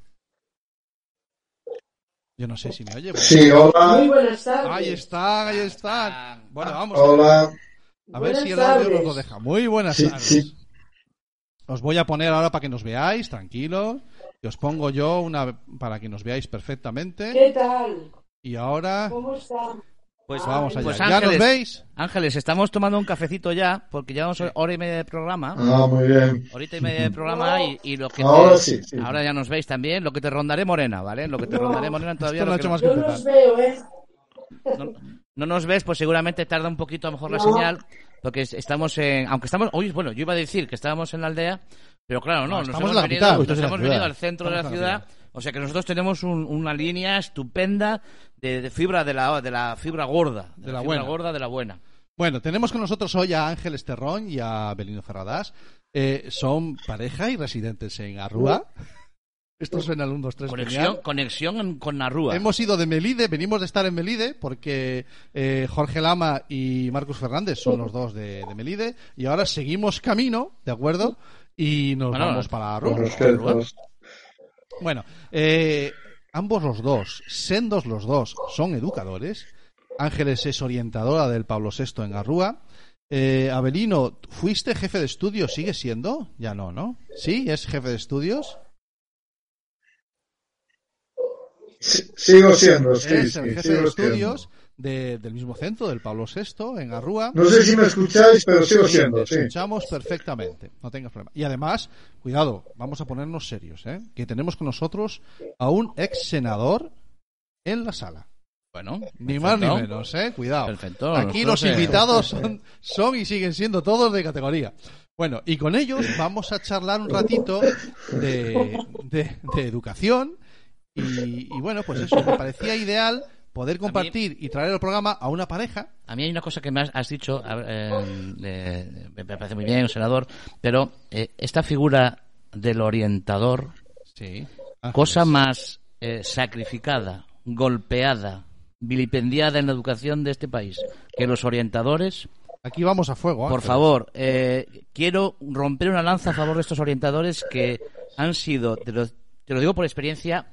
Yo no sé si me oye. Sí, hola. Muy buenas tardes. Ahí están, ahí están. Bueno, vamos. Hola. A ver si el audio nos lo deja. Muy buenas Sí, tardes. sí. Os voy a poner ahora para que nos veáis, tranquilos. Y os pongo yo una para que nos veáis perfectamente. ¿Qué tal? Y ahora ¿Cómo están? Pues vamos allá. Pues ¿Ya nos Ángeles, veis? Ángeles, estamos tomando un cafecito ya, porque llevamos hora y media de programa. Ah, muy bien. Horita y media de programa y, y lo que Ahora te- sí, sí. ahora ya nos veis también, lo que te rondaré morena, ¿vale? Lo que te rondaré morena todavía no lo ha que hecho no- más que Yo empezar. los veo, ¿eh? no, no nos ves, pues seguramente tarda un poquito a lo mejor la señal, porque es- estamos en, aunque estamos, hoy, bueno, yo iba a decir que estábamos en la aldea, pero claro, no, No, nos estamos hemos, la venido, nos hemos venido al centro de la ciudad, o sea que nosotros tenemos un- una línea estupenda de, de fibra de la, de la fibra gorda, de, De la, la fibra buena. gorda de la buena. Bueno, tenemos con nosotros hoy a Ángeles Terrón y a Belino Ferradas. Eh, son pareja y residentes en Arrúa. Esto suena al 1, 2, 3, Conexión, conexión en- con Narrúa. Hemos ido de Melide, venimos de estar en Melide porque eh, Jorge Lama y Marcus Fernández son los dos de, de Melide y ahora seguimos camino, ¿de acuerdo? Y nos Bueno, vamos para Arrúa. Bueno, eh, ambos los dos, sendos los dos, son educadores. Ángeles es orientadora del Pablo VI en Arrúa. Eh, Abelino, ¿fuiste jefe de estudios? ¿Sigue siendo? Ya no, ¿no? ¿Sí? ¿Es jefe de estudios? Sigo siendo, sí, es sí, el jefe sigo de siendo. De- del mismo centro, del Pablo VI, en Arrúa. No sé si me escucháis, pero sigo Sí, siendo, te sí. escuchamos perfectamente, no tengas problema. Y además, cuidado, vamos a ponernos serios, ¿eh? que tenemos con nosotros a un ex senador en la sala. Bueno, Ni más ni menos, ¿eh? Cuidado. Perfecto. Aquí los invitados son, son y siguen siendo todos de categoría. Bueno, y con ellos vamos a charlar un ratito de, de- de educación. Y, y bueno, pues eso, me parecía ideal poder compartir y traer el programa a una pareja. A mí hay una cosa que me has, has dicho, eh, eh, me parece muy bien, senador, pero eh, esta figura del orientador, Sí. cosa más eh, sacrificada, golpeada, vilipendiada en la educación de este país que los orientadores. Aquí vamos a fuego. Por favor, quiero romper una lanza a favor de estos orientadores que han sido, te lo, te lo digo por experiencia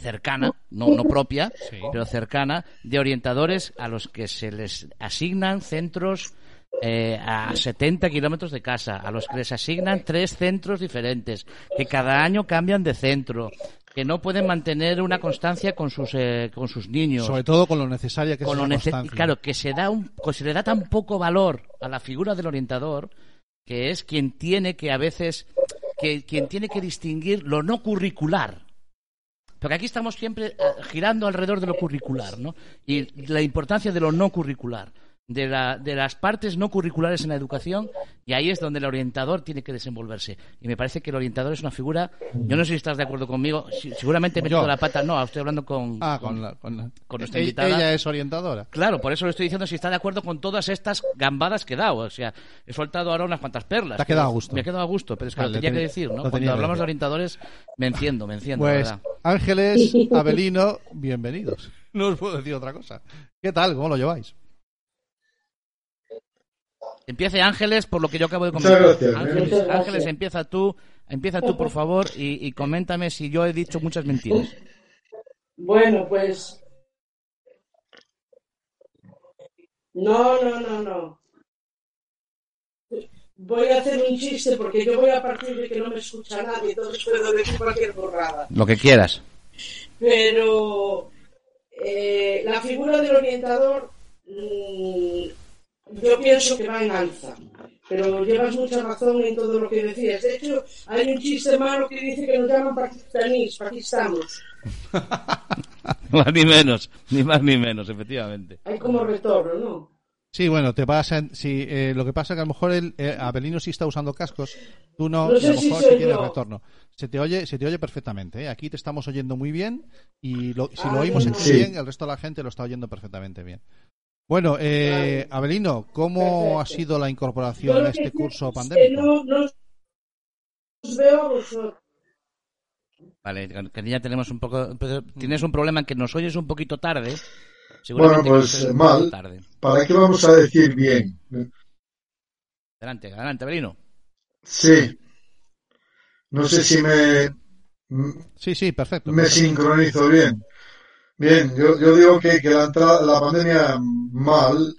cercana, no, no propia, Sí. pero cercana, de orientadores a los que se les asignan centros eh, a 70 kilómetros de casa, a los que les asignan tres centros diferentes, que cada año cambian de centro, que no pueden mantener una constancia con sus, eh, con sus niños Sobre todo con lo necesaria que con es lo esa nece- constancia. claro que se da un que se le da tan poco valor a la figura del orientador que es quien tiene que a veces que quien tiene que distinguir lo no curricular porque aquí estamos siempre eh, girando alrededor de lo curricular no y la importancia de lo no curricular de, la- de las partes no curriculares en la educación y ahí es donde el orientador tiene que desenvolverse y me parece que el orientador es una figura yo no sé si estás de acuerdo conmigo si- seguramente he metido Yo. la pata no estoy hablando con Ah, con, la, con, la- con nuestra ella, invitada. ella es orientadora. Claro, por eso le estoy diciendo si está de acuerdo con todas estas gambadas que he dado. O sea, he soltado ahora unas cuantas perlas. Te ha quedado a gusto. Me ha quedado a gusto, pero es que Vale, lo tenía que decir, ¿no? Cuando hablamos de orientadores, me enciendo, me enciendo, la Pues verdad. Ángeles, Abelino, bienvenidos. No os puedo decir otra cosa. ¿Qué tal? ¿Cómo lo lleváis? Empiece Ángeles por lo que yo acabo de comentar. gracias, Ángeles, gracias. Ángeles, empieza tú, empieza tú, por favor, y, y coméntame si yo he dicho muchas mentiras. Bueno, pues. No, no, no, no. Voy a hacer un chiste porque yo voy a partir de que no me escucha nadie, entonces puedo decir cualquier borrada. Lo que quieras. Pero eh, la figura del orientador, mm, yo pienso que va en alza. Pero llevas mucha razón en todo lo que decías. De hecho, hay un chiste malo que dice que nos llaman pakistaníes, pakistanos. Más ni menos, ni más ni menos, efectivamente. Hay como retorno, ¿no? Sí, bueno, te pasa. Sí, eh, lo que pasa es que a lo mejor el eh, Abelino sí está usando cascos, tú no, No y a sé lo si mejor soy sí tienes yo. retorno. Se te oye, se te oye perfectamente. ¿eh? Aquí te estamos oyendo muy bien y lo- si lo oímos Sí. bien, el resto de la gente lo está oyendo perfectamente bien. Bueno, eh, Abelino, ¿cómo Perfecto. ha sido la incorporación a este curso pandémico? no, no os veo a vosotros. Vale, que ya tenemos un poco. Tienes un problema en que nos oyes un poquito tarde. Bueno, Seguramente pues mal. tarde. ¿Para qué vamos a decir bien? Adelante, adelante, Belino. Sí. No sé si me, Sí, sí, perfecto. me perfecto. sincronizo bien. Bien, yo, yo digo que, que la, entrada, la pandemia mal,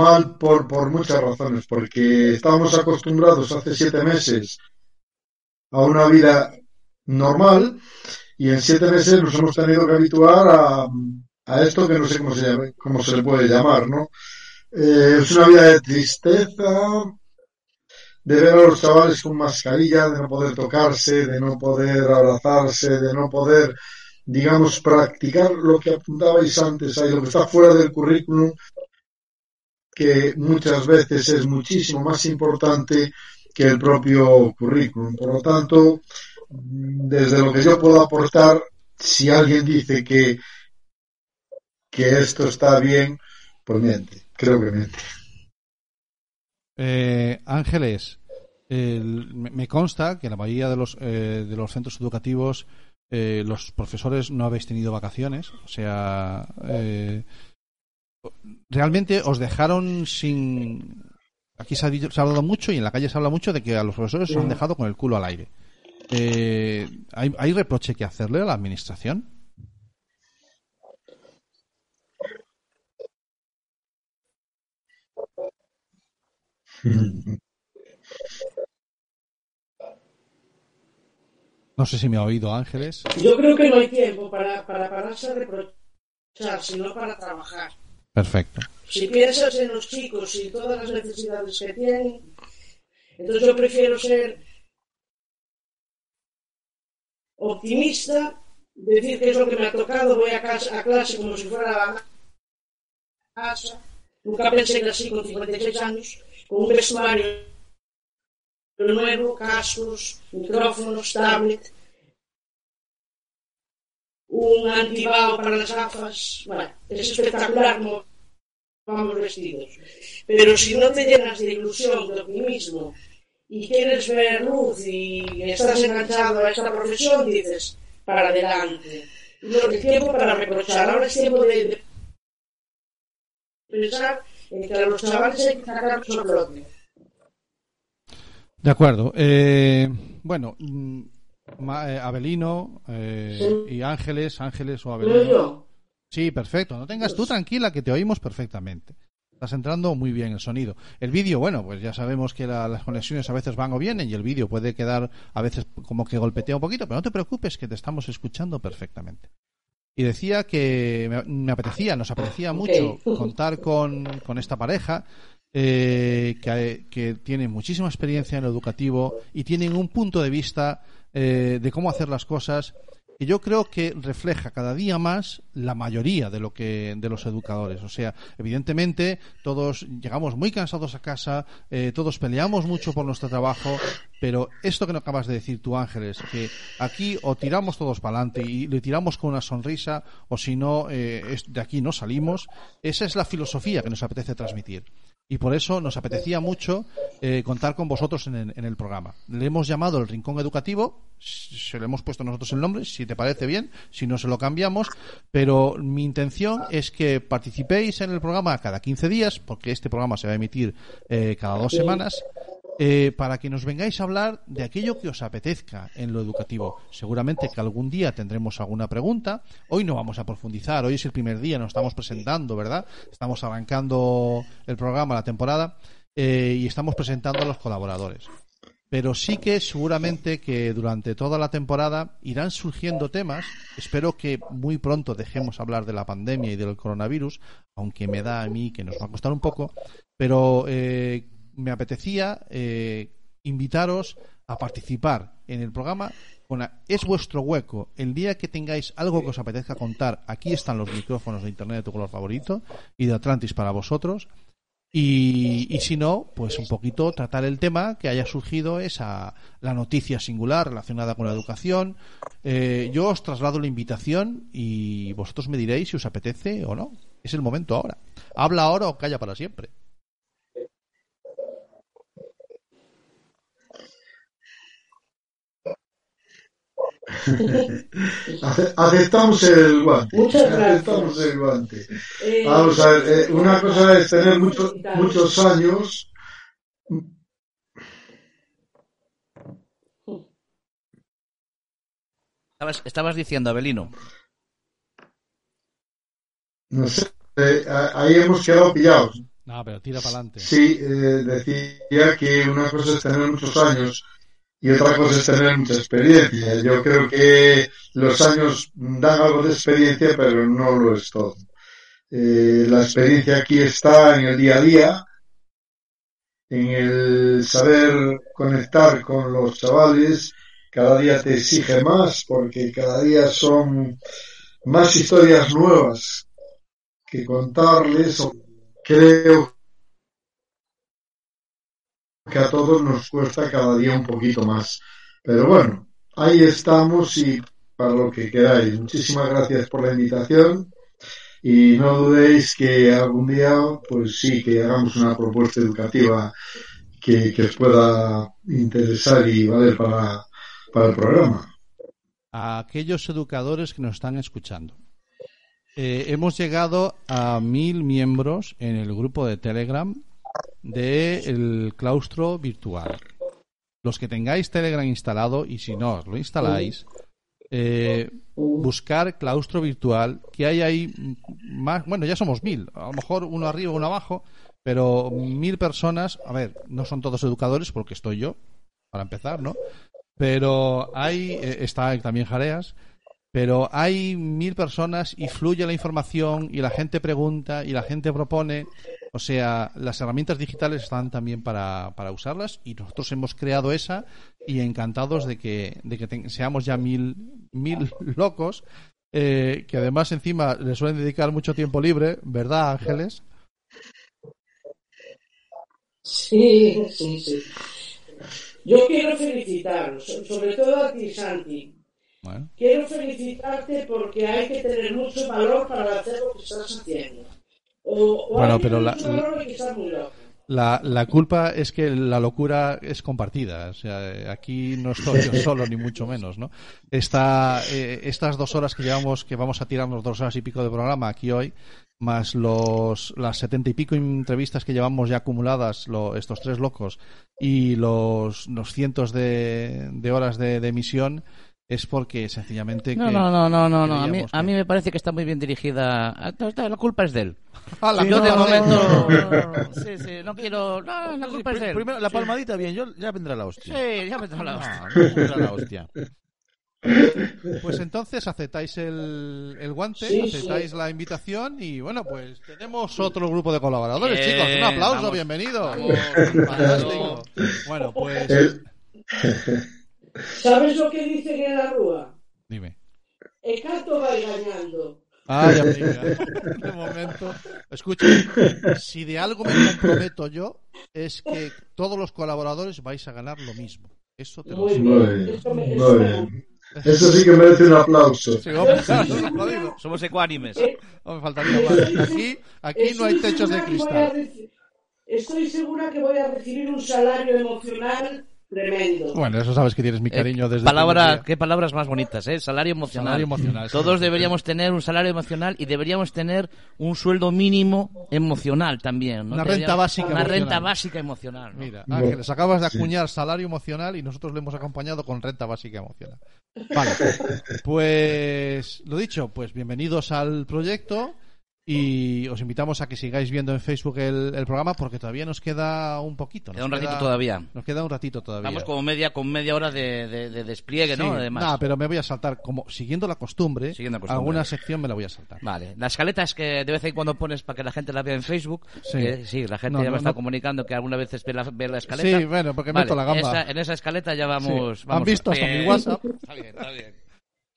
mal por, por muchas razones, porque estábamos acostumbrados hace siete meses a una vida normal y en siete meses nos hemos tenido que habituar a, a esto que no sé cómo se, llama- cómo se le puede llamar, ¿no? Eh, es una vida de tristeza, de ver a los chavales con mascarilla, de no poder tocarse, de no poder abrazarse, de no poder, digamos, practicar lo que apuntabais antes, ahí, lo que está fuera del currículum, que muchas veces es muchísimo más importante que el propio currículum. Por lo tanto, desde lo que yo puedo aportar, si alguien dice que, que esto está bien, pues miente, creo que miente. Eh, Ángeles, el- me consta que la mayoría de los, eh, de los centros educativos eh, los profesores no habéis tenido vacaciones. O sea, eh, realmente os dejaron sin. Aquí se ha, dicho- se ha hablado mucho y en la calle se habla mucho de que a los profesores os han dejado con el culo al aire. Eh, ¿hay, ¿Hay reproche que hacerle a la administración? No sé si me ha oído Ángeles. Yo creo que no hay tiempo para, para pararse a reprochar, sino para trabajar. Perfecto. Si piensas en los chicos y todas las necesidades que tienen, entonces yo prefiero ser optimista decir qué es lo que me ha tocado, voy a, casa, a clase como si fuera a casa. Nunca pensé que así con 56 años, con un vestuario luego cascos, micrófonos, tablet, un antibao para las gafas. Bueno, es espectacular como vamos vestidos. Pero si no te llenas de ilusión, de optimismo, y quieres ver luz y estás enganchado a esta profesión, dices, para adelante. No es tiempo para reprochar, ahora es tiempo de, pensar en que a los chavales hay que sacar a flote De acuerdo. Eh, bueno, mm, Ma- eh, Abelino eh, y Ángeles, Ángeles o ¿Leo Abelino. Sí, perfecto. No tengas tú tranquila que te oímos perfectamente. Estás entrando muy bien el sonido. El vídeo, bueno, pues ya sabemos que la- las conexiones a veces van o vienen y el vídeo puede quedar a veces como que golpetea un poquito, pero no te preocupes que te estamos escuchando perfectamente. Y decía que me, me apetecía, nos apetecía mucho contar con, con esta pareja eh, que, que tiene muchísima experiencia en lo educativo y tienen un punto de vista eh, de cómo hacer las cosas que yo creo que refleja cada día más la mayoría de lo que de los educadores. O sea evidentemente todos llegamos muy cansados a casa eh, todos peleamos mucho por nuestro trabajo pero esto que no acabas de decir tú Ángeles que aquí o tiramos todos para adelante y le tiramos con una sonrisa o si no eh, de aquí no salimos esa es la filosofía que nos apetece transmitir y por eso nos apetecía mucho eh, contar con vosotros en el, en el programa. Le hemos llamado el Rincón Educativo, se le hemos puesto nosotros el nombre, si te parece bien, si no se lo cambiamos, pero mi intención es que participéis en el programa cada 15 días, porque este programa se va a emitir eh, cada dos semanas, eh, para que nos vengáis a hablar de aquello que os apetezca en lo educativo. Seguramente que algún día tendremos alguna pregunta. Hoy no vamos a profundizar, hoy es el primer día, nos estamos presentando, ¿verdad? Estamos arrancando el programa, la temporada, eh, y estamos presentando a los colaboradores. Pero sí que seguramente que durante toda la temporada irán surgiendo temas. Espero que muy pronto dejemos hablar de la pandemia y del coronavirus, aunque me da a mí que nos va a costar un poco. Pero eh, me apetecía eh, invitaros a participar en el programa. Es vuestro hueco. El día que tengáis algo que os apetezca contar, aquí están los micrófonos de Internet de tu color favorito y de Atlantis para vosotros. Y, y si no, pues un poquito tratar el tema que haya surgido esa la noticia singular relacionada con la educación. Eh, yo os traslado la invitación y vosotros me diréis si os apetece o no. Es el momento ahora. Habla ahora o calla para siempre. Aceptamos el guante. Muchas gracias. Aceptamos el guante. Eh, Vamos a ver, eh, una cosa es tener muchos muchos años. Estabas, estabas diciendo, Abelino. No sé, eh, ahí hemos quedado pillados. No, pero tira para adelante. Sí, eh, decía que una cosa es tener muchos años y otra cosa es tener mucha experiencia. Yo creo que los años dan algo de experiencia, pero no lo es todo. Eh, la experiencia aquí está en el día a día, en el saber conectar con los chavales. Cada día te exige más porque cada día son más historias nuevas que contarles. Creo que a todos nos cuesta cada día un poquito más. Pero bueno, ahí estamos y para lo que queráis. Muchísimas gracias por la invitación y no dudéis que algún día, pues sí, que hagamos una propuesta educativa que, os pueda interesar y valer para, para el programa. a aquellos educadores que nos están escuchando. Eh, hemos llegado a mil miembros en el grupo de Telegram del claustro virtual. Los que tengáis Telegram instalado y si no lo instaláis, eh, buscar claustro virtual, que hay ahí más, bueno, ya somos mil, a lo mejor uno arriba, uno abajo, pero mil personas, a ver, no son todos educadores porque estoy yo, para empezar, ¿no? Pero hay, eh, está también Jareas, Pero hay mil personas y fluye la información y la gente pregunta y la gente propone. O sea, las herramientas digitales están también para, para usarlas y nosotros hemos creado esa y encantados de que, de que seamos ya mil, mil locos eh, que además encima le suelen dedicar mucho tiempo libre, ¿verdad, Ángeles? Sí, sí, sí. Yo quiero felicitaros, so- sobre todo a ti, Santi. Bueno. Quiero felicitarte porque hay que tener mucho valor para hacer lo que estás haciendo. O, o Bueno, hay que pero tener la- mucho valor hay que estar muy loco. La, la culpa es que la locura es compartida. O sea, aquí no estoy yo solo, ni mucho menos, ¿no? Esta, eh, estas dos horas que llevamos, que vamos a tirarnos dos horas y pico de programa aquí hoy, más los, las setenta y pico entrevistas que llevamos ya acumuladas, lo- estos tres locos, y los, los cientos de, de horas de, de emisión, es porque sencillamente. No, que no, no, no, no, no. A mí, a mí me parece que está muy bien dirigida. a- no, está- La culpa es de él. Ah, la Yo de momento. Sí, sí, no quiero. No, la culpa es de él. Primero la Sí. palmadita, bien, yo ya vendrá la hostia. Sí, ya tengo la No, hostia. no vendrá la hostia. Pues entonces aceptáis el, el guante, Sí, aceptáis sí. la invitación y bueno, pues tenemos otro grupo de colaboradores, Bien, chicos. Un aplauso, vamos, vamos, Fantástico. Bueno, pues El- ¿Sabes lo que dicen en la rúa? dime. El canto va engañando. Ay, amiga. De momento. Escucha, si de algo me comprometo yo, es que todos los colaboradores vais a ganar lo mismo. Eso te lo bien, Eso me- muy bien. Eso sí que merece un aplauso. Sí, hombre, lo digo. Somos ecuánimes. No me faltaría más. Aquí, aquí no hay techos de cristal. Estoy segura que voy a recibir un salario emocional tremendo. Bueno, eso sabes que tienes mi Eh, cariño desde palabra, qué palabras más bonitas, ¿eh? Salario emocional. Salario emocional, sí. Todos deberíamos tener un salario emocional y deberíamos tener un sueldo mínimo emocional también. ¿no? Una Deberíamos- renta básica Una emocional. renta básica emocional. ¿no? Mira, Ángeles, acabas de sí. acuñar salario emocional y nosotros le hemos acompañado con renta básica emocional. Vale, pues lo dicho, pues bienvenidos al proyecto y os invitamos a que sigáis viendo en Facebook el, el programa porque todavía nos queda un poquito. Queda nos un ratito todavía. Nos queda un ratito todavía. Vamos como media, con media hora de, de- de despliegue, ¿no? Sí, Además. nada, pero me voy a saltar, como siguiendo la costumbre, Siguiendo la costumbre. alguna sección me la voy a saltar. Vale, la escaleta es que de vez en cuando pones para que la gente la vea en Facebook. Sí. que sí, la gente No, ya me no, está no. comunicando que alguna vez ve la, ve la escaleta. Sí, bueno, porque Vale, meto la gamba. esa- en esa escaleta ya vamos. Sí. vamos Han visto hasta mi WhatsApp. Está bien, está bien.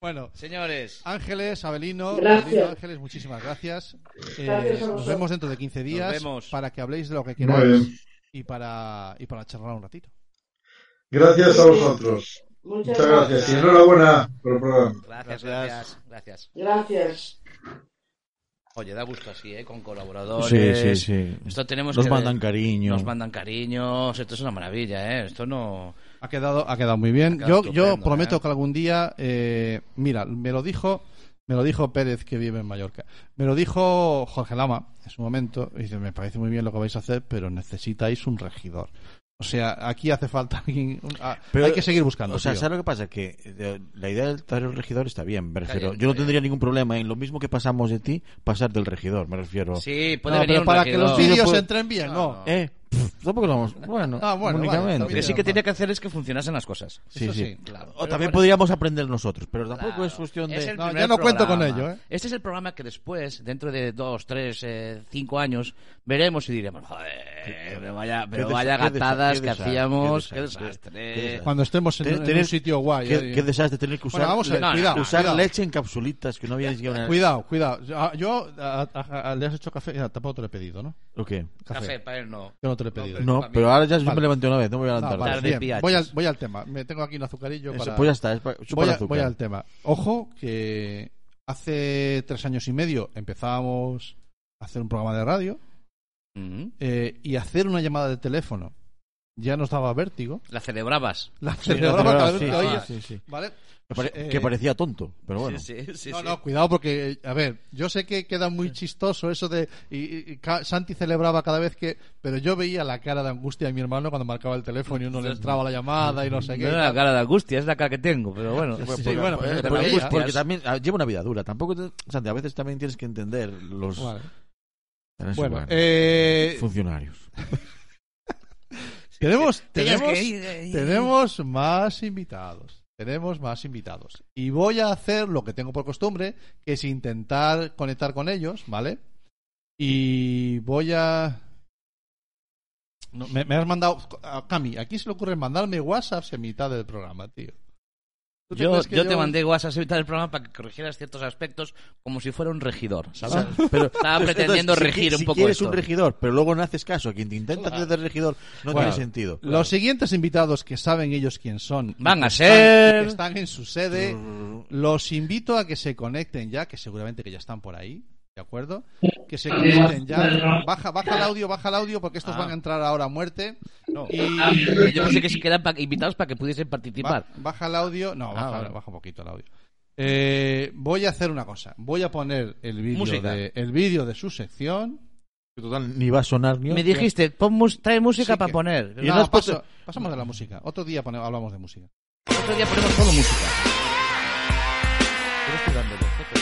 Bueno, Señores, Ángeles, Abelino, Gracias. Abelino, Ángeles, muchísimas gracias. Eh, Gracias nos vemos dentro de 15 días vemos. para que habléis de lo que queráis y para, y para charlar un ratito. Gracias a vosotros. Muchas Muchas gracias. Y gracias. enhorabuena por el programa. gracias, Gracias. gracias, gracias. Gracias. Oye, da gusto así, ¿eh? Con colaboradores. Sí, sí, sí. Esto tenemos Nos que- mandan cariño. Nos mandan cariños. Esto es una maravilla, ¿eh? Esto no. Ha quedado, ha quedado muy bien. Quedado Yo, yo prometo ¿eh? que algún día, eh, mira, me lo dijo, me lo dijo Pérez que vive en Mallorca. Me lo dijo Jorge Lama en su momento. y Dice, me parece muy bien lo que vais a hacer, pero necesitáis un regidor. O sea, aquí hace falta alguien. un- ah, Pero, hay que seguir buscando. O sea, tío. ¿sabes lo que pasa? Que eh, la idea del traer el regidor está bien, me refiero. Yo no tendría ningún problema en lo mismo que pasamos de ti, pasar del regidor, me refiero. Sí, puede No, venir pero un para que los vídeos entren bien, no. Eh, pff, tampoco lo vamos. Bueno, Ah, bueno, únicamente. vale, Lo que sí que tiene que hacer es que funcionasen las cosas. Sí, Eso sí. sí. Claro. O también podríamos aprender nosotros, pero tampoco Claro. es cuestión de. Es No, yo no cuento con programa. ello, ¿eh? Este es el programa que después, dentro de dos, tres, eh, cinco años, veremos y diremos, joder, pero vaya, pero Qué vaya gatadas qué que hacíamos, qué qué desastre, desastre. qué desastre. Cuando estemos en, un sitio guay. Qué, eh. qué desastre tener que usar, Bueno, vamos a ver, No, no, cuidado. usar cuidado. leche en capsulitas que no había ni siquiera una... Cuidado, cuidado. Yo, a- a- a- ¿le has hecho café? Ya, tampoco te lo he pedido, ¿no? ¿O qué? Café, para él no. No te lo he pedido. No, pero ahora ya yo me levanté una vez, no me voy a No, levantar. vale, bien. Voy, al, voy al tema. Me tengo aquí un azucarillo Eso, para... pues ya está, es pa- chupa voy, el a- azúcar. voy al tema. Ojo que hace tres años y medio empezábamos a hacer un programa de radio Ujú. eh, y hacer una llamada de teléfono ya nos daba vértigo. La celebrabas. La Sí, celebraba no, cada sí, vez que sí, oía. sí, sí. ¿Vale? Que, pare- Eh, parecía tonto, pero bueno. Sí, sí, sí, no, no, cuidado porque, a ver, yo sé que queda muy chistoso eso de... Y, y- y Ca- Santi celebraba cada vez que... Pero yo veía la cara de angustia de mi hermano cuando marcaba el teléfono y uno le entraba la llamada y no sé qué. No era la cara de angustia, es la cara que tengo, pero bueno. Sí, Porque- bueno, porque- pero te porque- veías. porque también ah, lleva una vida dura. Tampoco, te- Santi, a veces también tienes que entender los Vale. Bueno, eh, funcionarios. tenemos, tenemos, que eh, tenemos más invitados. tenemos más invitados. Y voy a hacer lo que tengo por costumbre, que es intentar conectar con ellos, ¿vale? Y voy a... No, me, me has mandado... a Cami, ¿a quién se le ocurre mandarme WhatsApp en mitad del programa, tío? ¿Tú te Yo, yo te mandé WhatsApp a del programa para que corrigieras ciertos aspectos como si fuera un regidor, ¿sabes? Pero Estaba entonces, pretendiendo si regir qui- un si poco quieres esto. un regidor, pero luego no haces caso a quien te intenta hacer de regidor, no Bueno, tiene sentido. Los siguientes invitados que saben ellos quién son Van a ser- están en su sede, los invito a que se conecten ya, que seguramente que ya están por ahí, ¿de acuerdo? Que se conecten ya. Baja, baja el audio, baja el audio porque estos Ah. van a entrar ahora a muerte. Y Yo pensé que sí que eran pa- invitados para que pudiesen participar. Ba- baja el audio. No, Ah, baja, vale. baja un poquito el audio. Eh, voy a hacer una cosa. Voy a poner el vídeo de, el vídeo de su sección. Total, ni va a sonar ni Me dijiste, pon trae música Sí para que- poner. No, no paso- pasamos de la música. Otro día pone- hablamos de música. Otro día ponemos solo música.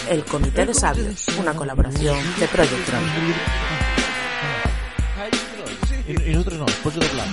El Comité de Sabios, una colaboración de Project Tron. Y, y nosotros no, después de doblar.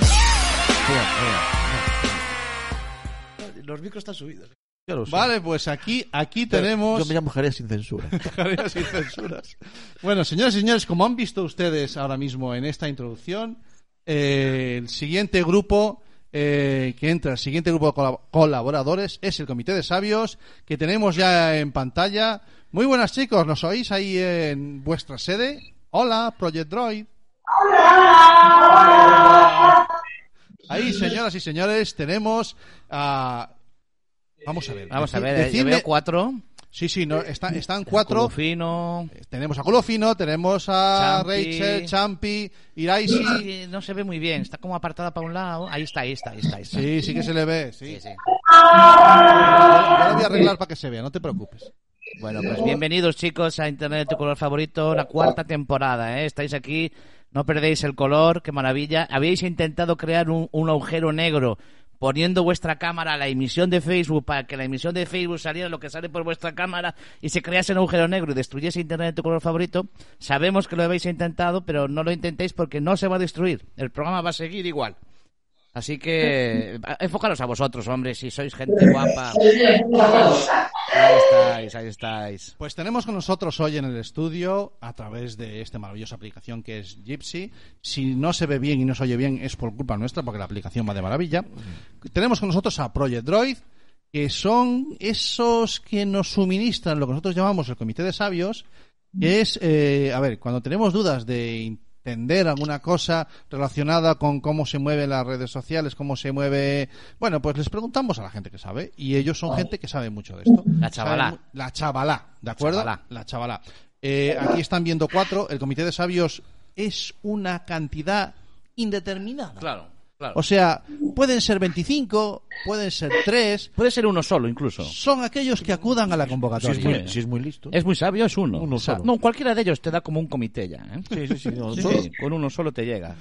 Los micros están subidos. Ya lo sé. Vale, pues aquí, aquí Pero tenemos. Yo me llamo Jerez sin censura. Jareas sin censuras. Bueno, señores y señores, como han visto ustedes ahora mismo en esta introducción, eh, el siguiente grupo eh, que entra, el siguiente grupo de colab- colaboradores es el Comité de Sabios, que tenemos ya en pantalla. Muy buenas chicos, ¿nos oís ahí en vuestra sede? Hola, Project Droid. Ahí, señoras y señores, tenemos a... Vamos a ver. Vamos a ver, eh, yo decidme- veo cuatro. Sí, sí, no, está- están cuatro. Colofino. Tenemos a Colofino, tenemos a Champi. Rachel, Champi, Iraisi. No se ve muy bien, está como apartada para un lado. Ahí está, ahí está, ahí está. ahí está. Sí, sí que se le ve, sí. Sí, sí. Yo, yo lo voy a arreglar para que se vea, no te preocupes. Bueno, pues bienvenidos chicos a Internet de tu color favorito, la cuarta temporada, ¿eh? Estáis aquí, no perdéis el color, qué maravilla. Habéis intentado crear un, un agujero negro poniendo vuestra cámara a la emisión de Facebook para que la emisión de Facebook saliera lo que sale por vuestra cámara y se crease un agujero negro y destruyese Internet de tu color favorito. Sabemos que lo habéis intentado, pero no lo intentéis porque no se va a destruir. El programa va a seguir igual. Así que enfocaros a vosotros, hombre, si sois gente guapa. Ahí estáis, ahí estáis. Pues tenemos con nosotros hoy en el estudio, a través de esta maravillosa aplicación que es Gypsy. Si no se ve bien y no se oye bien es por culpa nuestra, porque la aplicación va de maravilla. Tenemos con nosotros a Project Droid, que son esos que nos suministran lo que nosotros llamamos el Comité de Sabios, que es, eh, a ver, cuando tenemos dudas de entender alguna cosa relacionada con cómo se mueven las redes sociales, cómo se mueve... Bueno, pues les preguntamos a la gente que sabe, y ellos son gente que sabe mucho de esto. La chavalá. Saben La chavalá, ¿de acuerdo? chavalá. La chavalá. Eh, aquí están viendo cuatro. El comité de sabios es una cantidad indeterminada. Claro, claro. O sea, pueden ser 25, pueden ser 3. Puede ser uno solo, incluso. Son aquellos que acudan a la Si convocatoria. es, muy, si es muy listo. Es muy sabio, es uno. Uno O sea, solo. No, cualquiera de ellos te da como un comité ya. ¿eh? Sí, sí, sí. no, Sí, solo- sí, con uno solo te llega.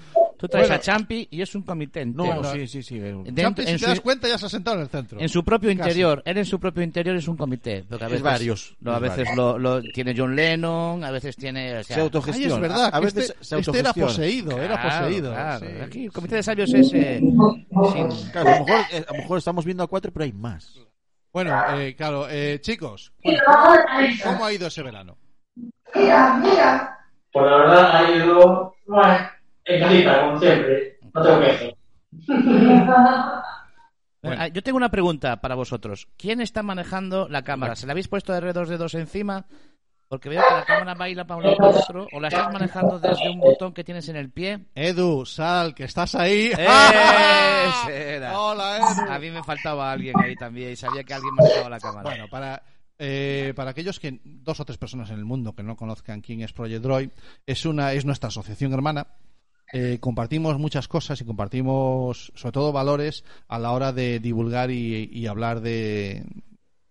Tú traes Bueno. a Champi y es un comité No, entero. sí, sí, sí. Dentro- Champi, si en, te su, das cuenta, ya se ha sentado en el centro. en su propio Casi. interior, él en su propio interior es un comité. Porque a Es veces, varios, lo- a es veces varios. lo, lo- tiene John Lennon, a veces tiene... o sea, Se autogestiona. Ay, es verdad, A veces este, se este era poseído, era poseído. claro. sí. Aquí el comité de sabios es... eh, sin- Claro, a lo, mejor, eh, a lo mejor estamos viendo a cuatro, pero hay más. Bueno, eh, claro, eh, chicos, bueno, ¿cómo, ha ido ese verano? Pues la verdad ha ido bueno, en casita, como siempre. No tengo que Ah, Yo tengo una pregunta para vosotros. ¿Quién está manejando la cámara? ¿Se la habéis puesto de R2D2 encima? Porque veo que la cámara baila para un lado y para otro. ¿O la estás manejando desde un botón que tienes en el pie? Edu, sal, que estás ahí. Ese era. Hola, Edu. A mí me faltaba alguien ahí también y sabía que alguien manejaba la cámara. Bueno, para, eh, para aquellos que, dos o tres personas en el mundo que no conozcan quién es Project Droid, es, una, es nuestra asociación hermana. Eh, compartimos muchas cosas y compartimos, sobre todo, valores a la hora de divulgar y, y hablar de,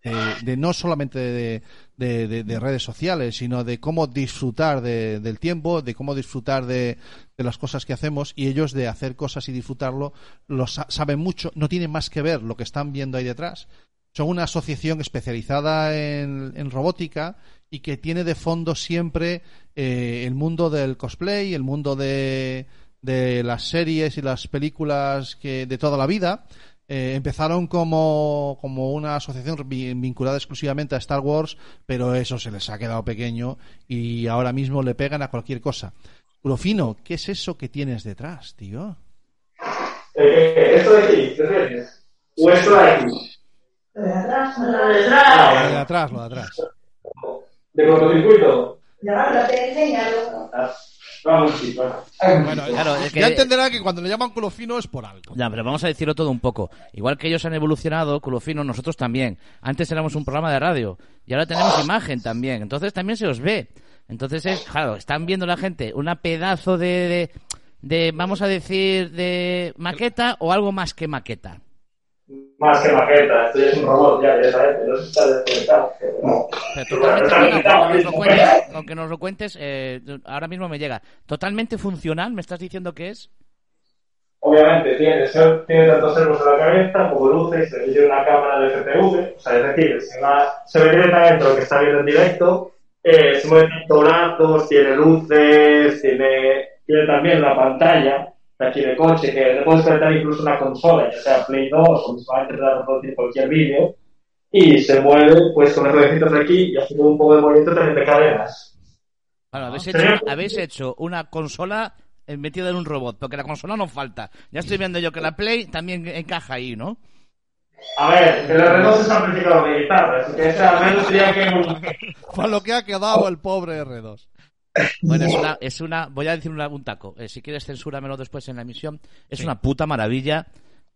de, de no solamente de, de- de- de redes sociales, sino de cómo disfrutar de- del tiempo, de cómo disfrutar de, las cosas que hacemos y ellos de hacer cosas y disfrutarlo lo sa- saben mucho, no tienen más que ver lo que están viendo ahí detrás. Son una asociación especializada en robótica y que tiene de fondo siempre eh, el mundo del cosplay, el mundo de, de las series y las películas que de toda la vida. eh, empezaron como, como una asociación vi- vinculada exclusivamente a Star Wars, pero eso se les ha quedado pequeño y ahora mismo le pegan a cualquier cosa. Urofino, ¿qué es eso que tienes detrás, tío? Eh, ¿Esto de aquí? ¿Qué tienes? ¿O esto de aquí? Lo de atrás, lo de Lo de atrás. atrás, lo de atrás. ¿De cortocircuito? Ya, lo te he enseñado. Vamos, bueno. Bueno, Claro, es que- ya entenderá que cuando le llaman culo fino es por algo. Ya, pero vamos a decirlo todo un poco. Igual que ellos han evolucionado, Culo Fino, nosotros también. Antes éramos un programa de radio y ahora tenemos imagen también. Entonces también se os ve. Entonces es, claro, están viendo la gente una pedazo de, de, de, vamos a decir, de maqueta o algo más que maqueta. Más que maqueta, esto ya es un robot, ya, directamente. No se está desconectado. pero no. Pero Pero aunque nos lo cuentes, aunque nos lo cuentes eh, ahora mismo me llega. Totalmente funcional, ¿me estás diciendo que es? Obviamente tiene, tiene tantos servos en la cabeza como luces, se tiene una cámara de FPV, o sea, es decir, se, va- se ve directamente lo que está viendo en directo, eh, se mueven brazos, tiene luces, tiene, tiene también la pantalla aquí de coche, que le puedes conectar incluso una consola, ya sea Play 2 o visualmente para reproducir cualquier vídeo, y se mueve pues con los ruedecitos de aquí y hace como un poco de movimiento también de cadenas. Bueno, habéis hecho, habéis hecho una consola eh, metida en un robot, porque la consola no falta. Ya estoy viendo yo que la Play también encaja ahí, ¿no? A ver, el R2 es amplificador de guitarra, así que ese al menos sería que un... Para lo que ha quedado el pobre R2. Bueno, es una, es una voy a decir una- un taco. Eh, si quieres censúramelo después en la emisión. Es una puta maravilla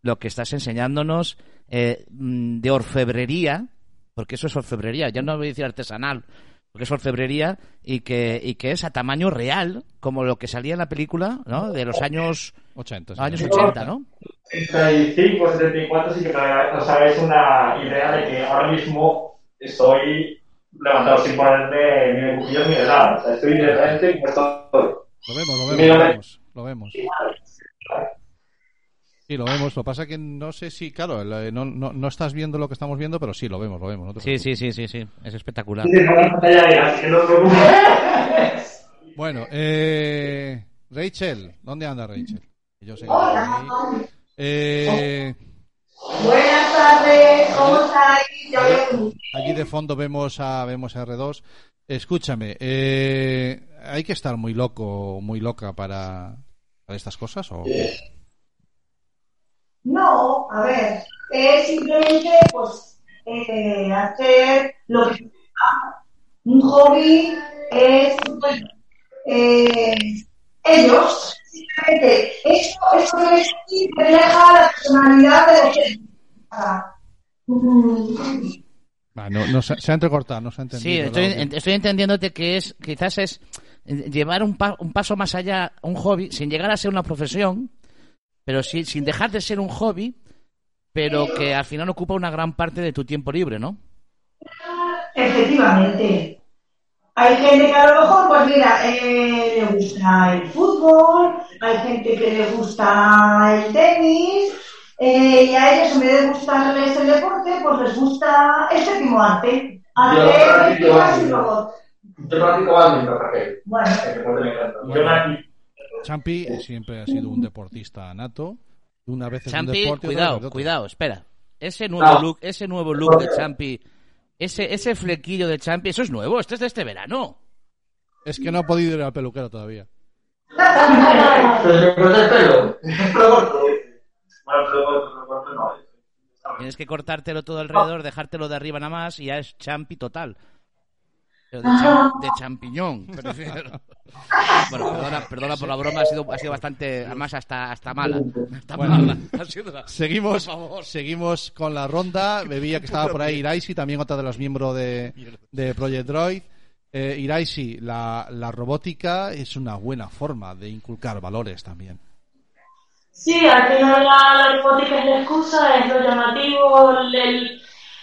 lo que estás enseñándonos eh, mm, de orfebrería, porque eso es orfebrería, ya no voy a decir artesanal, porque es orfebrería y que, y que es a tamaño real, como lo que salía en la película, ¿no? De los años 80, sí. años 80, ¿no? 75, 74, sí que para os hagáis una idea de que ahora mismo estoy levantado sin ponerme ni de cuchillos ni de nada. O sea, estoy directamente estoy. Lo vemos, lo vemos, lo vemos, lo vemos. Sí, lo vemos. Lo que pasa que no sé si, claro, el- no, no, no estás viendo lo que estamos viendo, pero sí, lo vemos, lo vemos. no Sí, sí, sí, sí, sí. Es espectacular. Bueno, eh, Rachel, ¿dónde anda Rachel? Yo sé que. Eh, Buenas tardes, ¿cómo estáis? Allí de fondo vemos a vemos a R2. Escúchame, eh, hay que estar muy loco, muy loca para, para estas cosas o No, a ver, es simplemente pues eh, hacer lo que un hobby es pues, eh, ellos simplemente esto esto que es aquí refleja la personalidad de los que ah, mm, Ah, no, no se, se ha entrecortado, no se ha Sí, entendido. estoy, audio. en- estoy entendiéndote que es, quizás es eh, llevar un, pa- un paso más allá, un hobby, sin llegar a ser una profesión, pero sí, sin dejar de ser un hobby, pero que al final ocupa una gran parte de tu tiempo libre, ¿no? Efectivamente. Hay gente que a lo mejor, pues mira, eh, le gusta el fútbol, hay gente que le gusta el tenis, eh, y a ellos en vez de gustarles el deporte, pues les gusta el séptimo arte. Practico películas y robots. Yo practico badminton, Raquel. Bueno. Que deporte me encanta. Yo Bueno. nací- Champi siempre ha sido un deportista nato. Una vez es un Champi, deporte, cuidado, cuidado, espera. Ese nuevo No. look, ese nuevo look de Champi, ese, ese flequillo de Champi, eso es nuevo, este es de este verano. Es que no ha podido ir al peluquero todavía. Tienes que cortártelo todo alrededor, dejártelo de arriba nada más y ya es champi total. Pero de, de champiñón, prefiero. Bueno, perdona, perdona por la broma, ha sido, ha sido bastante, además hasta, hasta mala. Hasta Bueno, mala. Ha sido- Seguimos, Por favor. seguimos con la ronda. Veía que estaba por ahí Iraisi, también otra de los miembros de, de Project Droid. Eh, Iraisi, la, la robótica es una buena forma de inculcar valores también. Sí, al final la, la robótica es la excusa, es lo llamativo, el,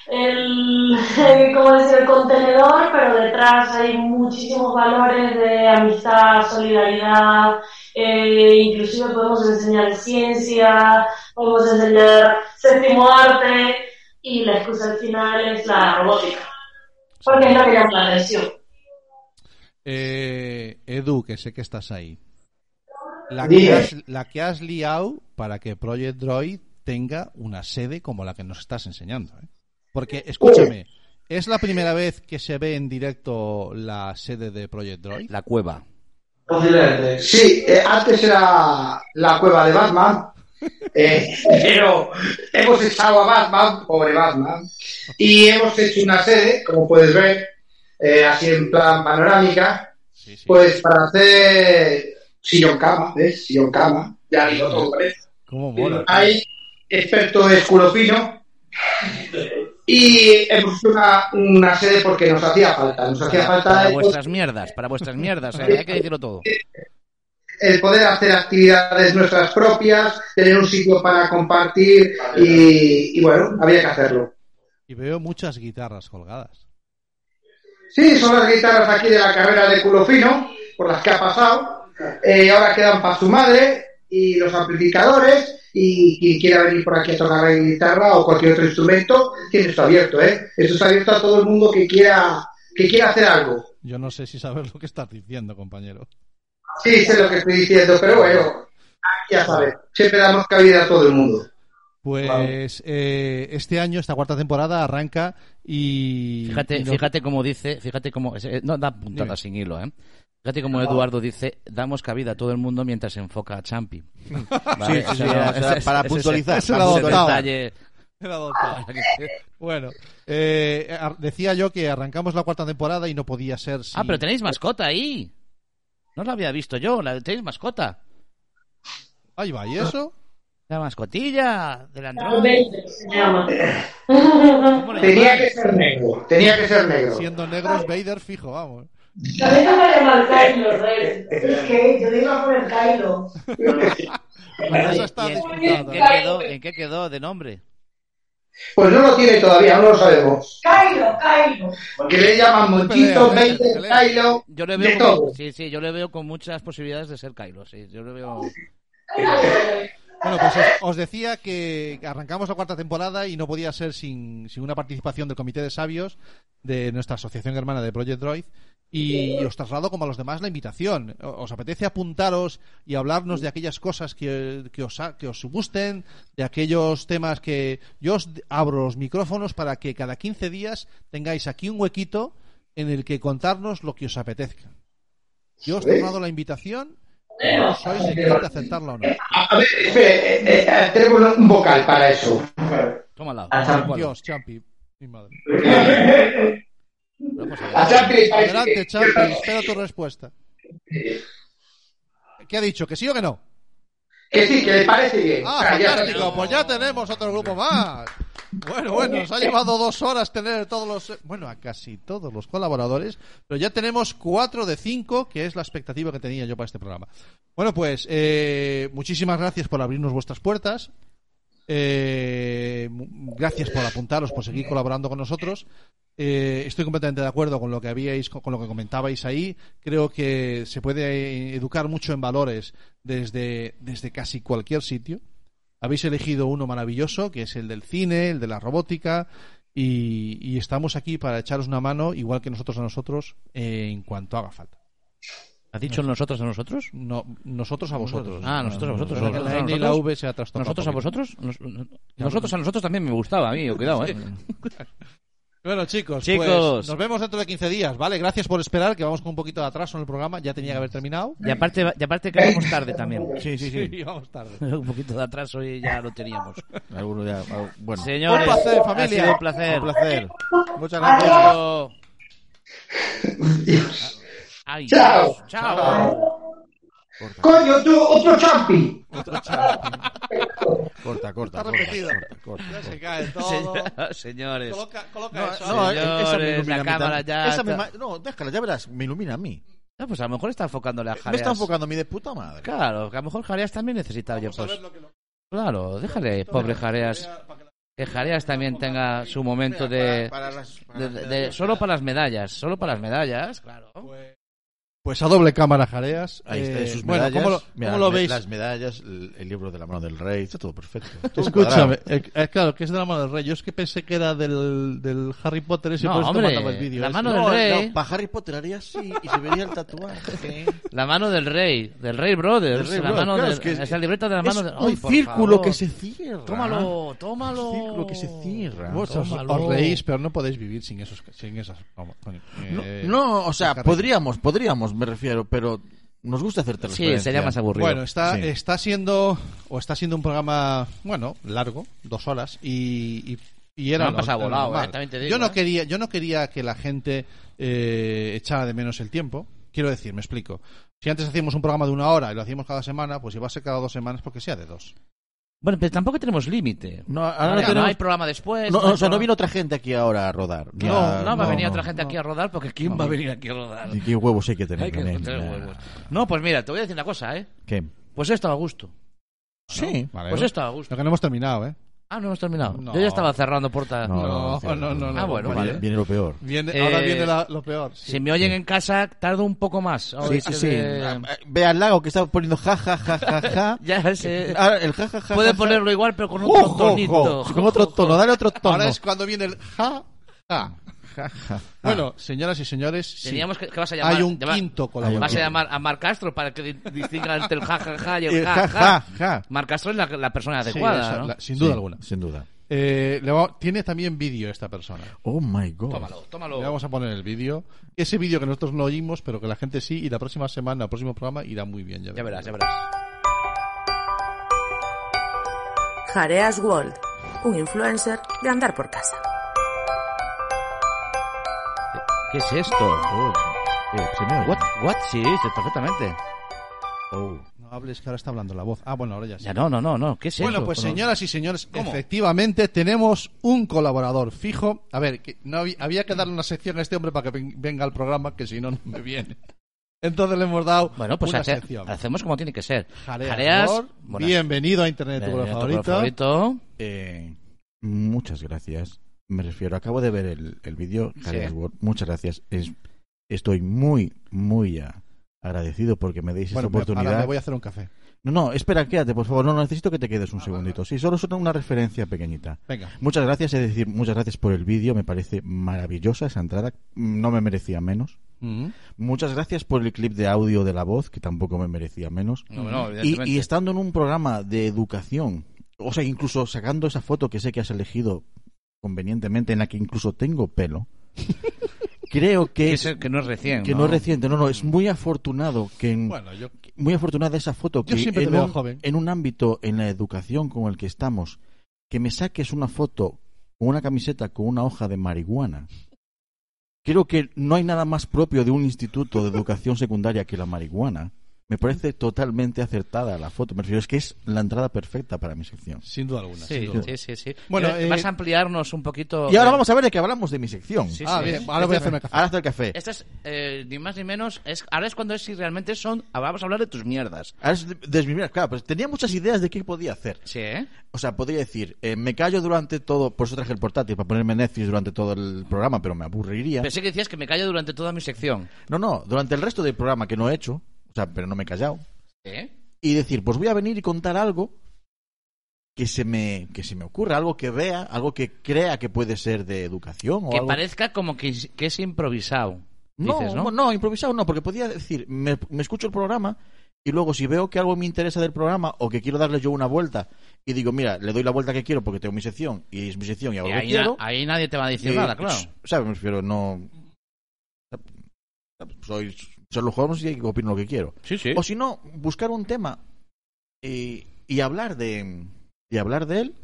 el, el- ¿cómo decir? el contenedor, pero detrás hay muchísimos valores de amistad, solidaridad, eh, inclusive podemos enseñar ciencia, podemos enseñar séptimo arte y la excusa al final es la robótica, porque es lo que llama la atención. Eh, Edu, que sé que estás ahí. La Dime. que, has, la que has liado para que Project Droid tenga una sede como la que nos estás enseñando. ¿eh? Porque, escúchame, ¿es la primera vez que se ve en directo la sede de Project Droid? La cueva. Posiblemente. Sí, eh, antes era la cueva de Batman, eh, pero hemos echado a Batman, pobre Batman, y hemos hecho una sede, como puedes ver, eh, así en plan panorámica, pues para hacer sillón cama, ¿ves? Sillón cama, ya digo todo eso. ¿Cómo mola? Hay experto de esculopino y hemos hecho una, una sede porque nos hacía falta, nos hacía Para, falta para el, vuestras mierdas, para vuestras mierdas, eh, hay que decirlo todo. el poder hacer actividades nuestras propias, tener un sitio para compartir y, y bueno, había que hacerlo. Y veo muchas guitarras colgadas. Sí, son las guitarras aquí de la carrera de culo fino, por las que ha pasado. Eh, ahora quedan para su madre y los amplificadores. Y quien quiera venir por aquí a tocar la guitarra o cualquier otro instrumento, tiene esto abierto, ¿eh? Esto está abierto a todo el mundo que quiera, que quiera hacer algo. Yo no sé si sabes lo que estás diciendo, compañero. Sí, sé lo que estoy diciendo, pero bueno, ya sabes, siempre damos cabida a todo el mundo. Pues eh, este año, esta cuarta temporada, arranca y... Fíjate, y no- fíjate cómo dice, fíjate cómo, eh, no da puntadas sin hilo, ¿eh? Fíjate cómo Eduardo dice, damos cabida a todo el mundo mientras se enfoca a Champi. Vale, Sí, sí, sí, o sea, o sea, ese- para ese- puntualizar, ese para detalle. Bueno, eh, decía yo que arrancamos la cuarta temporada y no podía ser sin... Ah, pero tenéis mascota ahí. No la había visto yo, la tenéis mascota. Ahí va, ¿y eso? La mascotilla del Darth Android. Vader se llama. ¿Cómo le Tenía que ser negro, tenía que ser negro. Siendo negros, Vader fijo, vamos. También se va a llamar Kylo Ren. Es que yo le iba a poner Kylo. Eso está ¿Y en, disputado. en qué quedó, ¿En qué quedó de nombre? Pues no lo tiene todavía, no lo sabemos. Kylo, Kylo. Que le llaman Monchito, pelea. Kylo, Yo le de veo todo. con, sí, sí, yo le veo con muchas posibilidades de ser Kylo, sí, yo le veo Bueno, pues os, os decía que arrancamos la cuarta temporada y no podía ser sin, sin una participación del Comité de Sabios de nuestra asociación hermana de Project Droid. Y os traslado, como a los demás, la invitación. ¿Os apetece apuntaros y hablarnos de aquellas cosas que, que, os, ha- que os gusten, de aquellos temas que yo os abro los micrófonos para que cada 15 días tengáis aquí un huequito en el que contarnos lo que os apetezca. Yo os he traslado la invitación. y Sois de aceptarla o no. A, a ver, espere, eh, eh, tenemos un vocal para eso. Tómala. Dios, Champi. Mi madre. A Adelante, que- Champi. Espero tu respuesta. ¿Qué ha dicho? ¿Que sí o que no? Que sí, que le parece bien. Ah, ya fantástico. Pues ya tenemos otro grupo más. Bueno, bueno, nos ha llevado dos horas tener todos los, bueno, a casi todos los colaboradores, pero ya tenemos cuatro de cinco, que es la expectativa que tenía yo para este programa. Bueno, pues eh, muchísimas gracias por abrirnos vuestras puertas. Eh, gracias por apuntaros, por seguir colaborando con nosotros. Eh, estoy completamente de acuerdo con lo que habíais, con, lo que comentabais ahí. Creo que se puede eh, educar mucho en valores desde, desde casi cualquier sitio. Habéis elegido uno maravilloso, que es el del cine, el de la robótica, y, y estamos aquí para echaros una mano, igual que nosotros a nosotros, eh, en cuanto haga falta. ¿Has dicho nosotros a nosotros? No, nosotros a vosotros. Ah, nosotros a vosotros. Para que la N y la V se ha trastocado ¿Nosotros a vosotros? Nos- nosotros a nosotros también me gustaba, a mí, cuidado, ¿eh? Bueno, chicos, Chicos. pues nos vemos dentro de 15 días, ¿vale? Gracias por esperar, que vamos con un poquito de atraso en el programa, ya tenía que haber terminado. Y aparte, y aparte que vamos tarde también. Sí, sí, sí. vamos tarde. un poquito de atraso y ya lo teníamos. Alguno ya, bueno. Señores, Un placer, ha familia. sido un placer. Un placer. Muchas gracias. luego. Ay, Chao. Dios, Chao. Coño, tú, otro champi. Corta, corta. Está corta, repetido. corta, corta, Ya se corta. cae todo. Señor- Señores. Coloca, coloca No, eso. no, Señores, esa me ilumina la a mí cámara ya Esa me No, déjala, ya verás, me ilumina a mí. Ah, pues a lo mejor está enfocándole a Me Jareas. está enfocando a mí de puta madre. Claro, que a lo mejor Jareas también necesita, oye, Vamos a pues. lo Claro, déjale, pobre Jareas. Que Jareas también tenga su momento de, de-. Solo para las medallas, solo para las medallas, claro. Pues, a doble cámara jareas. Ahí está, Eh, sus bueno, medallas. ¿cómo lo, Mira, cómo lo veis? Las medallas, el, el libro de la mano del rey, está todo perfecto. Todo Escúchame, eh, eh, claro, que es de la mano del rey. Yo es que pensé que era del, del Harry Potter ese, No, por hombre, mandaba el vídeo. la ese. mano No, del rey. no, para Harry Potter haría así y se vería el tatuaje. La mano del rey, del rey brothers. Del Rey la Brothers, mano claro, del- es que es- esa libreta de la mano del un círculo favor. que se cierra. Tómalo, tómalo. Un círculo que se cierra. Vos os, Tómalo. os reís, pero no podéis vivir sin esos, sin esas. vamos, eh, No, no, o sea, carreras. podríamos, me refiero, pero nos gusta hacerte Sí, sería más aburrido. Bueno, está, Sí. está siendo o está siendo un programa, bueno, largo, dos horas y, y, y era Me han lo- pasado volado, eh, también te digo, yo no eh. quería, yo no quería que la gente eh, echara de menos el tiempo. Quiero decir, me explico. Si antes hacíamos un programa de una hora y lo hacíamos cada semana, pues si va a ser cada dos semanas porque sea de dos. Bueno, pero tampoco tenemos límite. No, ahora no no tenemos- hay programa después. No, o sea, no viene otra gente aquí ahora a rodar. No, a- no, va a venir no. otra gente aquí a rodar porque ¿quién va a venir aquí a rodar? ¿Y qué huevos hay que tener? Hay que tener huevos. No, pues mira, te voy a decir una cosa, ¿eh? ¿Qué? Pues esto a gusto. Sí. Vale, Pues ¿no? esto a gusto. Lo que no hemos terminado, ¿eh? Ah, no hemos terminado. No. Yo ya estaba cerrando puertas. No, No, no, no. Ah, bueno, Viene- vale. Viene lo peor. Viene, Eh, ahora viene la- lo peor. sí. Si me oyen en casa, tardo un poco más. Sí, sí, sí. De- Ah, Ve al lago que está poniendo ja, ja, ja, ja, ja. Ya sé. Ahora el ja, ja, ja, Puede ja, ja. ponerlo igual, pero con otro tonito. Con otro tono, dale otro tono. Ahora es cuando viene el ja, ja. Ja, ja. Bueno, señoras y señores, sí. Teníamos que, que vas a llamar. hay un llama- quinto colaborador. Vas a llamar a Mar Castro para que di- distinga entre el ja, ja, ja y el El ja, ja, ja. ja, ja. Mar Castro es la, la persona Sí, adecuada, esa, ¿no? la- sin duda Sí, alguna. Sin duda. Eh, le va- tiene también vídeo esta persona. Oh my god. Tómalo, tómalo. Le vamos a poner el vídeo. Ese vídeo que nosotros no oímos, pero que la gente sí. Y la próxima semana, el próximo programa, irá muy bien. Ya, Ya verás, ya verás. Jareas World, un influencer de andar por casa. ¿Qué es esto? Oh, eh, se me oye. What? What? Sí, sí, perfectamente. Oh. No hables que ahora está hablando la voz. Ah, bueno, ahora ya sí. Ya no, no, no, no. ¿Qué es Bueno, eso? pues señoras y señores, ¿Cómo? efectivamente tenemos un colaborador fijo. A ver, que no había, había que darle una sección a este hombre para que ven- venga al programa, que si no, no me viene. Entonces le hemos dado Bueno, pues una hace- sección. hacemos como tiene que ser. Jareas, bienvenido a Internet, tu Bienvenido color a tu color favorito. favorito. Eh, muchas gracias. Me refiero, acabo de ver el, el vídeo. Sí. Muchas gracias. Es, estoy muy, muy ah, agradecido porque me deis Bueno, esta oportunidad. ahora me voy a hacer un café. No, no, espera, quédate, por favor. No, necesito que te quedes un segundito. Sí, solo es una referencia pequeñita. Venga. Muchas gracias, es decir, muchas gracias por el vídeo. Me parece maravillosa esa entrada. No me merecía menos. Mm. Muchas gracias por el clip de audio de la voz, que tampoco me merecía menos. No, no, y, y estando en un programa de educación, o sea, incluso sacando esa foto que sé que has elegido convenientemente, en la que incluso tengo pelo, creo que, Que, es, que no es recién. que no es reciente. No, no, es muy afortunado que en, Bueno, yo muy afortunada esa foto Yo que siempre te en, veo un, joven. en un ámbito en la educación con el que estamos que me saques una foto con una camiseta con una hoja de marihuana creo que no hay nada más propio de un instituto de educación secundaria que la marihuana me parece totalmente acertada la foto me refiero es que es la entrada perfecta para mi sección sin duda alguna. Sí, sin duda. sí, sí, sí. Bueno, Eh, eh, vas a ampliarnos un poquito. y ahora vamos a ver de qué hablamos de mi sección Sí, Ah, sí. bien, ahora voy a hacerme café. ahora café Esto es eh, ni más ni menos. Es, ahora es cuando es si realmente son. Vamos a hablar de tus mierdas. Ahora es de- desmimir. claro pues tenía muchas ideas de qué podía hacer Sí, ¿eh? O sea, podría decir, eh, me callo durante todo, por eso traje el portátil, para ponerme Netflix durante todo el programa, pero me aburriría. Pensé que decías que me callo durante toda mi sección. No, no, durante el resto del programa que no he hecho, o sea, pero no me he callado. ¿Eh? Y decir, pues voy a venir y contar algo que se me, que se me ocurra, algo que vea, algo que crea que puede ser de educación o Que algo... parezca como que, que es improvisado. No, dices, ¿no? no, improvisado no, porque podía decir, me, me escucho el programa y luego si veo que algo me interesa del programa o que quiero darle yo una vuelta y digo, mira, le doy la vuelta que quiero porque tengo mi sección y es mi sección y hago Y lo que ahí, quiero. ahí nadie te va a decir nada, claro. ¿Sabes? Me refiero, no. Soy Sherlock Holmes y opino lo que quiero. Sí, sí. O si no, buscar un tema y, y hablar de. Y hablar de él.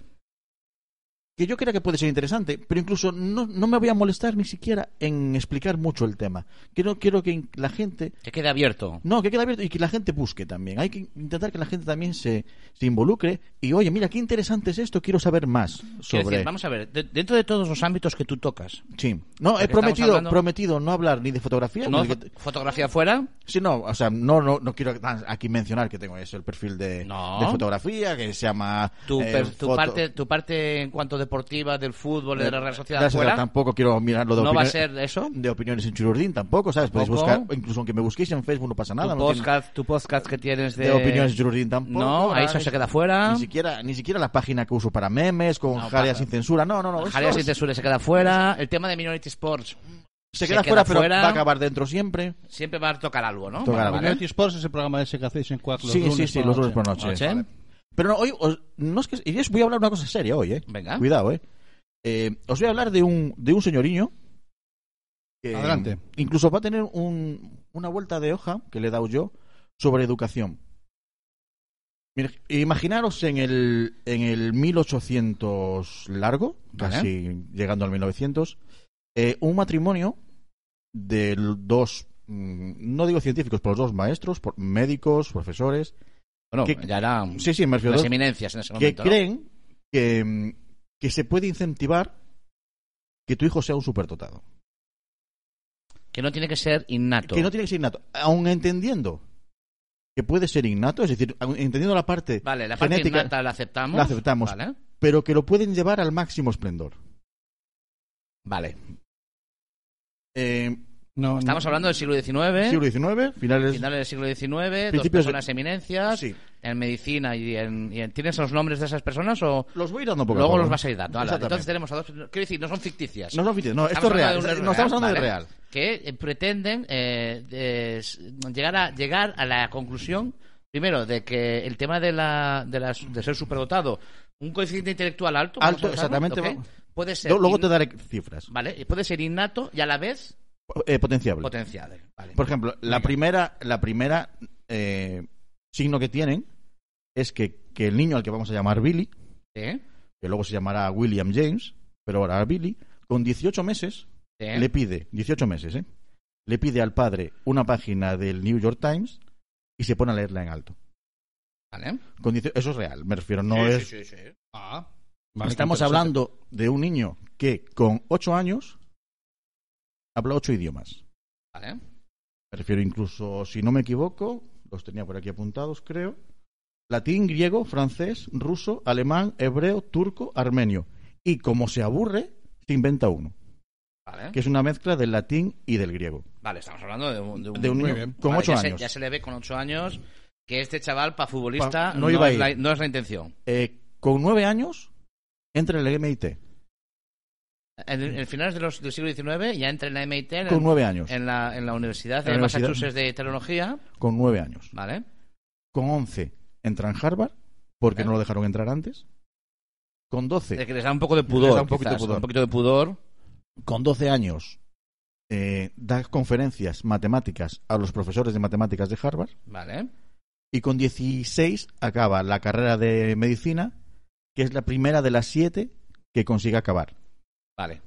Que yo crea que puede ser interesante, pero incluso no, no me voy a molestar ni siquiera en explicar mucho el tema. Quiero, quiero que la gente. Que quede abierto. No, que quede abierto y que la gente busque también. Hay que intentar que la gente también se, se involucre y, oye, mira, qué interesante es esto, quiero saber más sobre. decir, vamos a ver, de- dentro de todos los ámbitos que tú tocas, Sí. No, Porque he prometido, hablando- prometido no hablar ni de fotografía. ¿no? ni de que- Fotografía fuera. Sí, no, o sea, no, no, no quiero aquí mencionar que tengo ese el perfil de, No. de fotografía que se llama Tu, eh, tu foto- parte, tu parte en cuanto de deportiva, del fútbol, de la Real Sociedad Gracias, fuera. Tampoco quiero mirarlo de ¿No va a opiniones- ser eso? De opiniones en Chururdín, tampoco, ¿sabes? Podéis buscar, incluso aunque me busquéis en Facebook no pasa nada. tu, no tiene- podcast, tu podcast que tienes de... de opiniones en Chururdín tampoco. No, ahí eso se queda fuera. Ni siquiera, ni siquiera la página que uso para memes, con No, para- sin censura. No, no, no. es- sin censura se queda fuera. El tema de Minority Sports Se queda fuera, pero va a acabar dentro siempre. Siempre va a tocar algo, ¿no? Tocar algo. Minority Sports es el programa ese que hacéis en cuatro los Sí, lunes sí, sí, por los la lunes por noche. Noche. Vale. Pero no, hoy os- no es que y os voy a hablar una cosa seria hoy, eh. Venga. Cuidado, eh. Eh, os voy a hablar de un de un señoriño que Adelante. incluso va a tener un- una vuelta de hoja que le he dado yo sobre educación. Imaginaros en el en el 1800 largo, Vale. casi llegando al 1900, eh, un matrimonio de dos mm, no digo científicos, pero los dos maestros, por- médicos, profesores, Bueno, que- ya eran sí, sí, me refiero las eminencias en ese que momento. ¿no? creen que, mm, que se puede incentivar que tu hijo sea un superdotado. Que no tiene que ser innato. Que no tiene que ser innato. Aun entendiendo que puede ser innato, es decir, entendiendo la parte Vale, la parte genética, innata la aceptamos. la aceptamos, Vale. pero que lo pueden llevar al máximo esplendor. Vale. Eh, No, Estamos hablando del siglo XIX. siglo XIX, finales, Finales del siglo XIX, dos Principios de- personas eminencias Sí. en medicina y en, y en- ¿Tienes los nombres de esas personas o...? Los voy a ir dando poco Luego los vas a ir dando. Entonces tenemos a dos... Quiero decir, no son ficticias. No son ficticias, no, esto es real, un no estamos hablando de real. Que eh, pretenden eh, llegar, a, llegar a la conclusión, primero, de que el tema de, la, de, las- de ser superdotado, un coeficiente intelectual alto, Alto, exactamente. puede ser... Luego in- te daré cifras. Vale, puede ser innato y a la vez Eh, potenciable. Vale. Por ejemplo, la primera, la primera eh, signo que tienen es que, que el niño al que vamos a llamar Billy, que luego se llamará William James, pero ahora Billy, con 18 meses, le pide, 18 meses, ¿eh? Le pide al padre una página del New York Times y se pone a leerla en alto. Vale. Con 18 eso es real, me refiero, no Sí, es... sí, sí, sí. Ah, vale, Estamos hablando de un niño que con 8 años habla 8 idiomas. Vale. Me refiero incluso, si no me equivoco, los tenía por aquí apuntados, creo. Latín, griego, francés, ruso, alemán, hebreo, turco, armenio. Y como se aburre, se inventa uno, Vale. que es una mezcla del latín y del griego. Vale, estamos hablando de un, de un, De un niño bien. con Vale, ocho ya se- años. ya se le ve con ocho años que este chaval, para futbolista, Pa- no, no iba a es la, no es la intención. Eh, con nueve años, entra en el MIT. En, en finales de los- del siglo XIX ya entra en la MIT, en, Con nueve años. en la, en la Universidad En de la universidad. Massachusetts de Tecnología. Con nueve años. Vale. Con once, entra en Harvard, porque no lo dejaron entrar antes. Con doce... Es que les da un poco de les pudor. da un poquito de quizás, pudor. Un poquito de pudor. con 12 años eh, da conferencias matemáticas a los profesores de matemáticas de Harvard Vale. y con 16 acaba la carrera de medicina, que es la primera de las siete que consigue acabar. Vale.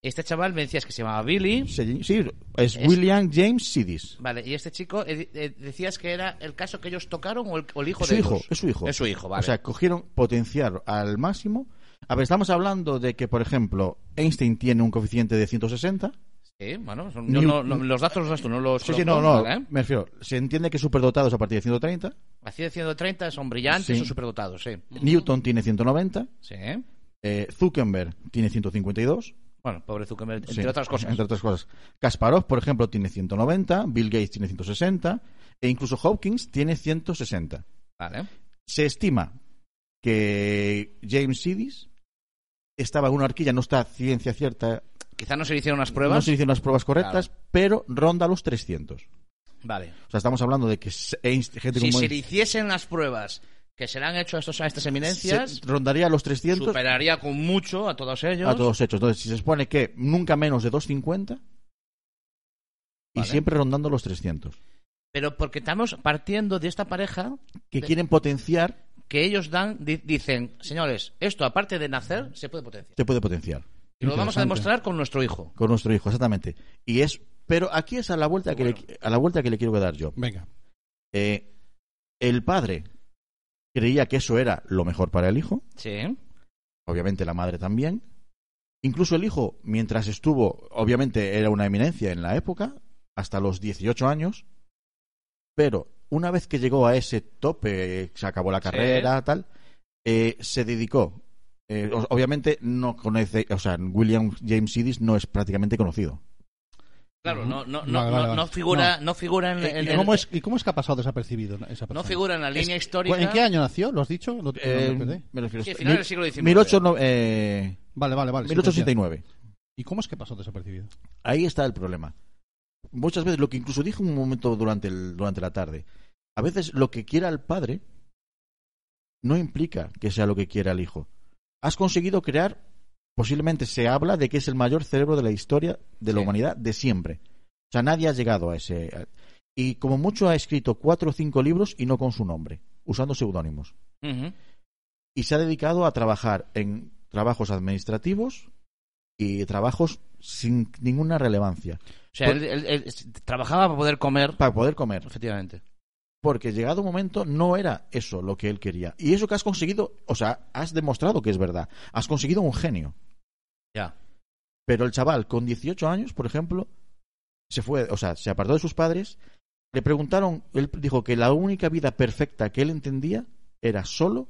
Este chaval me decías que se llamaba Billy. Sí, sí, es, Es- William James Sidis. Vale, y este chico, eh, eh, decías que era el caso que ellos tocaron o el, o el hijo Es su de hijo, ellos? es su hijo. Es su hijo, vale. O sea, cogieron potenciar al máximo. A ver, estamos hablando de que, por ejemplo, Einstein tiene un coeficiente de 160. Sí, bueno, son- yo no- no- los datos los no los Sí, sí, no, no. ¿vale? Me refiero, se entiende que superdotados a partir de 130. Así de 130 son brillantes Sí. o superdotados, sí. Newton tiene 190. Sí. Eh, Zuckerberg tiene 152. Bueno, pobre Zuckerberg, entre Sí, otras cosas. Entre otras cosas. Kasparov, por ejemplo, tiene 190. Bill Gates tiene 160. E incluso Hawkins tiene 160. Vale. Se estima que James Sidis estaba en una horquilla, no está ciencia cierta. Quizá no se le hicieron unas pruebas. No se hicieron las pruebas correctas, pero ronda los 300. Vale. O sea, estamos hablando de que Einstein, gente Si como se le hiciesen las pruebas que se le han hecho a, estos, a estas eminencias, se rondaría los 300 superaría con mucho a todos ellos. a todos hechos. Entonces, si se supone que nunca menos de 250 y Vale. siempre rondando los 300. Pero porque estamos partiendo de esta pareja Que de- quieren potenciar, que ellos dan, di- dicen, señores, esto aparte de nacer, se puede potenciar. se puede potenciar. Y lo vamos a demostrar con nuestro hijo. Con nuestro hijo, exactamente. Y es, pero aquí es a la vuelta que le, a la vuelta que le quiero dar yo. Venga. Eh, el padre creía que eso era lo mejor para el hijo. Sí. Obviamente la madre también. Incluso el hijo, mientras estuvo, obviamente era una eminencia en la época, hasta los 18 años. Pero una vez que llegó a ese tope, se acabó la carrera, tal, eh, se dedicó Eh, obviamente no conoce, o sea, William James Sidis no es prácticamente conocido. Claro, no, no, no, Vale, vale, no, figura, No. no. figura en, ¿Y- en ¿Y el- cómo, es, ¿Y cómo es que ha pasado desapercibido esa persona? no figura en la línea histórica. ¿En qué año nació? ¿Lo has dicho? No Eh, me me refiero Sí, final del siglo XIX. 1800, eh, Vale, vale, vale. sí, 1869. ¿Y cómo es que pasó desapercibido? Ahí está el problema. Muchas veces, lo que incluso dije un momento durante, el, durante la tarde, a veces lo que quiera el padre no implica que sea lo que quiera el hijo. Has conseguido crear, posiblemente se habla de que es el mayor cerebro de la historia de la humanidad de siempre. O sea, nadie ha llegado a ese... y como mucho ha escrito cuatro o cinco libros y no con su nombre, usando seudónimos. Y se ha dedicado a trabajar en trabajos administrativos y trabajos sin ninguna relevancia. O sea, él, él- él trabajaba para poder comer. Para poder comer. Efectivamente. Porque llegado un momento no era eso lo que él quería. Y eso que has conseguido, o sea, has demostrado que es verdad. Has conseguido un genio. Ya. Pero el chaval con 18 años, por ejemplo, se fue, o sea, se apartó de sus padres. Le preguntaron, él dijo que la única vida perfecta que él entendía era solo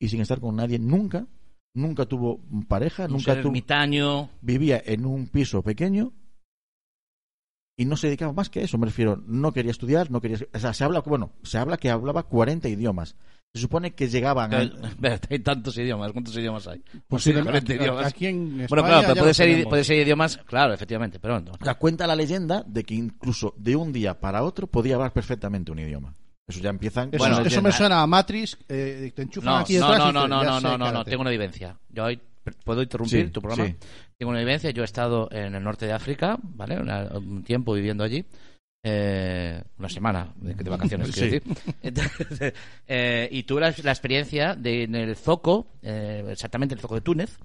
y sin estar con nadie nunca. Nunca tuvo pareja, Un nunca tuvo. ermitaño. Vivía en un piso pequeño y no se dedicaba más que a eso. Me refiero, no quería estudiar, no quería. O sea, se habla, bueno, se habla que hablaba 40 idiomas. Se supone que llegaban. a- hay tantos idiomas. ¿Cuántos idiomas hay? Posiblemente, 40 aquí- idiomas. aquí en bueno, claro, pero puede ser, puede ser idiomas. Claro, efectivamente, pero no. O sea, cuenta la leyenda de que incluso de un día para otro podía hablar perfectamente un idioma. Eso ya empiezan Eso, con eso me suena a Matrix. eh, te enchufan No, aquí no, detrás no, no, no, no, no, no, no, cállate. tengo una evidencia. Yo hoy puedo interrumpir Sí, tu programa. sí. Tengo una evidencia. Yo he estado en el norte de África, ¿vale? Una- un tiempo viviendo allí. Eh, una semana de, de vacaciones, quiero Sí. decir. Entonces, eh, y tuve la, la experiencia de en el zoco, eh, exactamente el zoco de Túnez.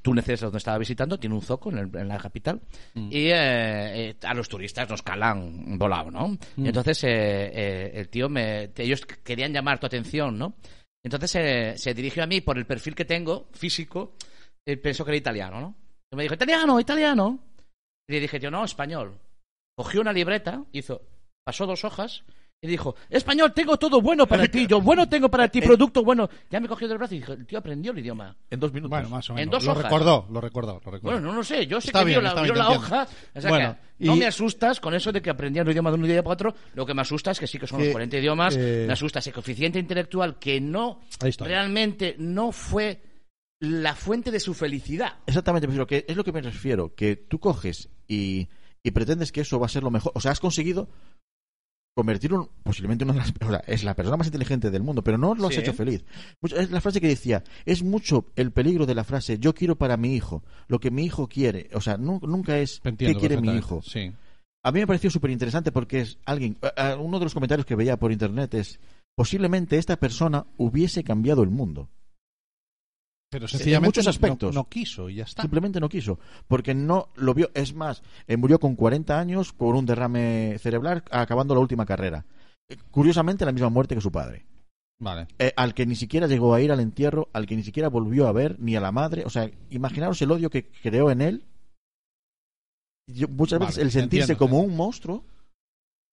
Túnez es donde estaba visitando, tiene un zoco en, el- en la capital. Mm. Y eh, a los turistas nos calan volado, ¿no? Mm. Entonces eh, eh, el tío me. Ellos querían llamar tu atención, ¿no? Entonces se dirigió a mí por el perfil que tengo, físico, eh, pensó que era italiano, ¿no? Y me dijo, italiano, italiano. Y le dije, yo no, español. Cogió una libreta, hizo, pasó dos hojas y dijo, español, tengo todo bueno para ti, yo bueno tengo para ti, producto bueno. Ya me cogió del brazo y dijo, el tío aprendió el idioma. En dos minutos. Bueno, más o menos. En dos lo hojas. recordó, lo recordó, lo recordó. Bueno, no lo sé, yo sé Está que bien, vio la, vio la hoja. O sea Bueno, que no y- me asustas con eso de que aprendían un idioma de un día para otro. Lo que me asusta es que sí que son Que, los 40 idiomas. eh, Me asusta ese coeficiente intelectual que no Ahí está. realmente no fue la fuente de su felicidad. Exactamente, pero que es lo que me refiero, que tú coges y, y pretendes que eso va a ser lo mejor. O sea, has conseguido convertir un, posiblemente una de las, o sea, es la persona más inteligente del mundo, pero no lo has Sí. hecho feliz. Mucho- Es la frase que decía, es mucho el peligro de la frase, yo quiero para mi hijo, lo que mi hijo quiere. O sea, nu- nunca es, entiendo ¿qué quiere mi hijo? Sí. A mí me pareció súper interesante porque es alguien, uno de los comentarios que veía por internet es, posiblemente esta persona hubiese cambiado el mundo. Pero En sencillamente muchos no- aspectos. No, quiso y ya está. Simplemente no quiso, porque no lo vio. Es más, eh, murió con 40 años por un derrame cerebral acabando la última carrera. Eh, Curiosamente, la misma muerte que su padre. Vale. Eh, al que ni siquiera llegó a ir al entierro, al que ni siquiera volvió a ver, ni a la madre. O sea, imaginaros el odio que creó en él. Yo- muchas Vale, veces el sentirse entiendo, como un monstruo,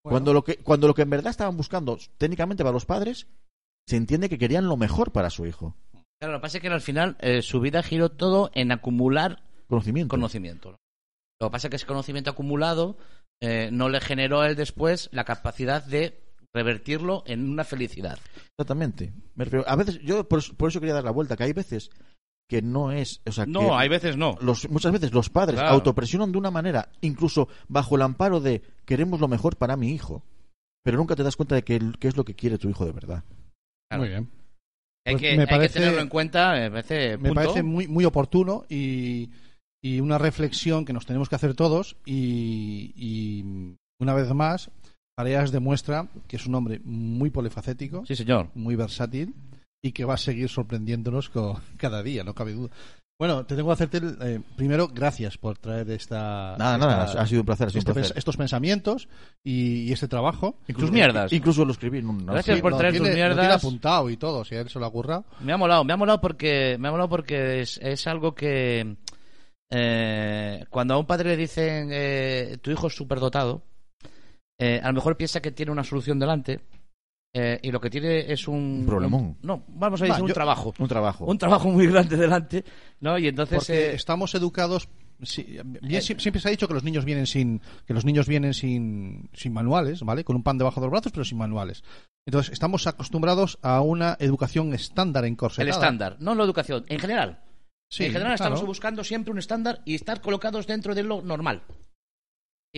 cuando, lo que, cuando lo que en verdad estaban buscando técnicamente para los padres, se entiende que querían lo mejor para su hijo. Claro, lo que pasa es que al final eh, su vida giró todo en acumular Conocimiento. conocimiento. ¿no? Lo que pasa es que ese conocimiento acumulado eh, no le generó a él después la capacidad de revertirlo en una felicidad. Exactamente. Me refiero- a veces, yo por, eso- por eso quería dar la vuelta, que hay veces que no es. O sea, No, que hay veces no. Los, muchas veces los padres Claro. autopresionan de una manera, incluso bajo el amparo de queremos lo mejor para mi hijo, pero nunca te das cuenta de qué qué es lo que quiere tu hijo de verdad. Claro. Muy bien. Hay, Pues que, me hay que parece- tenerlo en cuenta, me parece, Me parece muy, muy oportuno y, y una reflexión que nos tenemos que hacer todos. Y, y una vez más, Areas demuestra que es un hombre muy polifacético, Sí, señor. muy versátil y que va a seguir sorprendiéndonos cada día, no cabe duda. Bueno, te tengo que hacerte el, eh, primero gracias por traer esta Nada, esta- nada, ha sido un placer, un este placer. estos pensamientos y, y este trabajo. Tus mierdas. Incluso lo escribí un. Gracias por lo traer tus tiene- lo tiene mierdas. apuntado y todo, si a él se lo ha currado. Me ha molado, me ha molado porque, me ha molado porque es, es algo que eh, cuando a un padre le dicen eh, tu hijo es superdotado, eh, a lo mejor piensa que tiene una solución delante eh, y lo que tiene es un... Problemón. no, vamos a Va, decir un yo- trabajo. Un trabajo. Un trabajo muy grande delante, ¿no? Y entonces... Porque eh, estamos educados. sí, bien, sie- siempre se ha dicho que los niños vienen sin que los niños vienen sin, sin manuales, ¿vale? Con un pan debajo de los brazos, pero sin manuales. Entonces estamos acostumbrados a una educación estándar en el estándar, no la educación, en general. Sí, en general estamos buscando siempre un estándar y estar colocados dentro de lo normal.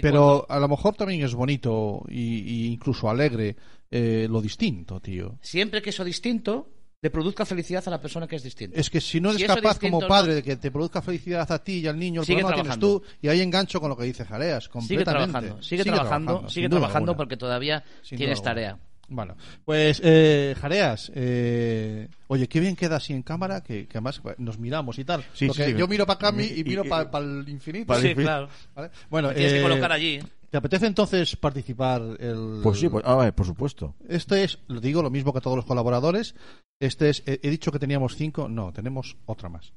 Pero a lo mejor también es bonito y, y incluso alegre eh, lo distinto, tío. Siempre que eso distinto le produzca felicidad a la persona que es distinta. Es que si no eres Si capaz distinto como padre de que te produzca felicidad a ti y al niño, el Sigue problema lo tienes trabajando. tú y ahí engancho con lo que dice Jareas. Sigue Completamente. trabajando, sigue, trabajando, sigue trabajando alguna. porque todavía Sin tienes tarea. Bueno, pues eh, Jareas, eh, oye, qué bien queda así en cámara, que, que además pues, nos miramos y tal. Sí, Porque sí, sí. yo miro para acá y, Y- miro para el infinito. Para el Sí, infinito. claro. ¿Vale? Bueno, tienes que eh, colocar allí. ¿Te apetece entonces participar? El... Pues sí, pues, ah, vale, por supuesto. Este es, lo digo lo mismo que a todos los colaboradores. Este es, he, he dicho que teníamos cinco, no, tenemos otra más.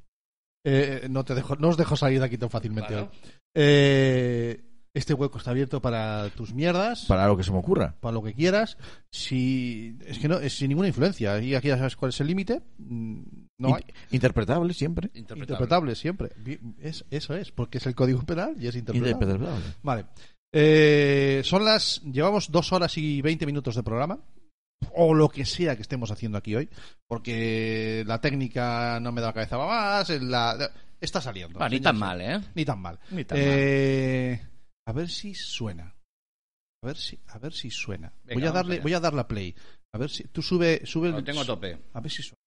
Eh, no te dejo, no os dejo salir de aquí tan fácilmente Claro. Eh, este hueco está abierto para tus mierdas, Para lo que se me ocurra. para lo que quieras. Si es que no, es sin ninguna influencia. Y aquí ya sabes cuál es el límite. Mm, No hay. Interpretable siempre. Interpretable siempre. Vi- Es, eso es, porque es el código penal y es interpretable. Interpretable. Vale. Eh, son las. Llevamos dos horas y veinte minutos de programa. O lo que sea que estemos haciendo aquí hoy. Porque la técnica no me da la cabeza para más. La, está saliendo. Ni tan mal, ¿eh? Ni tan mal. Ni tan Eh, A ver si suena. A ver si, a ver si suena. Venga, voy a darle, allá. voy a darle a play. A ver si. Tú sube, sube Lo el. tengo a tope. A ver si suena.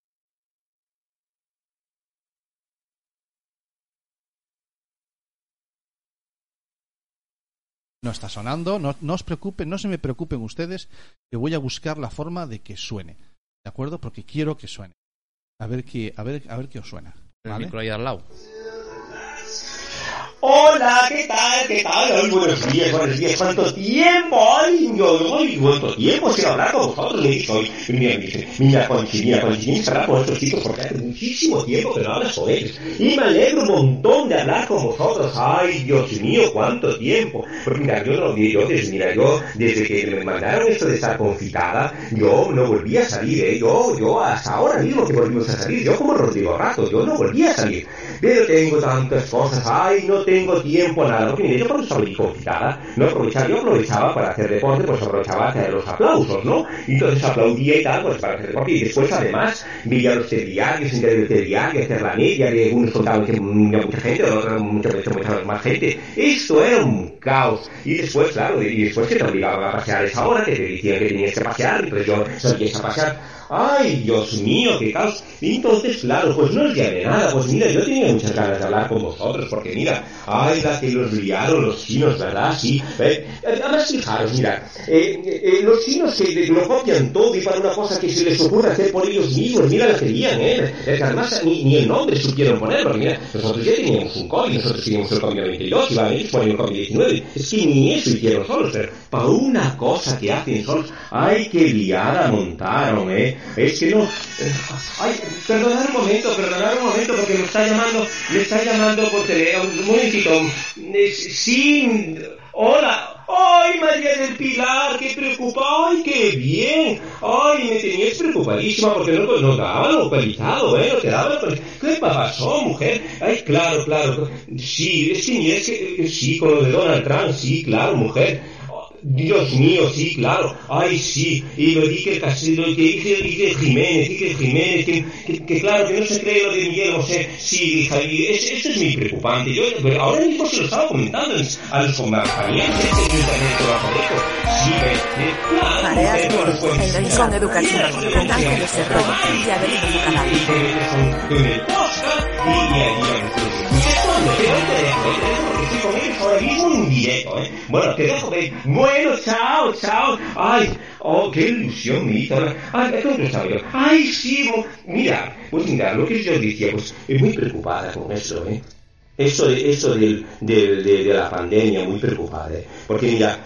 No está sonando, no, no os preocupen, no se me preocupen ustedes, que voy a buscar la forma de que suene. ¿De acuerdo? Porque quiero que suene. A ver qué, a ver, a ver qué os suena. El ¿vale? micro ahí al lado. Hola, ¿qué tal? ¿Qué tal? Ay, buenos días, buenos días. ¿Cuánto tiempo? Ay, yo, ay, cuánto tiempo sin hablar con vosotros. Me soy, mira, mira, mira, Conchi, mira, tienes que hablar con estos chicos porque hace muchísimo tiempo que no hablas con ellos. Y me alegro un montón de hablar con vosotros. Ay, Dios mío, cuánto tiempo. Porque mira, yo no, yo, desde, mira, yo, desde que me mandaron esto de estar confitada, yo no volví a salir, ¿eh? Yo, yo, hasta ahora mismo que volvimos a salir, yo como Rodrigo Rato, yo no volví a salir. Pero tengo tantas cosas, ay, no tengo tiempo nada. Porque mire, yo cuando estaba confitada, no aprovechaba, yo aprovechaba para hacer deporte, pues aprovechaba hacer los aplausos, ¿no? Entonces aplaudía y tal, pues para hacer deporte. Y después, además, veía los telediarios, el telediario, hacer la media, y algunos contaban que mucha gente, otros muchas veces mucha más gente. Esto era un caos. Y después, claro, y después que te obligaban a pasear esa hora, que te decían que tenías que pasear, entonces yo salías a pasear. ¡Ay, Dios mío, qué caos! Y entonces, claro, pues no os llamé nada. Pues mira, yo tenía muchas ganas de hablar con vosotros, porque mira, ¡ay, la que los liaron los chinos, ¿verdad? Sí. Eh, además, fijaros, mira, eh, eh, los chinos que lo copian todo y para una cosa que se les ocurre hacer por ellos mismos, mira la que lían, ¿eh? Que además ni, ni el nombre supieron poner, porque mira, nosotros ya teníamos un COVID, nosotros teníamos el COVID 22 y van ellos ponen el COVID 19. Es que ni eso hicieron solos, pero para una cosa que hacen solos, ¡ay, qué liada montaron, eh! Es que no... eh, ay, perdonad un momento, perdonad un momento, porque me está llamando, me está llamando por teléfono. Un momentito. Sí, hola. ¡Ay, María del Pilar! ¡Qué preocupada! ¡Ay, qué bien! ¡Ay, me tenías preocupadísima porque no nos daban localizado, ¿eh? No te localizado. ¿Qué pasó, mujer? ¡Ay, claro, claro! Sí, mira, es que, sí, con lo de Donald Trump, sí, claro, mujer. Dios mío, sí, claro. Ay, sí. Y lo dije casino, que dice, dice Jiménez, dice Jiménez, que, que, que claro, que no se cree lo de Miguel José. Sí, y es- esto es muy preocupante. Yo ahora mismo se lo estaba comentando a los compañeros que internet trabajo de. Sí, eh, claro. Por y y y, y ¿eh? Bueno, te dejo. Bueno, chao, chao. Ay, oh, qué ilusión me hizo. Ay, ¿dónde estaba yo? Ay, sí, mira, pues mira, lo que yo decía, pues, es muy preocupada con eso, ¿eh? Eso, eso del, del- de, de la pandemia, muy preocupada, ¿eh? Porque mira,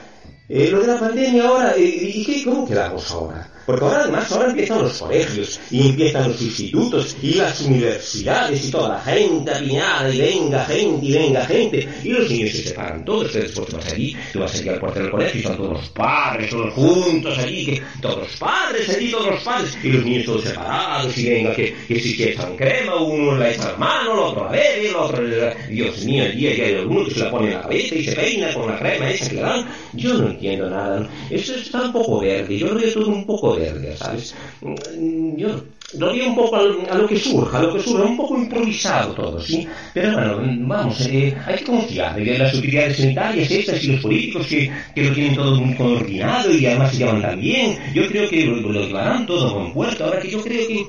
eh, lo de la pandemia ahora, eh, ¿y qué, cómo quedamos ahora? Porque ahora además ahora empiezan los colegios y empiezan los institutos y las universidades y toda la gente apiñada y venga gente y venga gente. Y los niños se separan todos, después vas allí, tú vas allí al cuartel del colegio y están todos los padres, todos juntos allí, que todos los padres allí, todos los padres. Y los niños todos separados y venga que, que si que echan crema, uno la echa la mano, el otro la bebe, el otro, Dios mío, allí hay alguno que se la pone en la cabeza y se peina con la crema esa que le dan, yo no entiendo nada, eso está un poco verde, yo lo veo todo un poco verde, ¿sabes? Mm, Yo veo un poco a lo que surja, a lo que surja, un poco improvisado todo, ¿sí? Pero bueno, vamos, eh, hay que confiar en las utilidades sanitarias estas y los políticos que, que lo tienen todo muy coordinado y además se llevan tan bien. Yo creo que lo, lo llevarán todo a buen puerto. Ahora que yo creo que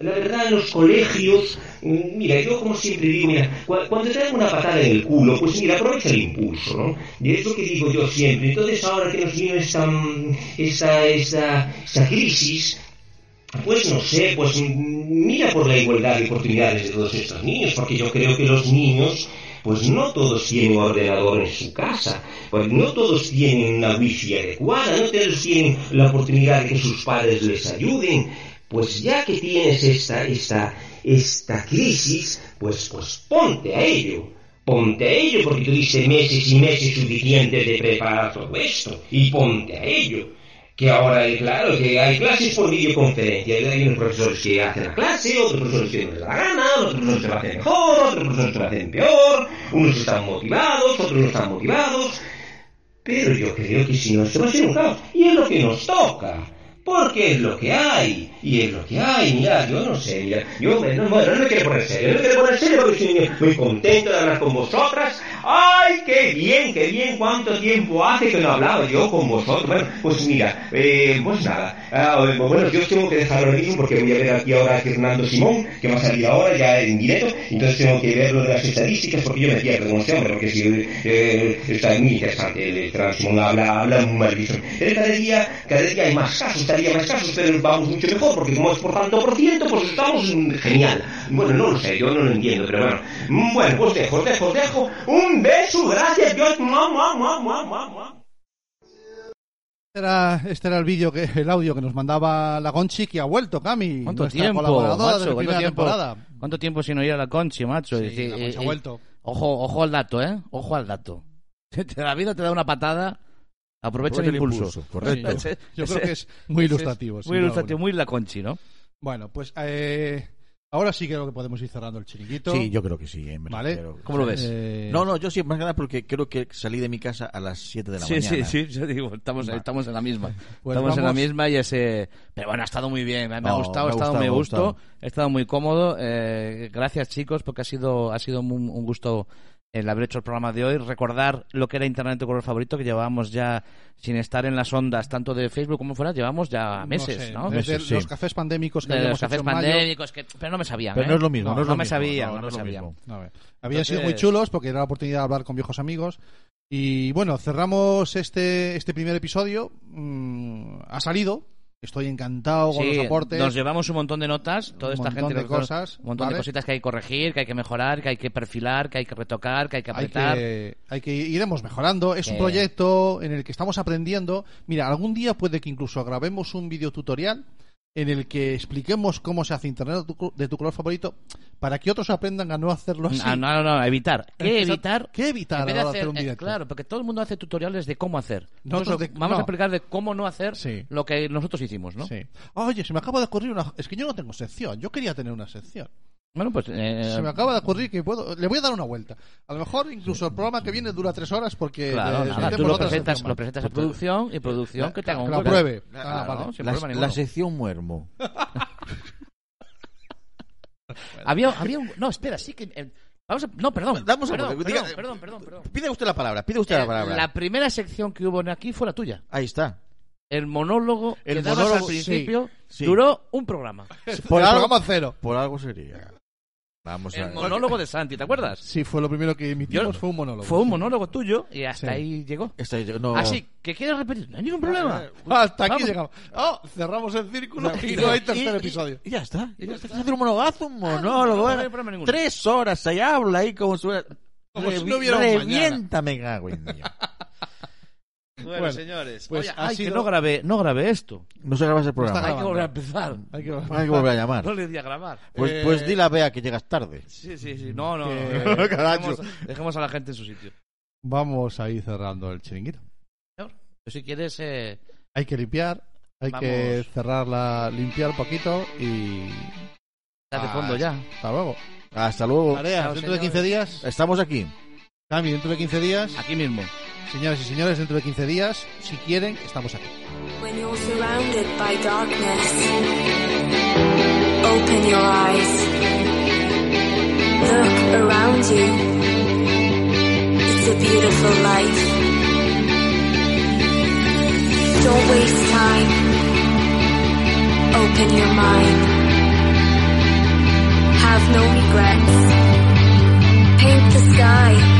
la verdad, en los colegios, mm, mira, yo como siempre digo, mira, cu- cuando te dan una patada en el culo, pues mira, aprovecha el impulso, ¿no? Y es lo que digo yo siempre. Entonces, ahora que nos viene esta, mm, esta, esta, esta crisis, pues no sé, pues mm, mira por la igualdad de oportunidades de todos estos niños, porque yo creo que los niños, pues no todos tienen ordenador en su casa, pues no todos tienen una wifi adecuada, no todos tienen la oportunidad de que sus padres les ayuden. Pues ya que tienes esta, esta, esta crisis, pues, pues ponte a ello. Ponte a ello, porque dices meses y meses suficientes de preparar todo esto. Y ponte a ello que ahora, claro, que hay clases por videoconferencia, hay unos profesores que hacen la clase, otros profesores que no les da la gana, otros profesores que lo hacen mejor, otros profesores que lo hacen peor, unos están motivados, otros no están motivados, pero yo creo que si no, esto va y es lo que nos toca. Porque es lo que hay, y es lo que hay, mira, yo no sé, mira, yo no, me quiero poner serio, no me quiero poner serio porque estoy muy- contento de hablar con vosotras. ¡Ay, qué bien, qué bien! ¿Cuánto tiempo hace que no hablaba yo con vosotros? Bueno, pues mira, eh, pues nada, ah, eh, bueno, yo tengo que dejar ahora mismo porque voy a ver aquí ahora a Fernando Simón, que va a salir ahora ya en directo, entonces tengo que ver lo de las estadísticas porque yo me pierdo con este hombre, porque si, eh, está muy interesante, el Fernando Simón habla, habla muy maravilloso. Pero cada día, cada día hay más casos, cada día hay más casos, pero vamos mucho mejor, porque como es por tanto por ciento, pues estamos genial. Bueno, no lo sé, yo no lo entiendo, pero bueno. Mm, Bueno, pues dejo, os dejo, os dejo. Un beso, gracias, Dios. Mua. Era, este era el vídeo que el audio que nos mandaba la Gonchi que ha vuelto, Cami. ¿Cuánto tiempo, de macho? ¿Cuánto tiempo. ¿Cuánto tiempo sin oír a la Conchi, macho? Sí, decir, la Conchi ha eh, vuelto. Ojo, ojo al dato, ¿eh? Ojo al dato. La vida te da una patada, aprovecha Aprovecha el el impulso. impulso, correcto. Ese- Yo ese- creo que es muy ilustrativo, Muy ilustrativo, alguna. muy la Conchi, ¿no? Bueno, pues eh, ahora sí creo que podemos ir cerrando el chiringuito. Sí, yo creo que sí. eh, Vale. ¿Cómo lo ves? Eh, No, no, yo sí, más que nada porque creo que salí de mi casa a las 7 de la Sí, mañana. sí, sí, yo digo, estamos, Vale. estamos en la misma. Pues estamos en la misma y ese... Pero bueno, ha estado muy bien, me, me ha No, gustado, me ha gustado, muy me ha gusto, he estado muy cómodo. eh, gracias chicos, porque ha sido, ha sido un, un gusto el haber hecho el programa de hoy. Recordar lo que era Internet tu color favorito, que llevábamos ya sin estar en las ondas, tanto de Facebook como fuera, llevamos ya meses, sé, ¿no? Desde Meses, sí. los cafés pandémicos que De habíamos los cafés hecho en mayo, pandémicos, que, pero no me sabían. Pero ¿eh? no es lo mismo, no es lo me mismo, sabían, no, no, no me sabían. Habían sido muy chulos porque era la oportunidad de hablar con viejos amigos. Y bueno, cerramos este, este primer episodio. Mm, ha salido. Estoy encantado con Sí, los aportes. nos llevamos un montón de notas, toda Un esta gente de cosas, un montón ¿vale? de cositas que hay que corregir, que hay que mejorar, que hay que perfilar, que hay que retocar, que hay que hay apretar. que, hay que iremos mejorando. Es un proyecto en el que estamos aprendiendo. Mira, algún día puede que incluso grabemos un videotutorial en el que expliquemos cómo se hace Internet de tu, color favorito para que otros aprendan a no hacerlo así. Ah, no, no, no, evitar. ¿Qué evitar? ¿Qué evitar a la hora de hacer- eh, claro, porque todo el mundo hace tutoriales de cómo hacer. Nosotros Nosotros de- vamos no. a explicar de cómo no hacer Sí. lo que nosotros hicimos, ¿no? Sí. Oye, se me acaba de ocurrir una. Es que yo no tengo sección. Yo quería tener una sección. Bueno, pues... eh, Se me acaba de ocurrir que puedo. Le voy a dar una vuelta. A lo mejor incluso el programa que viene dura tres horas porque. Claro, le- nada, tú lo presentas, lo presentas a producción y producción que te haga un que la pruebe. Claro, Ah, vale. La, problema la ninguno. sección muermo. Había, había un... No, espera, sí que... eh, Vamos a... No, perdón. Damos a- perdón, diga- perdón, perdón, perdón, perdón. Pide usted la palabra, pide usted la Eh, palabra. La primera sección que hubo aquí fue la tuya. Ahí está. El monólogo El que monólogo, al principio sí, sí. duró un programa. Por el algo, programa cero. por algo sería. Vamos a El monólogo de Santi, ¿te acuerdas? Sí, fue lo primero que emitimos. Yo- fue un monólogo. Fue un sí. monólogo tuyo y hasta Sí. ahí llegó. Está ahí, no. Así, que quieres repetir, no hay ningún problema. Hasta aquí Vamos. llegamos. Oh, cerramos el círculo y no hay tercer episodio. Y ya está. Y ya está. Hacer un monologazo, un monólogo. no ¿eh? hay problema ninguno. Tres horas ahí habla ahí como si fuera. Como si Revi- no hubiera un mañana. Dios. Bueno, señores. pues Oye, ay, que sido- no grabé, no grabé esto. No se graba ese programa. Hay que volver a empezar. Hay que, Hay que volver a llamar. No le di a grabar. Pues, Eh, pues dile a Bea que llegas tarde. Sí, sí, sí. No, no. no. Que- Carajo. Dejemos, dejemos a la gente en su sitio. Vamos a ir cerrando el chiringuito. Señor, si quieres, eh, Hay que limpiar, hay que Vamos. cerrarla, limpiar un poquito y. ya de fondo ya. Hasta luego. Hasta luego. Dentro de señores. 15 días. Estamos aquí. Cami, dentro de 15 días. Aquí mismo. Señoras y señores, dentro de 15 días, si quieren, estamos aquí. When you're surrounded by darkness, open your eyes. Look around you. It's a beautiful life. Don't waste time. Open your mind. Have no regrets. Paint the sky